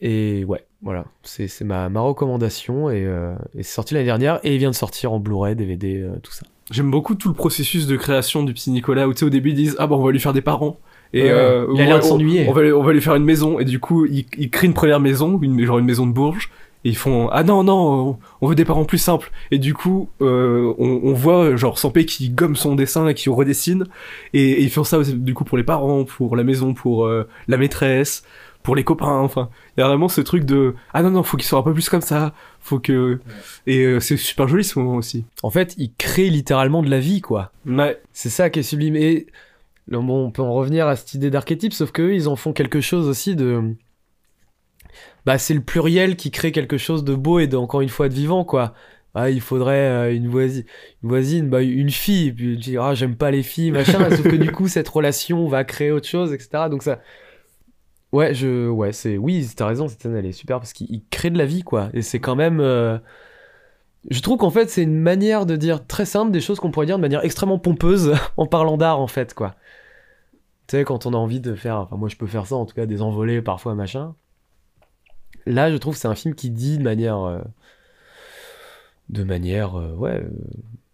Et ouais, voilà. C'est, ma, ma recommandation. Et, euh, et c'est sorti l'année dernière. Et il vient de sortir en Blu-ray, DVD, euh, tout ça. J'aime beaucoup tout le processus de création du petit Nicolas où tu sais au début ils disent ah bah on va lui faire des parents et Ouais, euh, il a l'air de on- s'ennuyer. On va, lui- on va lui faire une maison et du coup ils, ils créent une première maison, une, genre une maison de Bourges et ils font ah non non on- veut des parents plus simples et du coup euh, on, on voit genre Sampé qui gomme son dessin et qui redessine et, et ils font ça aussi, du coup pour les parents, pour la maison, pour euh, la maîtresse, pour les copains enfin il y a vraiment ce truc de ah non non faut qu'ils soient un peu plus comme ça faut que et euh, c'est super joli ce moment aussi En fait, il crée littéralement de la vie, quoi. ouais C'est ça qui est sublime. Et bon, on peut en revenir à cette idée d'archétype, sauf qu'eux, ils en font quelque chose aussi de. Bah, c'est le pluriel qui crée quelque chose de beau et encore une fois de vivant, quoi. Ah, il faudrait euh, une, voisine, une bah, une fille, puis dis, ah, j'aime pas les filles, machin, sauf que du coup, cette relation va créer autre chose, etc. Donc ça. Ouais, je. Ouais, c'est. Oui, t'as raison, cette scène, est super parce qu'il il crée de la vie, quoi. Et c'est quand même. euh, Je trouve qu'en fait, c'est une manière de dire très simple des choses qu'on pourrait dire de manière extrêmement pompeuse en parlant d'art, en fait, quoi. Tu sais, quand on a envie de faire. Enfin, moi, je peux faire ça, en tout cas, des envolées parfois, machin. Là, je trouve que c'est un film qui dit de manière. euh, de manière. euh, ouais. euh,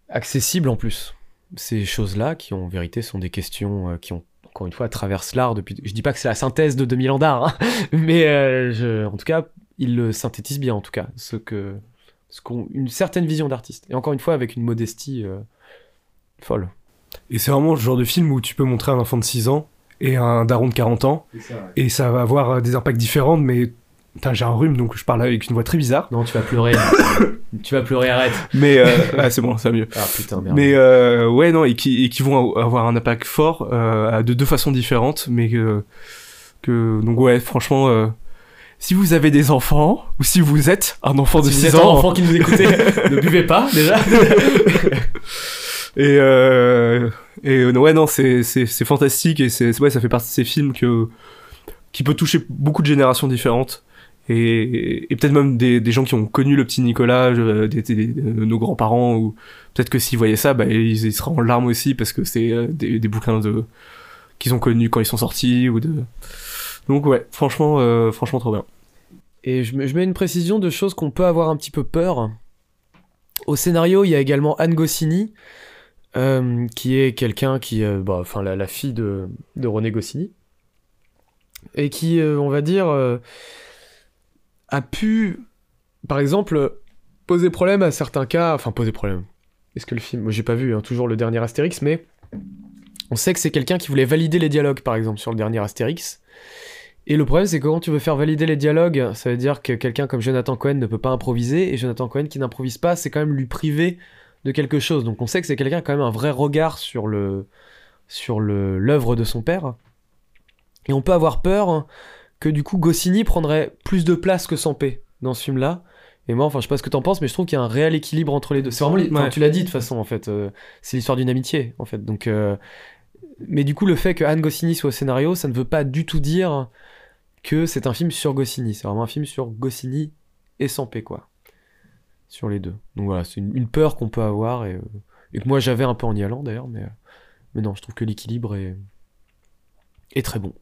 accessible en plus. Ces choses-là, qui en vérité sont des questions euh, qui ont. Encore une fois, traversent l'art depuis. Je dis pas que c'est la synthèse de 2000 ans d'art, hein, mais euh, je- en tout cas, il le synthétise bien, en tout cas. Ce que ce qu'on- une certaine vision d'artiste. Et encore une fois, avec une modestie euh, folle. Et c'est vraiment le genre de film où tu peux montrer un enfant de 6 ans et un daron de 40 ans, et ça va avoir des impacts différents, mais putain, j'ai un rhume, donc je parle avec une voix très bizarre. Non, tu vas pleurer. tu vas pleurer, arrête. Mais euh, ah, c'est bon, ça va mieux. Ah putain, merde. Mais euh, ouais, non, et qui, et qui vont avoir un impact fort euh, de deux façons différentes, mais que, que donc ouais, franchement, si vous avez des enfants ou si vous êtes un enfant de si vous 6 êtes un ans, enfant qui nous écoutait, ne buvez pas déjà. Et, et ouais, non, c'est, c'est, fantastique et c'est- ouais, ça fait partie de ces films que, qui peut toucher beaucoup de générations différentes. Et, peut-être même des, gens qui ont connu le petit Nicolas, euh, nos grands-parents, ou peut-être que s'ils voyaient ça, bah, ils, ils seraient en larmes aussi parce que c'est euh, des, bouquins qu'ils ont connus quand ils sont sortis. ou Donc ouais, franchement, euh, franchement trop bien. Et je, mets- une précision de choses qu'on peut avoir un petit peu peur. Au scénario, il y a également Anne Goscinny, qui est quelqu'un qui, bah, enfin la, la fille de, de René Goscinny, et qui, on va dire, a pu, par exemple, poser problème à certains cas, enfin poser problème. est-ce que le film, moi j'ai pas vu hein, toujours le dernier Astérix, mais on sait que c'est quelqu'un qui voulait valider les dialogues, par exemple, sur le dernier Astérix. Et le problème, c'est que quand tu veux faire valider les dialogues, ça veut dire que quelqu'un comme Jonathan Cohen ne peut pas improviser, et Jonathan Cohen qui n'improvise pas, c'est quand même lui priver de quelque chose. Donc on sait que c'est quelqu'un quand même un vrai regard sur le sur l'œuvre de son père. Et on peut avoir peur que du coup Goscinny prendrait plus de place que Sampé dans ce film-là. Et moi, enfin, je sais pas ce que t'en penses, mais je trouve qu'il y a un réel équilibre entre les deux. C'est vraiment, Ouais. tu l'as dit de toute façon, en fait. euh, c'est l'histoire d'une amitié, en fait. Donc, euh, mais du coup, le fait que Anne Goscinny soit au scénario, ça ne veut pas du tout dire que c'est un film sur Goscinny. C'est vraiment un film sur Goscinny et Sampé, quoi. Sur les deux. Donc voilà, c'est une, une peur qu'on peut avoir et, euh, et que moi j'avais un peu en y allant d'ailleurs, mais, mais non, je trouve que l'équilibre est, est très bon.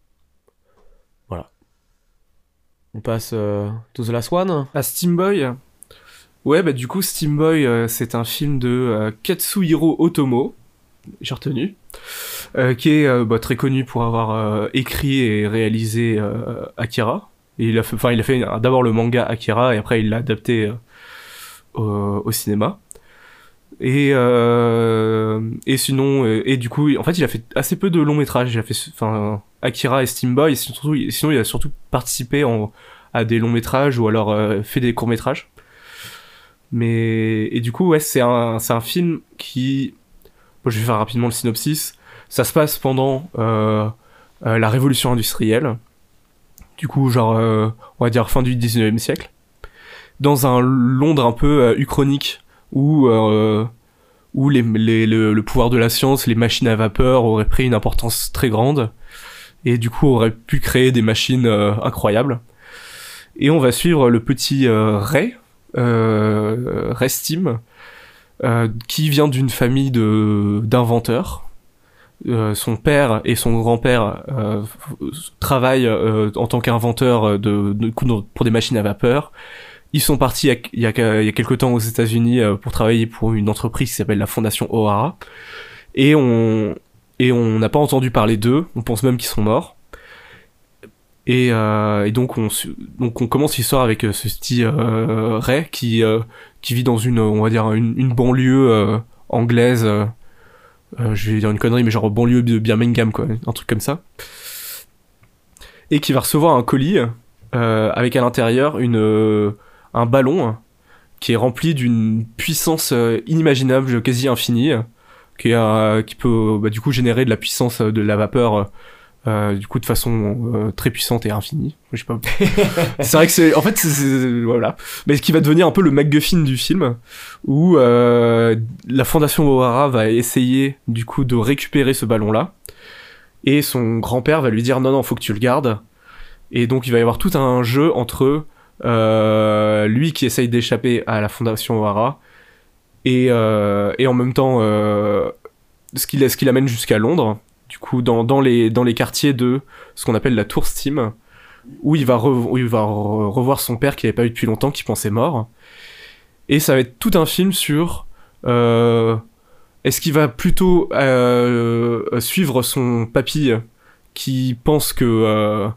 On passe euh, to The Last One. À Steamboy Ouais, bah du coup, Steamboy, euh, c'est un film de euh, Katsuhiro Otomo, j'ai retenu, qui est bah, très connu pour avoir écrit et réalisé Akira. Il a fait, d'abord le manga Akira et après il l'a adapté au cinéma. Et euh, et sinon euh, et du coup en fait il a fait assez peu de longs métrages. Il a fait enfin Akira et Steamboy et surtout sinon il a surtout participé en, à des longs métrages ou alors euh, fait des courts métrages mais et du coup ouais c'est un c'est un film qui je vais faire rapidement le synopsis. Ça se passe pendant la révolution industrielle. Du coup genre on va dire fin du 19e siècle. Dans un Londres un peu uchronique où euh, le, pouvoir de la science, les machines à vapeur auraient pris une importance très grande et du coup auraient pu créer des machines euh, incroyables. Et on va suivre le petit euh, Ray, Ray Steam, qui vient d'une famille d'inventeurs. Son père et son grand-père travaillent en tant qu'inventeurs pour des machines à vapeur. Ils sont partis il y a, il quelques temps aux États-Unis euh, pour travailler pour une entreprise qui s'appelle la Fondation O'Hara. Et on et on n'a pas entendu parler d'eux. On pense même qu'ils sont morts. Et, euh, donc on donc on commence l'histoire avec euh, ce petit Ray qui qui vit dans une on va dire une, banlieue anglaise. je vais dire une connerie mais genre banlieue de Birmingham quoi, un truc comme ça. Et qui va recevoir un colis avec à l'intérieur une un ballon qui est rempli d'une puissance euh, inimaginable, quasi infinie, qui, est, qui peut bah, du coup générer de la puissance euh, de la vapeur, euh, du coup de façon euh, très puissante et infinie. Je sais pas. c'est vrai que c'est, en fait, c'est- c'est- voilà, mais ce qui va devenir un peu le MacGuffin du film, où euh, la Fondation O'Hara va essayer du coup de récupérer ce ballon-là, et son grand-père va lui dire non non, faut que tu le gardes. Et donc il va y avoir tout un jeu entre lui qui essaye d'échapper à la fondation O'Hara. Et, euh, et en même temps euh, ce qui qui l'amène jusqu'à Londres. Du coup dans, dans les dans les quartiers de ce qu'on appelle la Tour Steam où il va où il va re- revoir son père qu'il n'avait pas eu depuis longtemps qui pensait mort. Et ça va être tout un film sur euh, est-ce qu'il va plutôt euh, suivre son papy qui pense que euh,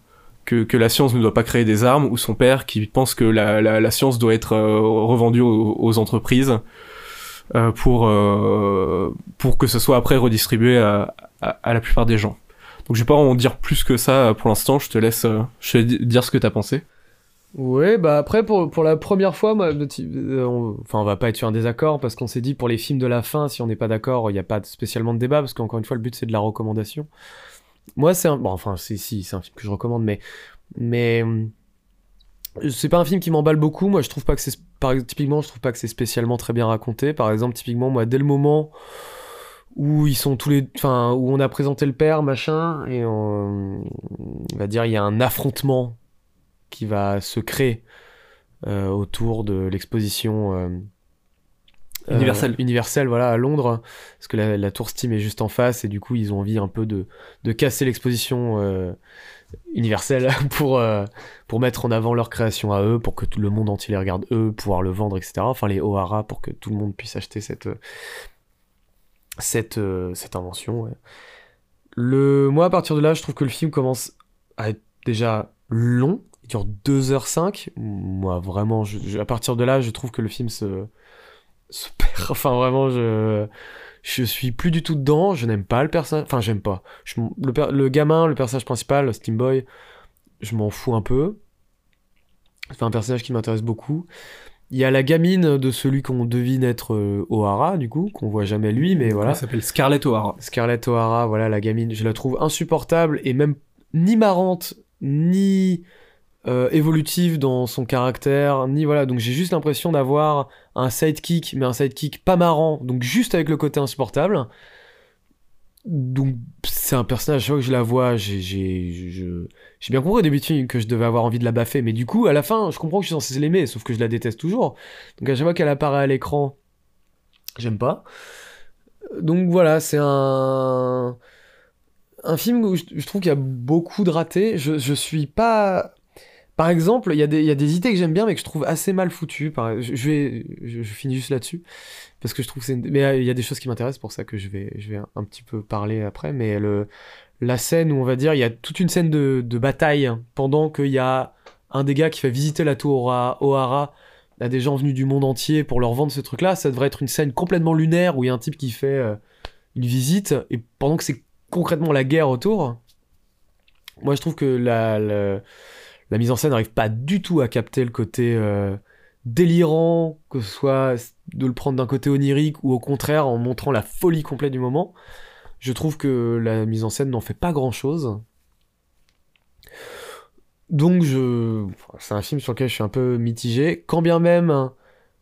que, la science ne doit pas créer des armes, ou son père qui pense que la, science doit être euh, revendue aux, entreprises euh, pour, euh, pour que ce soit après redistribué à, la plupart des gens. Donc je vais pas en dire plus que ça pour l'instant, je te laisse dire ce que t'as pensé. Ouais, bah après, pour, pour la première fois, moi, euh, on- enfin, on va pas être sur un désaccord parce qu'on s'est dit pour les films de la fin, si on n'est pas d'accord, il n'y a pas spécialement de débat parce qu'encore une fois, le but c'est de la recommandation. Moi, c'est un. Bon, enfin, si, c'est un film que je recommande, mais. Mais. hum, C'est pas un film qui m'emballe beaucoup. Moi, je trouve pas que c'est. Typiquement, je trouve pas que c'est spécialement très bien raconté. Par exemple, typiquement, moi, dès le moment où ils sont tous les. Enfin, où on a présenté le père, machin, et on, on va dire, il y a un affrontement qui va se créer euh, autour de l'exposition euh, euh, Universelle. universelle, voilà, à Londres, parce que la, la tour Steam est juste en face, et du coup, ils ont envie un peu de, de casser l'exposition euh, universelle pour, euh, pour mettre en avant leur création à eux, pour que tout le monde entier les regarde eux, pouvoir le vendre, etc. Enfin, les O'Hara, pour que tout le monde puisse acheter cette, cette, cette invention. ouais. Le, moi, à partir de là, je trouve que le film commence à être déjà long. Il dure 2h05. Moi, vraiment, je- je- à partir de là, je trouve que le film se, se perd. Enfin, vraiment, je. Je suis plus du tout dedans, je n'aime pas le personnage. Enfin, j'aime pas. Je le, per- le gamin, le personnage principal, Steam Boy, je m'en fous un peu. C'est un personnage qui m'intéresse beaucoup. Il y a la gamine de celui qu'on devine être euh, O'Hara, du coup, qu'on voit jamais lui, mais voilà. Elle s'appelle? Scarlett O'Hara. Scarlett O'Hara, voilà, la gamine, je la trouve insupportable et même ni marrante, ni euh, évolutive dans son caractère, ni voilà. Donc j'ai juste l'impression d'avoir un sidekick, mais un sidekick pas marrant, donc juste avec le côté insupportable. Donc c'est un personnage, chaque fois que je la vois, j'ai bien compris au début du film que je devais avoir envie de la baffer, mais du coup à la fin je comprends que je suis censé l'aimer, sauf que je la déteste toujours. Donc à chaque fois qu'elle apparaît à l'écran, j'aime pas. Donc voilà, c'est un un film où je, je trouve qu'il y a beaucoup de ratés. Je, je suis pas. Par exemple, il y, a des- idées que j'aime bien, mais que je trouve assez mal foutues. Je, vais, je, finis juste là-dessus. Parce que je trouve que c'est. Mais euh, il y a des choses qui m'intéressent, pour ça que je vais, un, petit peu parler après. Mais la scène où on va dire, il y a toute une scène de, bataille pendant qu'il y a un des gars qui fait visiter la tour O'Hara- O'Hara à des gens venus du monde entier pour leur vendre ce truc-là. Ça devrait être une scène complètement lunaire où il y a un type qui fait euh, une visite et pendant que c'est concrètement la guerre autour. Moi, je trouve que la, la mise en scène n'arrive pas du tout à capter le côté euh, délirant, que ce soit de le prendre d'un côté onirique ou au contraire en montrant la folie complète du moment. Je trouve que la mise en scène n'en fait pas grand-chose. Donc, je... c'est un film sur lequel je suis un peu mitigé. Quand bien même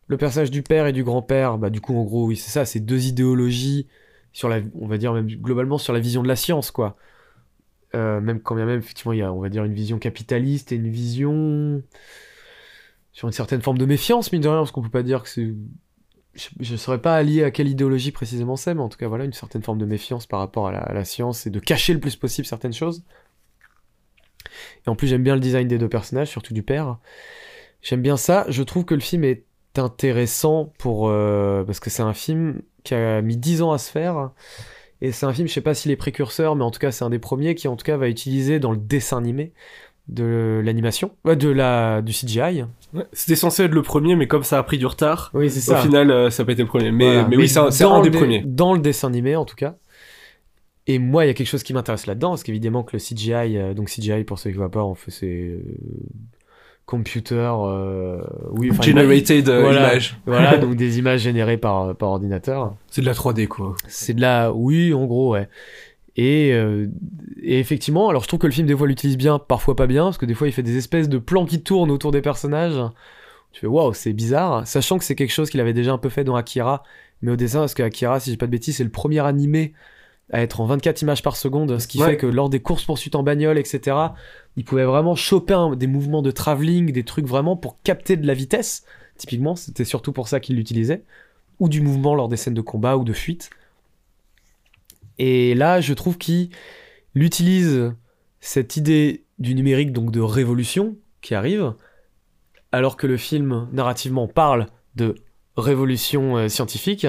le personnage du père et du grand-père, bah, du coup, en gros, oui, c'est ça, c'est deux idéologies sur on va dire même globalement sur la vision de la science, quoi. Euh, même quand bien même, effectivement, il y a, on va dire, une vision capitaliste et une vision sur une certaine forme de méfiance, mine de rien, parce qu'on peut pas dire que c'est. Je ne saurais pas allié à quelle idéologie précisément c'est, mais en tout cas, voilà, une certaine forme de méfiance par rapport à la, science et de cacher le plus possible certaines choses. Et en plus, j'aime bien le design des deux personnages, surtout du père. J'aime bien ça. Je trouve que le film est intéressant pour euh, parce que c'est un film qui a mis 10 ans à se faire. Et c'est un film, je sais pas s'il est précurseur, mais en tout cas, c'est un des premiers qui, en tout cas, va utiliser dans le dessin animé de l'animation, ouais, de la, du CGI. Ouais, C'était censé être le premier, mais comme ça a pris du retard, Oui, c'est au final, euh, ça n'a pas été le premier. Mais, Voilà. mais oui, c'est un, des premiers. Dans le dessin animé, en tout cas. Et moi, il y a quelque chose qui m'intéresse là-dedans, parce qu'évidemment que le CGI, euh, donc CGI, pour ceux qui ne voient pas, on fait c'est euh, computer, euh, oui, enfin, Generated euh, voilà. image. Voilà, donc des images générées par, par ordinateur. C'est de la 3D, quoi. C'est de la, oui, en gros, ouais. Et, euh, et effectivement, alors je trouve que le film des fois l'utilise bien, parfois pas bien, parce que des fois il fait des espèces de plans qui tournent autour des personnages. Tu fais waouh, c'est bizarre, sachant que c'est quelque chose qu'il avait déjà un peu fait dans Akira, mais au dessin, parce que Akira, si j'ai pas de bêtises, c'est le premier animé à être en 24 images par seconde, ce qui Ouais. fait que lors des courses poursuites en bagnole, etc., il pouvait vraiment choper un- des mouvements de travelling, des trucs vraiment pour capter de la vitesse. Typiquement, c'était surtout pour ça qu'il l'utilisait, ou du mouvement lors des scènes de combat ou de fuite. Et là, je trouve qu'il utilise cette idée du numérique, donc de révolution qui arrive, alors que le film narrativement parle de révolution euh, scientifique,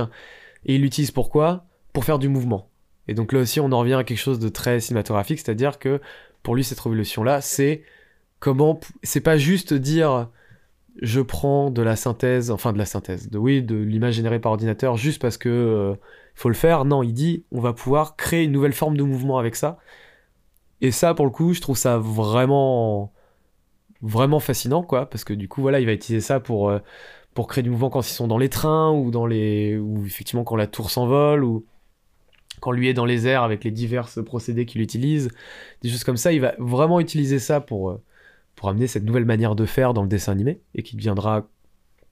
et il l'utilise pourquoi? Pour faire du mouvement. Et donc là aussi, on en revient à quelque chose de très cinématographique, c'est-à-dire que pour lui, cette révolution-là, c'est comment. C'est pas juste dire je prends de la synthèse, enfin de la synthèse, de oui, de l'image générée par ordinateur, juste parce que euh, faut le faire. Non, il dit on va pouvoir créer une nouvelle forme de mouvement avec ça. Et ça, pour le coup, je trouve ça vraiment, vraiment fascinant, quoi, parce que du coup, voilà, il va utiliser ça pour euh, pour créer du mouvement quand ils sont dans les trains ou dans les, ou effectivement quand la tour s'envole ou quand lui est dans les airs avec les divers procédés qu'il utilise, des choses comme ça. Il va vraiment utiliser ça pour euh, pour amener cette nouvelle manière de faire dans le dessin animé et qui deviendra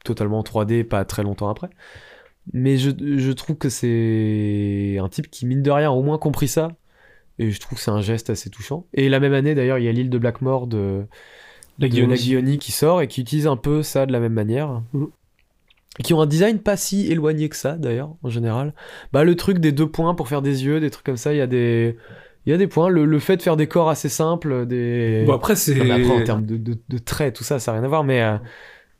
totalement en 3D pas très longtemps après. Mais je, je trouve que c'est un type qui, mine de rien, a au moins compris ça. Et je trouve que c'est un geste assez touchant. Et la même année, d'ailleurs, il y a l'île de Blackmore de, La de Guillaume. Nagioni qui sort et qui utilise un peu ça de la même manière. Mhm. Qui ont un design pas si éloigné que ça, d'ailleurs, en général. Bah, le truc des deux points pour faire des yeux, des trucs comme ça, il y a des. Il y a des points. Le, le fait de faire des corps assez simples, des. Bon, après, c'est. Mais après, en termes de, de, de traits, tout ça, ça n'a rien à voir, mais, euh,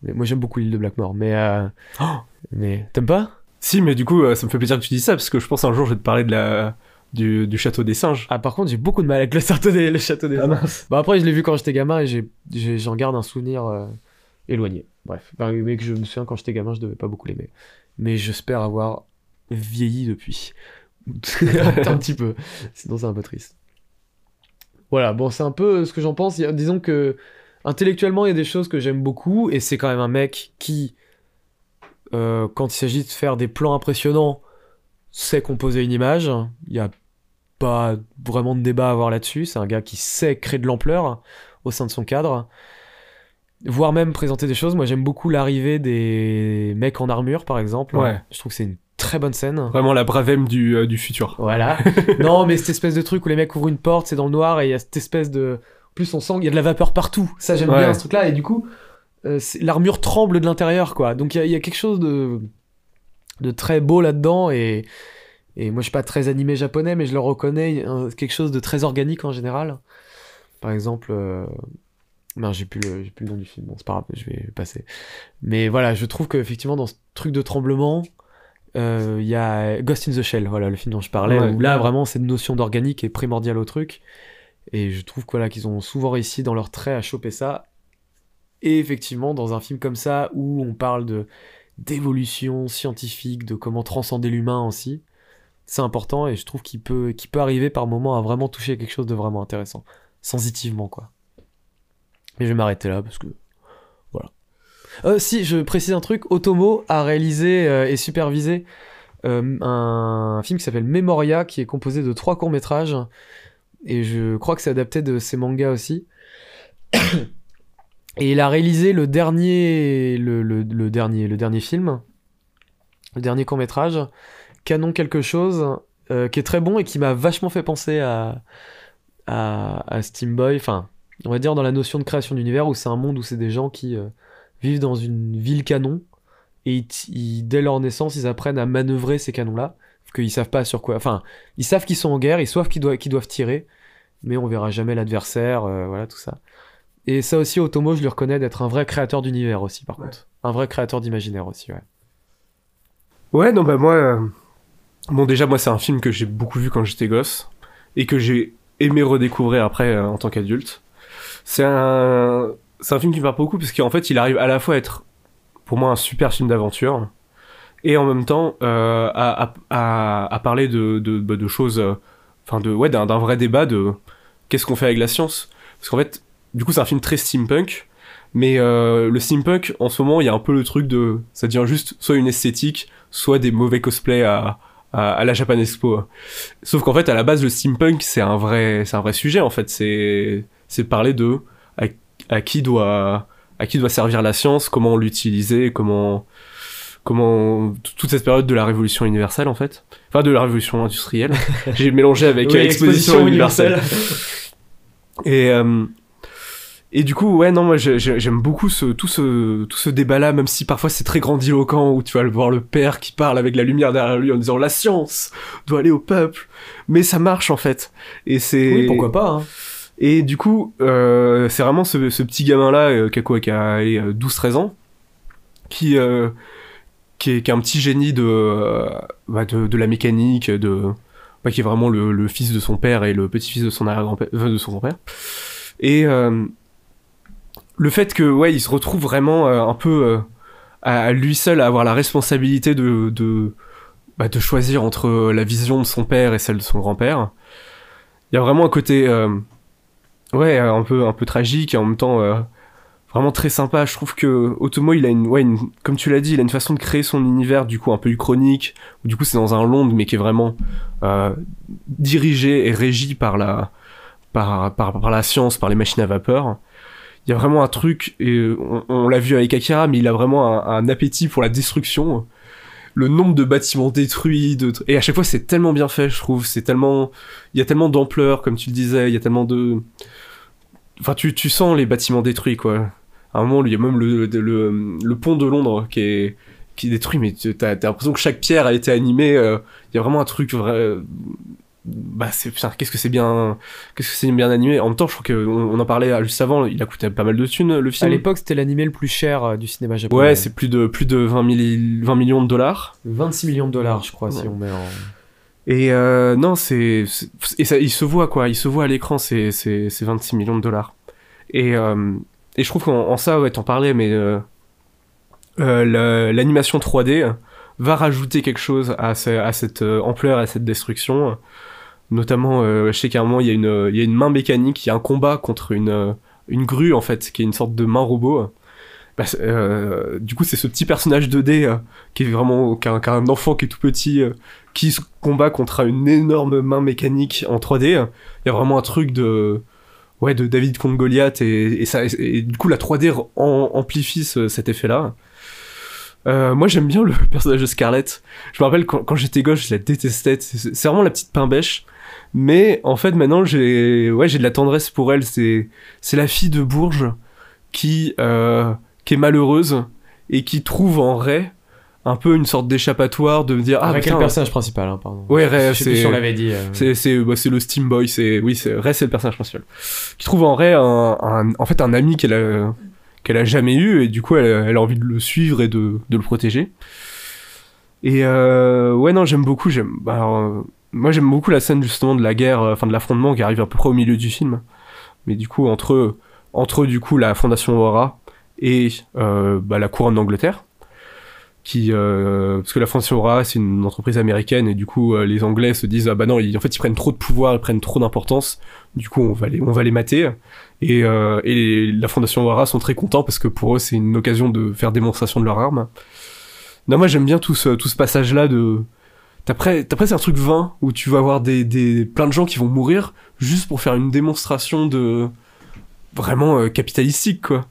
mais moi j'aime beaucoup l'île de Blackmore. Mais, euh, Oh mais t'aimes pas? Si, mais du coup, euh, ça me fait plaisir que tu dis ça, parce que je pense un jour, je vais te parler de la... du, du château des singes. Ah, par contre, j'ai beaucoup de mal avec le château des, le château des. mince. Bah, après, je l'ai vu quand j'étais gamin et j'en garde un souvenir euh, éloigné. Bref, enfin, mais que je me souviens quand j'étais gamin, je devais pas beaucoup l'aimer. Mais j'espère avoir vieilli depuis. un petit peu. Sinon, c'est un peu triste. Voilà, bon, c'est un peu ce que j'en pense. Disons que intellectuellement, il y a des choses que j'aime beaucoup, et c'est quand même un mec qui, euh, quand il s'agit de faire des plans impressionnants, sait composer une image. Il n'y a pas vraiment de débat à avoir là-dessus. C'est un gars qui sait créer de l'ampleur au sein de son cadre. Voire même présenter des choses. Moi, j'aime beaucoup l'arrivée des mecs en armure, par exemple. Ouais. Je trouve que c'est une très bonne scène. Vraiment la bravem du, euh, du futur. Voilà. non, mais cette espèce de truc où les mecs ouvrent une porte, c'est dans le noir, et il y a cette espèce de... En plus, on sent qu'il y a de la vapeur partout. Ça, j'aime Ouais. bien ce truc-là. Et du coup, euh, l'armure tremble de l'intérieur, quoi. Donc, il y a- il y, a quelque chose de, de très beau là-dedans. Et, et moi, je suis pas très animé japonais, mais je le reconnais. quelque chose de très organique en général. Par exemple... euh, Non, j'ai plus, le, plus le nom du film. Bon, c'est pas grave, je vais passer. Mais voilà, je trouve qu'effectivement, dans ce truc de tremblement, euh, il y a Ghost in the Shell, voilà, le film dont je parlais, Ouais. où là, vraiment, cette notion d'organique est primordiale au truc. Et je trouve voilà, qu'ils ont souvent réussi dans leur trait à choper ça. Et effectivement, dans un film comme ça, où on parle de d'évolution scientifique, de comment transcender l'humain aussi, c'est important et je trouve qu'il peut, qu'il peut arriver par moments à vraiment toucher quelque chose de vraiment intéressant, sensitivement, quoi. Mais je vais m'arrêter là parce que. Voilà. Euh, si, je précise un truc Otomo a réalisé euh, et supervisé euh, un film qui s'appelle Memoria, qui est composé de trois courts-métrages. Et je crois que c'est adapté de ses mangas aussi. Et il a réalisé le dernier, film, le dernier court métrage, Canon quelque chose, qui est très bon et qui m'a vachement fait penser à, à, à. Enfin, on va dire dans la notion de création d'univers où c'est un monde où c'est des gens qui euh, vivent dans une ville canon et ils, ils- dès leur naissance ils apprennent à manœuvrer ces canons-là. Qu'ils savent pas sur quoi. Enfin, ils savent qu'ils sont en guerre, ils savent qu'ils doivent, tirer, mais on verra jamais l'adversaire, euh, voilà tout ça. Et ça aussi, Otomo, je le reconnais d'être un vrai créateur d'univers aussi, par contre. Un vrai créateur d'imaginaire aussi, ouais. Ouais, non, bah moi. euh, Bon, déjà, moi, c'est un film que j'ai beaucoup vu quand j'étais gosse et que j'ai aimé redécouvrir après euh, en tant qu'adulte. C'est un. C'est un film qui me parle beaucoup parce qu'en fait, il arrive à la fois à être, pour moi, un super film d'aventure et en même temps euh, à, à, parler de, de, bah, choses. euh, Enfin, de, ouais, d'un d'un vrai débat de qu'est-ce qu'on fait avec la science. Parce qu'en fait, du coup, c'est un film très steampunk. Mais euh, le steampunk, en ce moment, il y a un peu le truc de. Ça devient juste soit une esthétique, soit des mauvais cosplays à, à, à la Japan Expo. Sauf qu'en fait, à la base, le steampunk, c'est un vrai, c'est un vrai sujet, en fait. C'est, c'est parler de à, à qui doit, à qui doit servir la science, comment l'utiliser, comment, comment, toute cette période de la révolution universelle, en fait. Enfin, de la révolution industrielle. J'ai mélangé avec Oui, exposition, universelle. Et, euh, et du coup, ouais, non, moi j'ai- j'ai- j'aime beaucoup ce, tout ce, tout ce débat-là, même si parfois c'est très grandiloquent, où tu vas le voir le père qui parle avec la lumière derrière lui en disant la science doit aller au peuple. Mais ça marche en fait. Et c'est. Oui, pourquoi pas, hein. Et du coup, euh, c'est vraiment ce, petit gamin-là, euh, qui a quoi, qui a allez, euh, 12-13 ans, qui, euh, qui, est, qui est un petit génie de, bah, de, la mécanique, de, bah, qui est vraiment le, fils de son père et le petit-fils de son arrière-grand-père, de son grand-père. Et le fait que, ouais, il se retrouve vraiment un peu à, lui seul à avoir la responsabilité de, de, bah, de choisir entre la vision de son père et celle de son grand-père. Il y a vraiment un côté, ouais, un peu, un peu tragique et en même temps euh, vraiment très sympa. Je trouve que Otomo, il a une, ouais, une- comme tu l'as dit, il a une façon de créer son univers du coup un peu uchronique. Où, du coup, c'est dans un Londres mais qui est vraiment euh, dirigé et régi par la, par, par, par la science, par les machines à vapeur. Il y a vraiment un truc, et on, l'a vu avec Akira, mais il a vraiment un appétit pour la destruction. Le nombre de bâtiments détruits, de... et à chaque fois c'est tellement bien fait, je trouve. C'est tellement, il y a tellement d'ampleur, comme tu le disais. Il y a tellement de, enfin tu, tu sens les bâtiments détruits quoi. À un moment, il y a même le, le, pont de Londres qui est qui est détruit, mais t'as t'as l'impression que chaque pierre a été animée. euh, Il y a vraiment un truc vrai. Bah c'est putain, qu'est-ce que c'est bien, qu'est-ce que c'est bien animé. En même temps, je crois que on, on en parlait euh, juste avant. Il a coûté pas mal de thunes le À film. l'époque, c'était l'animé le plus cher euh, du cinéma japonais. Ouais, c'est plus de plus de 20, milli- 20 millions de dollars. 26 millions de dollars, je crois, si on met en. Et euh, non, c'est et ça, il se voit quoi, il se voit à l'écran, c'est c'est c'est 26 millions de dollars. Et euh, et je trouve qu'en ça, ouais, t'en parlais, mais euh, l'animation 3D va rajouter quelque chose à, à cette ampleur, à cette destruction. Notamment, je sais qu'à un moment, il y, a une, y a une main mécanique, il y a un combat contre une, une grue, en fait, qui est une sorte de main robot. Bah, euh, du coup, c'est ce petit personnage 2D euh, qui est vraiment qu'un un enfant qui est tout petit euh, qui se combat contre une énorme main mécanique en 3D. Il y a vraiment un truc de ouais de David contre Goliath et, ça du coup la 3D amplifie cet effet-là. moi j'aime bien le personnage de Scarlett. Je me rappelle quand, j'étais gauche, je la détestais. C'est vraiment la petite pain. Mais en fait maintenant j'ai ouais j'ai de la tendresse pour elle. C'est c'est la fille de Bourges qui qui est malheureuse et qui trouve en Ray un peu une sorte d'échappatoire de me dire ah quel personnage principal hein, pardon ouais Ray c'est si on l'avait dit euh. c'est c'est bah, c'est le Steam Boy c'est oui c'est Ray c'est le personnage principal qui trouve en Ray un, en fait un ami qu'elle a qu'elle a jamais eu et du coup elle, elle, a envie de le suivre et de, de le protéger et euh, ouais non j'aime beaucoup j'aime bah, euh, moi j'aime beaucoup la scène justement de la guerre euh, enfin de l'affrontement qui arrive à peu près au milieu du film. Mais du coup entre entre du coup la fondation Aura et euh, bah, la couronne d'Angleterre qui euh, parce que la Fondation Aura c'est une entreprise américaine et du coup les Anglais se disent ah bah non en fait ils prennent trop de pouvoir ils prennent trop d'importance. Du coup on va les on va les mater. Et, la Fondation Aura sont très contents parce que pour eux c'est une occasion de faire démonstration de leur arme. Non moi j'aime bien tout ce tout ce passage là de T'as après c'est un truc vain où tu vas avoir des, des plein de gens qui vont mourir juste pour faire une démonstration de vraiment capitalistique quoi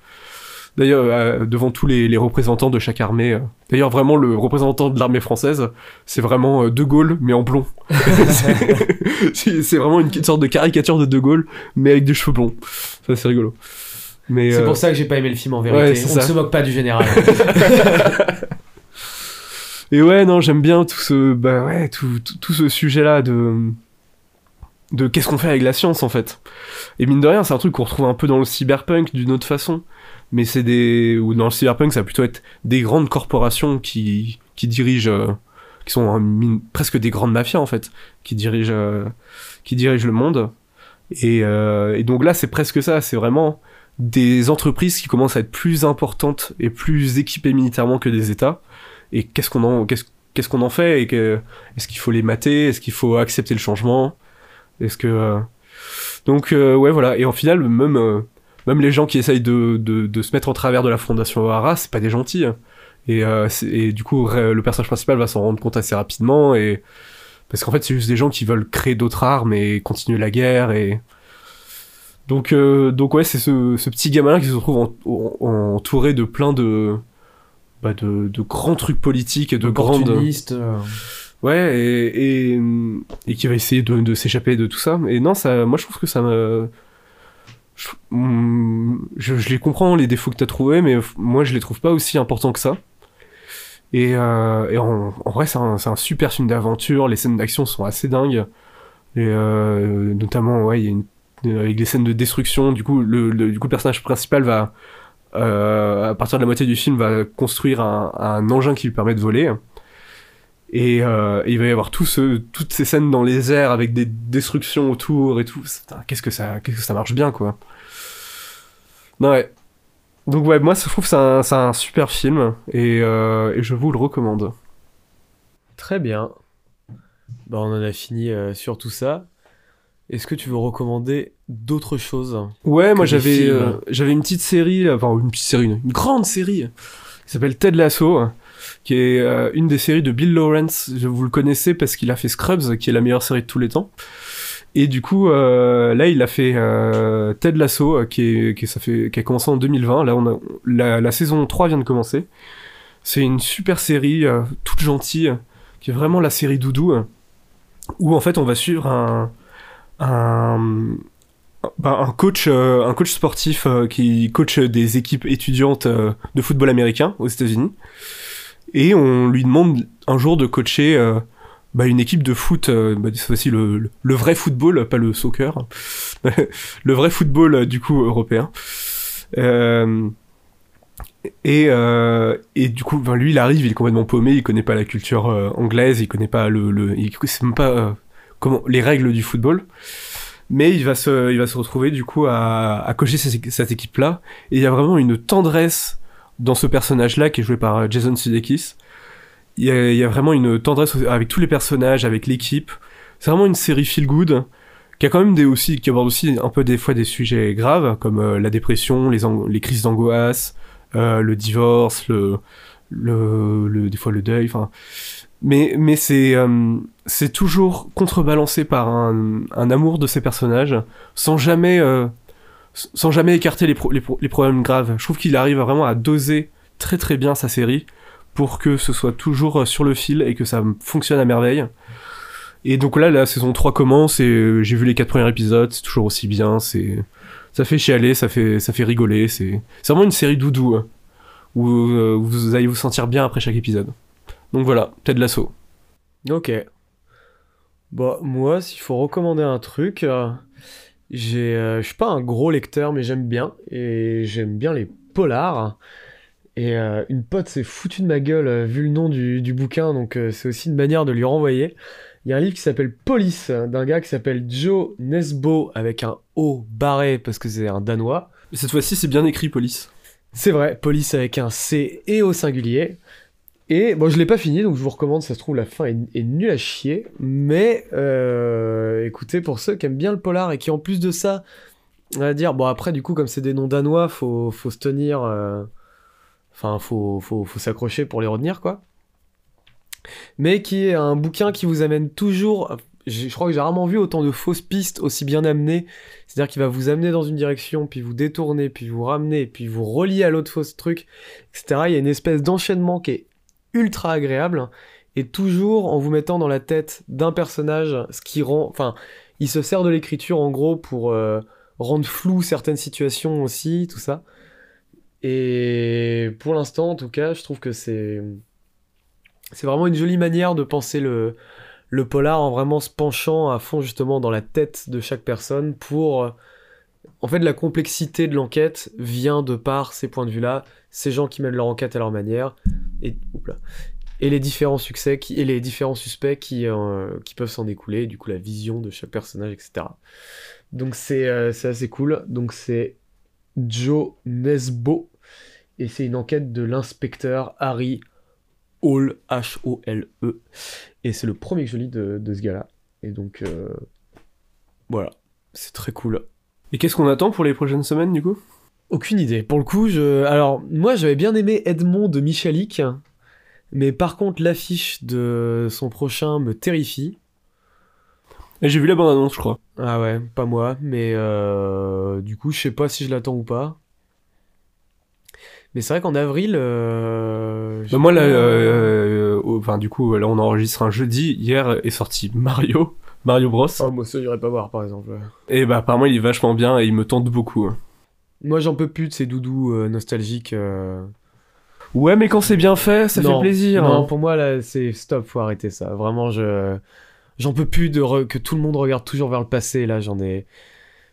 D'ailleurs, euh, devant tous les, représentants de chaque armée. Euh. D'ailleurs, vraiment, le représentant de l'armée française, c'est vraiment euh, De Gaulle, mais en blond. c'est vraiment une, sorte de caricature de De Gaulle, mais avec des cheveux blonds. Ça, c'est rigolo. C'est pour ça que j'ai pas aimé le film en vérité. On ne se moque pas du général. Et ouais, non, j'aime bien tout ce, bah ouais, tout, tout ce sujet-là de, de qu'est-ce qu'on fait avec la science en fait. Et mine de rien, c'est un truc qu'on retrouve un peu dans le cyberpunk d'une autre façon. Mais c'est des ou dans le cyberpunk ça va plutôt être des grandes corporations qui qui dirigent euh, qui sont presque des grandes mafias en fait qui dirigent euh, qui dirigent le monde. Euh, et donc là c'est presque ça c'est vraiment des entreprises qui commencent à être plus importantes et plus équipées militairement que des États et qu'est-ce qu'on en qu'est-ce qu'est-ce qu'on en fait et est-ce qu'il faut les mater? Est-ce qu'il faut accepter le changement? Est-ce que donc ouais voilà et en final même même les gens qui essayent de, de, se mettre en travers de la fondation O'Hara, c'est pas des gentils. Hein. Et, euh, et, du coup, le personnage principal va s'en rendre compte assez rapidement. Et... Parce qu'en fait, c'est juste des gens qui veulent créer d'autres armes et continuer la guerre. Et... Donc, euh, donc ouais, c'est ce, ce, petit gamin qui se retrouve entouré de plein de, bah de, de, grands trucs politiques et de grandes... Euh. Ouais, et, et, et, qui va essayer de, de s'échapper de tout ça. Et non, ça, moi je trouve que ça me Mm, je, je, les comprends les défauts que t'as trouvé mais moi je les trouve pas aussi importants que ça et, euh, et en, en, vrai c'est un, un, super film d'aventure les scènes d'action sont assez dingues et euh, notamment ouais il y a une, avec les scènes de destruction du coup le, du coup le personnage principal va euh, à partir de la moitié du film va construire un, engin qui lui permet de voler et, euh, il va y avoir toutes ces scènes dans les airs avec des destructions autour et tout. Qu'est-ce que ça, qu'est-ce que ça marche bien, quoi. Non, ouais. Donc ouais, moi je trouve que c'est un, super film et, euh, et, je vous le recommande. Très bien. Bah, on en a fini sur tout ça. Est-ce que tu veux recommander d'autres choses Ouais, moi j'avais euh, j'avais une petite série, enfin une petite série, une, une grande série qui s'appelle Ted Lasso qui est euh, une des séries de Bill Lawrence. Vous le connaissez parce qu'il a fait Scrubs, qui est la meilleure série de tous les temps. Et du coup, euh, là, il a fait Ted Lasso, qui, est, qui, ça fait, qui a commencé en 2020. Là, on a, la, la saison 3 vient de commencer. C'est une super série, toute gentille, qui est vraiment la série doudou, où en fait, on va suivre un, un, bah, un coach, un coach sportif qui coach des équipes étudiantes de football américain aux États-Unis et on lui demande un jour de coacher euh, bah, une équipe de foot, euh, bah, cette fois-ci le, le, vrai football, pas le soccer, le vrai football euh, du coup européen. Euh, et, euh, et du coup, ben, lui, il arrive, il est complètement paumé, il connaît pas la culture anglaise, il connaît pas le, le il même pas comment les règles du football. mais il va se, il va se retrouver du coup à, à cocher cette, équipe-là. Et il y a vraiment une tendresse dans ce personnage-là qui est joué par euh, Jason Sudeikis. Il y, a, vraiment une tendresse avec tous les personnages, avec l'équipe. C'est vraiment une série feel good qui a quand même aussi qui aborde aussi un peu des fois des sujets graves comme euh, la dépression, les, les crises d'angoisse, euh, le divorce, le, le, des fois le deuil. Mais euh, c'est toujours contrebalancé par un, amour de ces personnages sans jamais euh, sans jamais écarter les, pro- les, pro- les problèmes graves. Je trouve qu'il arrive vraiment à doser très très bien sa série pour que ce soit toujours euh, sur le fil et que ça fonctionne à merveille. Et donc là, la saison 3 commence et j'ai vu les quatre premiers épisodes, c'est toujours aussi bien, ça fait chialer, ça fait ça fait rigoler, c'est vraiment une série doudou hein, où vous allez vous sentir bien après chaque épisode. Donc voilà, Ted Lasso. Ok. Bon, moi, s'il faut recommander un truc, euh, j'ai, euh, je suis pas un gros lecteur, mais j'aime bien. Et j'aime bien les polars. Et euh, une pote s'est foutue de ma gueule vu le nom du, du bouquin, donc c'est aussi une manière de lui renvoyer. Il y a un livre qui s'appelle Police, d'un gars qui s'appelle Joe Nesbo, avec un O barré, parce que c'est un Danois. Et cette fois-ci, c'est bien écrit, Police. C'est vrai, Police avec un C et au singulier. Et bon, je l'ai pas fini, donc je vous recommande, ça se trouve, la fin est, nulle à chier. Mais euh, écoutez, pour ceux qui aiment bien le polar et qui en plus de ça, on va dire, bon après, du coup, comme c'est des noms danois, faut, faut se tenir. euh, Enfin, faut, faut, faut s'accrocher pour les retenir, quoi. Mais qui est un bouquin qui vous amène toujours. Je crois que j'ai rarement vu autant de fausses pistes aussi bien amenées. C'est-à-dire qu'il va vous amener dans une direction, puis vous détourner, puis vous ramener, puis vous relier à l'autre fausse truc, etc. Il y a une espèce d'enchaînement qui est ultra agréable, et toujours en vous mettant dans la tête d'un personnage, ce qui rend... Enfin, il se sert de l'écriture en gros pour euh, rendre flou certaines situations aussi, tout ça. Et pour l'instant, en tout cas, je trouve que c'est... C'est vraiment une jolie manière de penser le, le polar en vraiment se penchant à fond justement dans la tête de chaque personne pour... En fait, la complexité de l'enquête vient de par ces points de vue-là, ces gens qui mènent leur enquête à leur manière, et, et les différents succès et les différents suspects qui, euh, qui peuvent s'en découler, et du coup la vision de chaque personnage, etc. Donc c'est euh, c'est assez cool. Donc c'est Joe Nesbo, et c'est une enquête de l'inspecteur Harry Hall, H-O-L-E. Et c'est le premier que je lis de, de ce gars-là. Et donc, euh, voilà, c'est très cool. Et qu'est-ce qu'on attend pour les prochaines semaines, du coup? Aucune idée. Pour le coup, je... alors moi j'avais bien aimé Edmond de Michalik, mais par contre l'affiche de son prochain me terrifie. J'ai vu la bande-annonce, je crois. Ah ouais, pas moi, mais euh, du coup je sais pas si je l'attends ou pas. Mais c'est vrai qu'en avril, euh, Bah, moi, là, euh, euh, enfin, du coup, là, on enregistre un jeudi. Hier est sorti Mario, Mario Bros. Oh, moi ça j'irais pas voir par exemple. Et bah, apparemment, il est vachement bien et il me tente beaucoup. hein. Moi j'en peux plus de ces doudous euh, nostalgiques. euh. Ouais, mais quand c'est bien fait, ça Non, fait plaisir. Non, hein. pour moi là c'est stop, faut arrêter ça. Vraiment je j'en peux plus de re- que tout le monde regarde toujours vers le passé. Là j'en ai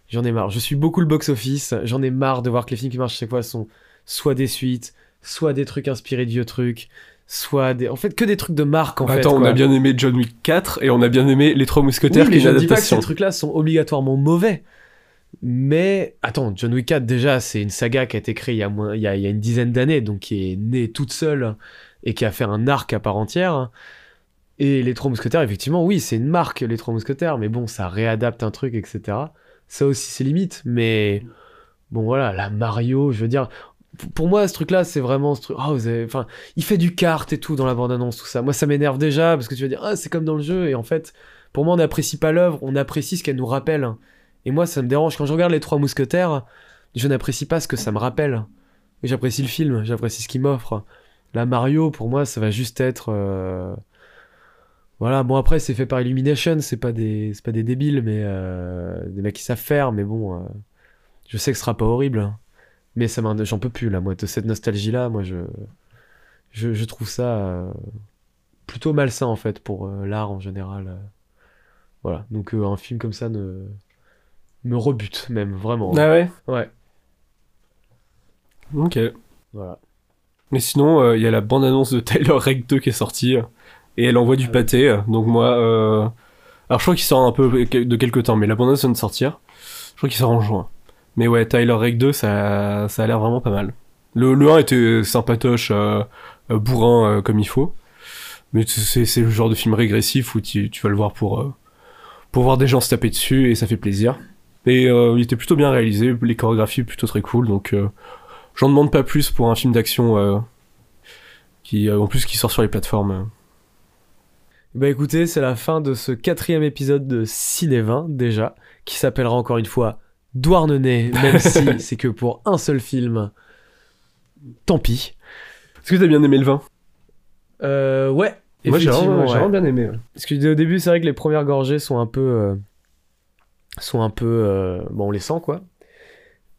j'en ai marre. Je suis beaucoup le box office. J'en ai marre de voir que les films qui marchent chaque fois sont soit des suites, soit des trucs inspirés de vieux trucs, soit des en fait que des trucs de marque en fait. Attends, on quoi. a bien aimé John Wick 4 et on a bien aimé Les Trois Oui, Mousquetaires, mais qui est je une ne dis pas que adaptation. ces trucs-là sont obligatoirement mauvais. Mais attends, John Wick 4 déjà, c'est une saga qui a été créée il y a, moins, il y a, une dizaine d'années, donc qui est née toute seule et qui a fait un arc à part entière. Et les Trois Mousquetaires, effectivement, oui, c'est une marque, les Trois Mousquetaires, mais bon, ça réadapte un truc, etc. Ça aussi, c'est limite, mais bon, voilà, la Mario, je veux dire, pour moi, ce truc-là, c'est vraiment ce truc. Ah, vous avez... Enfin, il fait du kart et tout dans la bande-annonce, tout ça. Moi, ça m'énerve déjà parce que tu vas dire, ah, c'est comme dans le jeu, et en fait, pour moi, on n'apprécie pas l'œuvre, on apprécie ce qu'elle nous rappelle. Et moi, ça me dérange. Quand je regarde Les Trois Mousquetaires, je n'apprécie pas ce que ça me rappelle. J'apprécie le film, j'apprécie ce qu'il m'offre. Là, Mario, pour moi, ça va juste être. euh, Voilà, bon, après, c'est fait par Illumination, c'est pas des, pas des débiles, mais euh, des mecs qui savent faire, mais bon, euh, je sais que ce sera pas horrible. Mais ça j'en peux plus, là, moi, de cette nostalgie-là, moi, je, je, je trouve ça euh, plutôt malsain, en fait, pour euh, l'art en général. Voilà, donc un film comme ça ne me rebute même vraiment. Ah ouais? Ouais, Ok. voilà. Mais sinon, euh, il y a la bande-annonce de Tyler Rake 2 qui est sortie. euh, Et elle envoie du Ah pâté. euh, Donc moi... euh, Alors je crois qu'il sort un peu de quelques temps, mais la bande vient de sortir. Je crois qu'il sort en juin. Mais ouais, Tyler Rake 2, ça, ça a l'air vraiment pas mal. Le, le 1 était sympatoche, euh, bourrin comme il faut. Mais c'est c'est le genre de film régressif où tu, tu vas le voir pour, pour voir des gens se taper dessus et ça fait plaisir. Et euh, il était plutôt bien réalisé, les chorégraphies plutôt très cool, donc euh, j'en demande pas plus pour un film d'action euh, qui, en plus qui sort sur les plateformes. Bah écoutez, c'est la fin de ce quatrième épisode de Ciné 20 déjà, qui s'appellera encore une fois Douarnenez, même si c'est que pour un seul film. Tant pis. Est-ce que t'as bien aimé le vin Euh, ouais. Moi j'ai vraiment, ouais. bien aimé. ouais. Parce que au début, c'est vrai que les premières gorgées sont un peu. Sont un peu. euh, bon, on les sent quoi.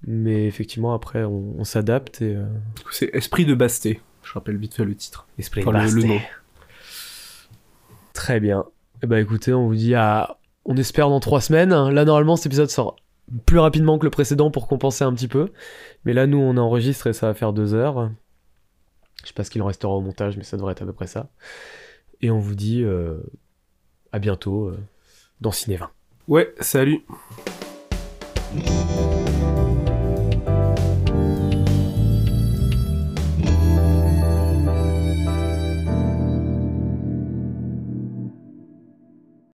Mais effectivement, après, on, on s'adapte et. euh, C'est Esprit de Basté. Je rappelle vite fait le titre. Esprit Enfin, le- le nom. Très bien. Eh ben écoutez, on vous dit à. On espère dans trois semaines. Là, normalement, cet épisode sort plus rapidement que le précédent pour compenser un petit peu. Mais là, nous, on enregistre et ça va faire deux heures. Je sais pas ce qu'il en restera au montage, mais ça devrait être à peu près ça. Et on vous dit euh, à bientôt euh, dans Ciné 20. Ouais, salut.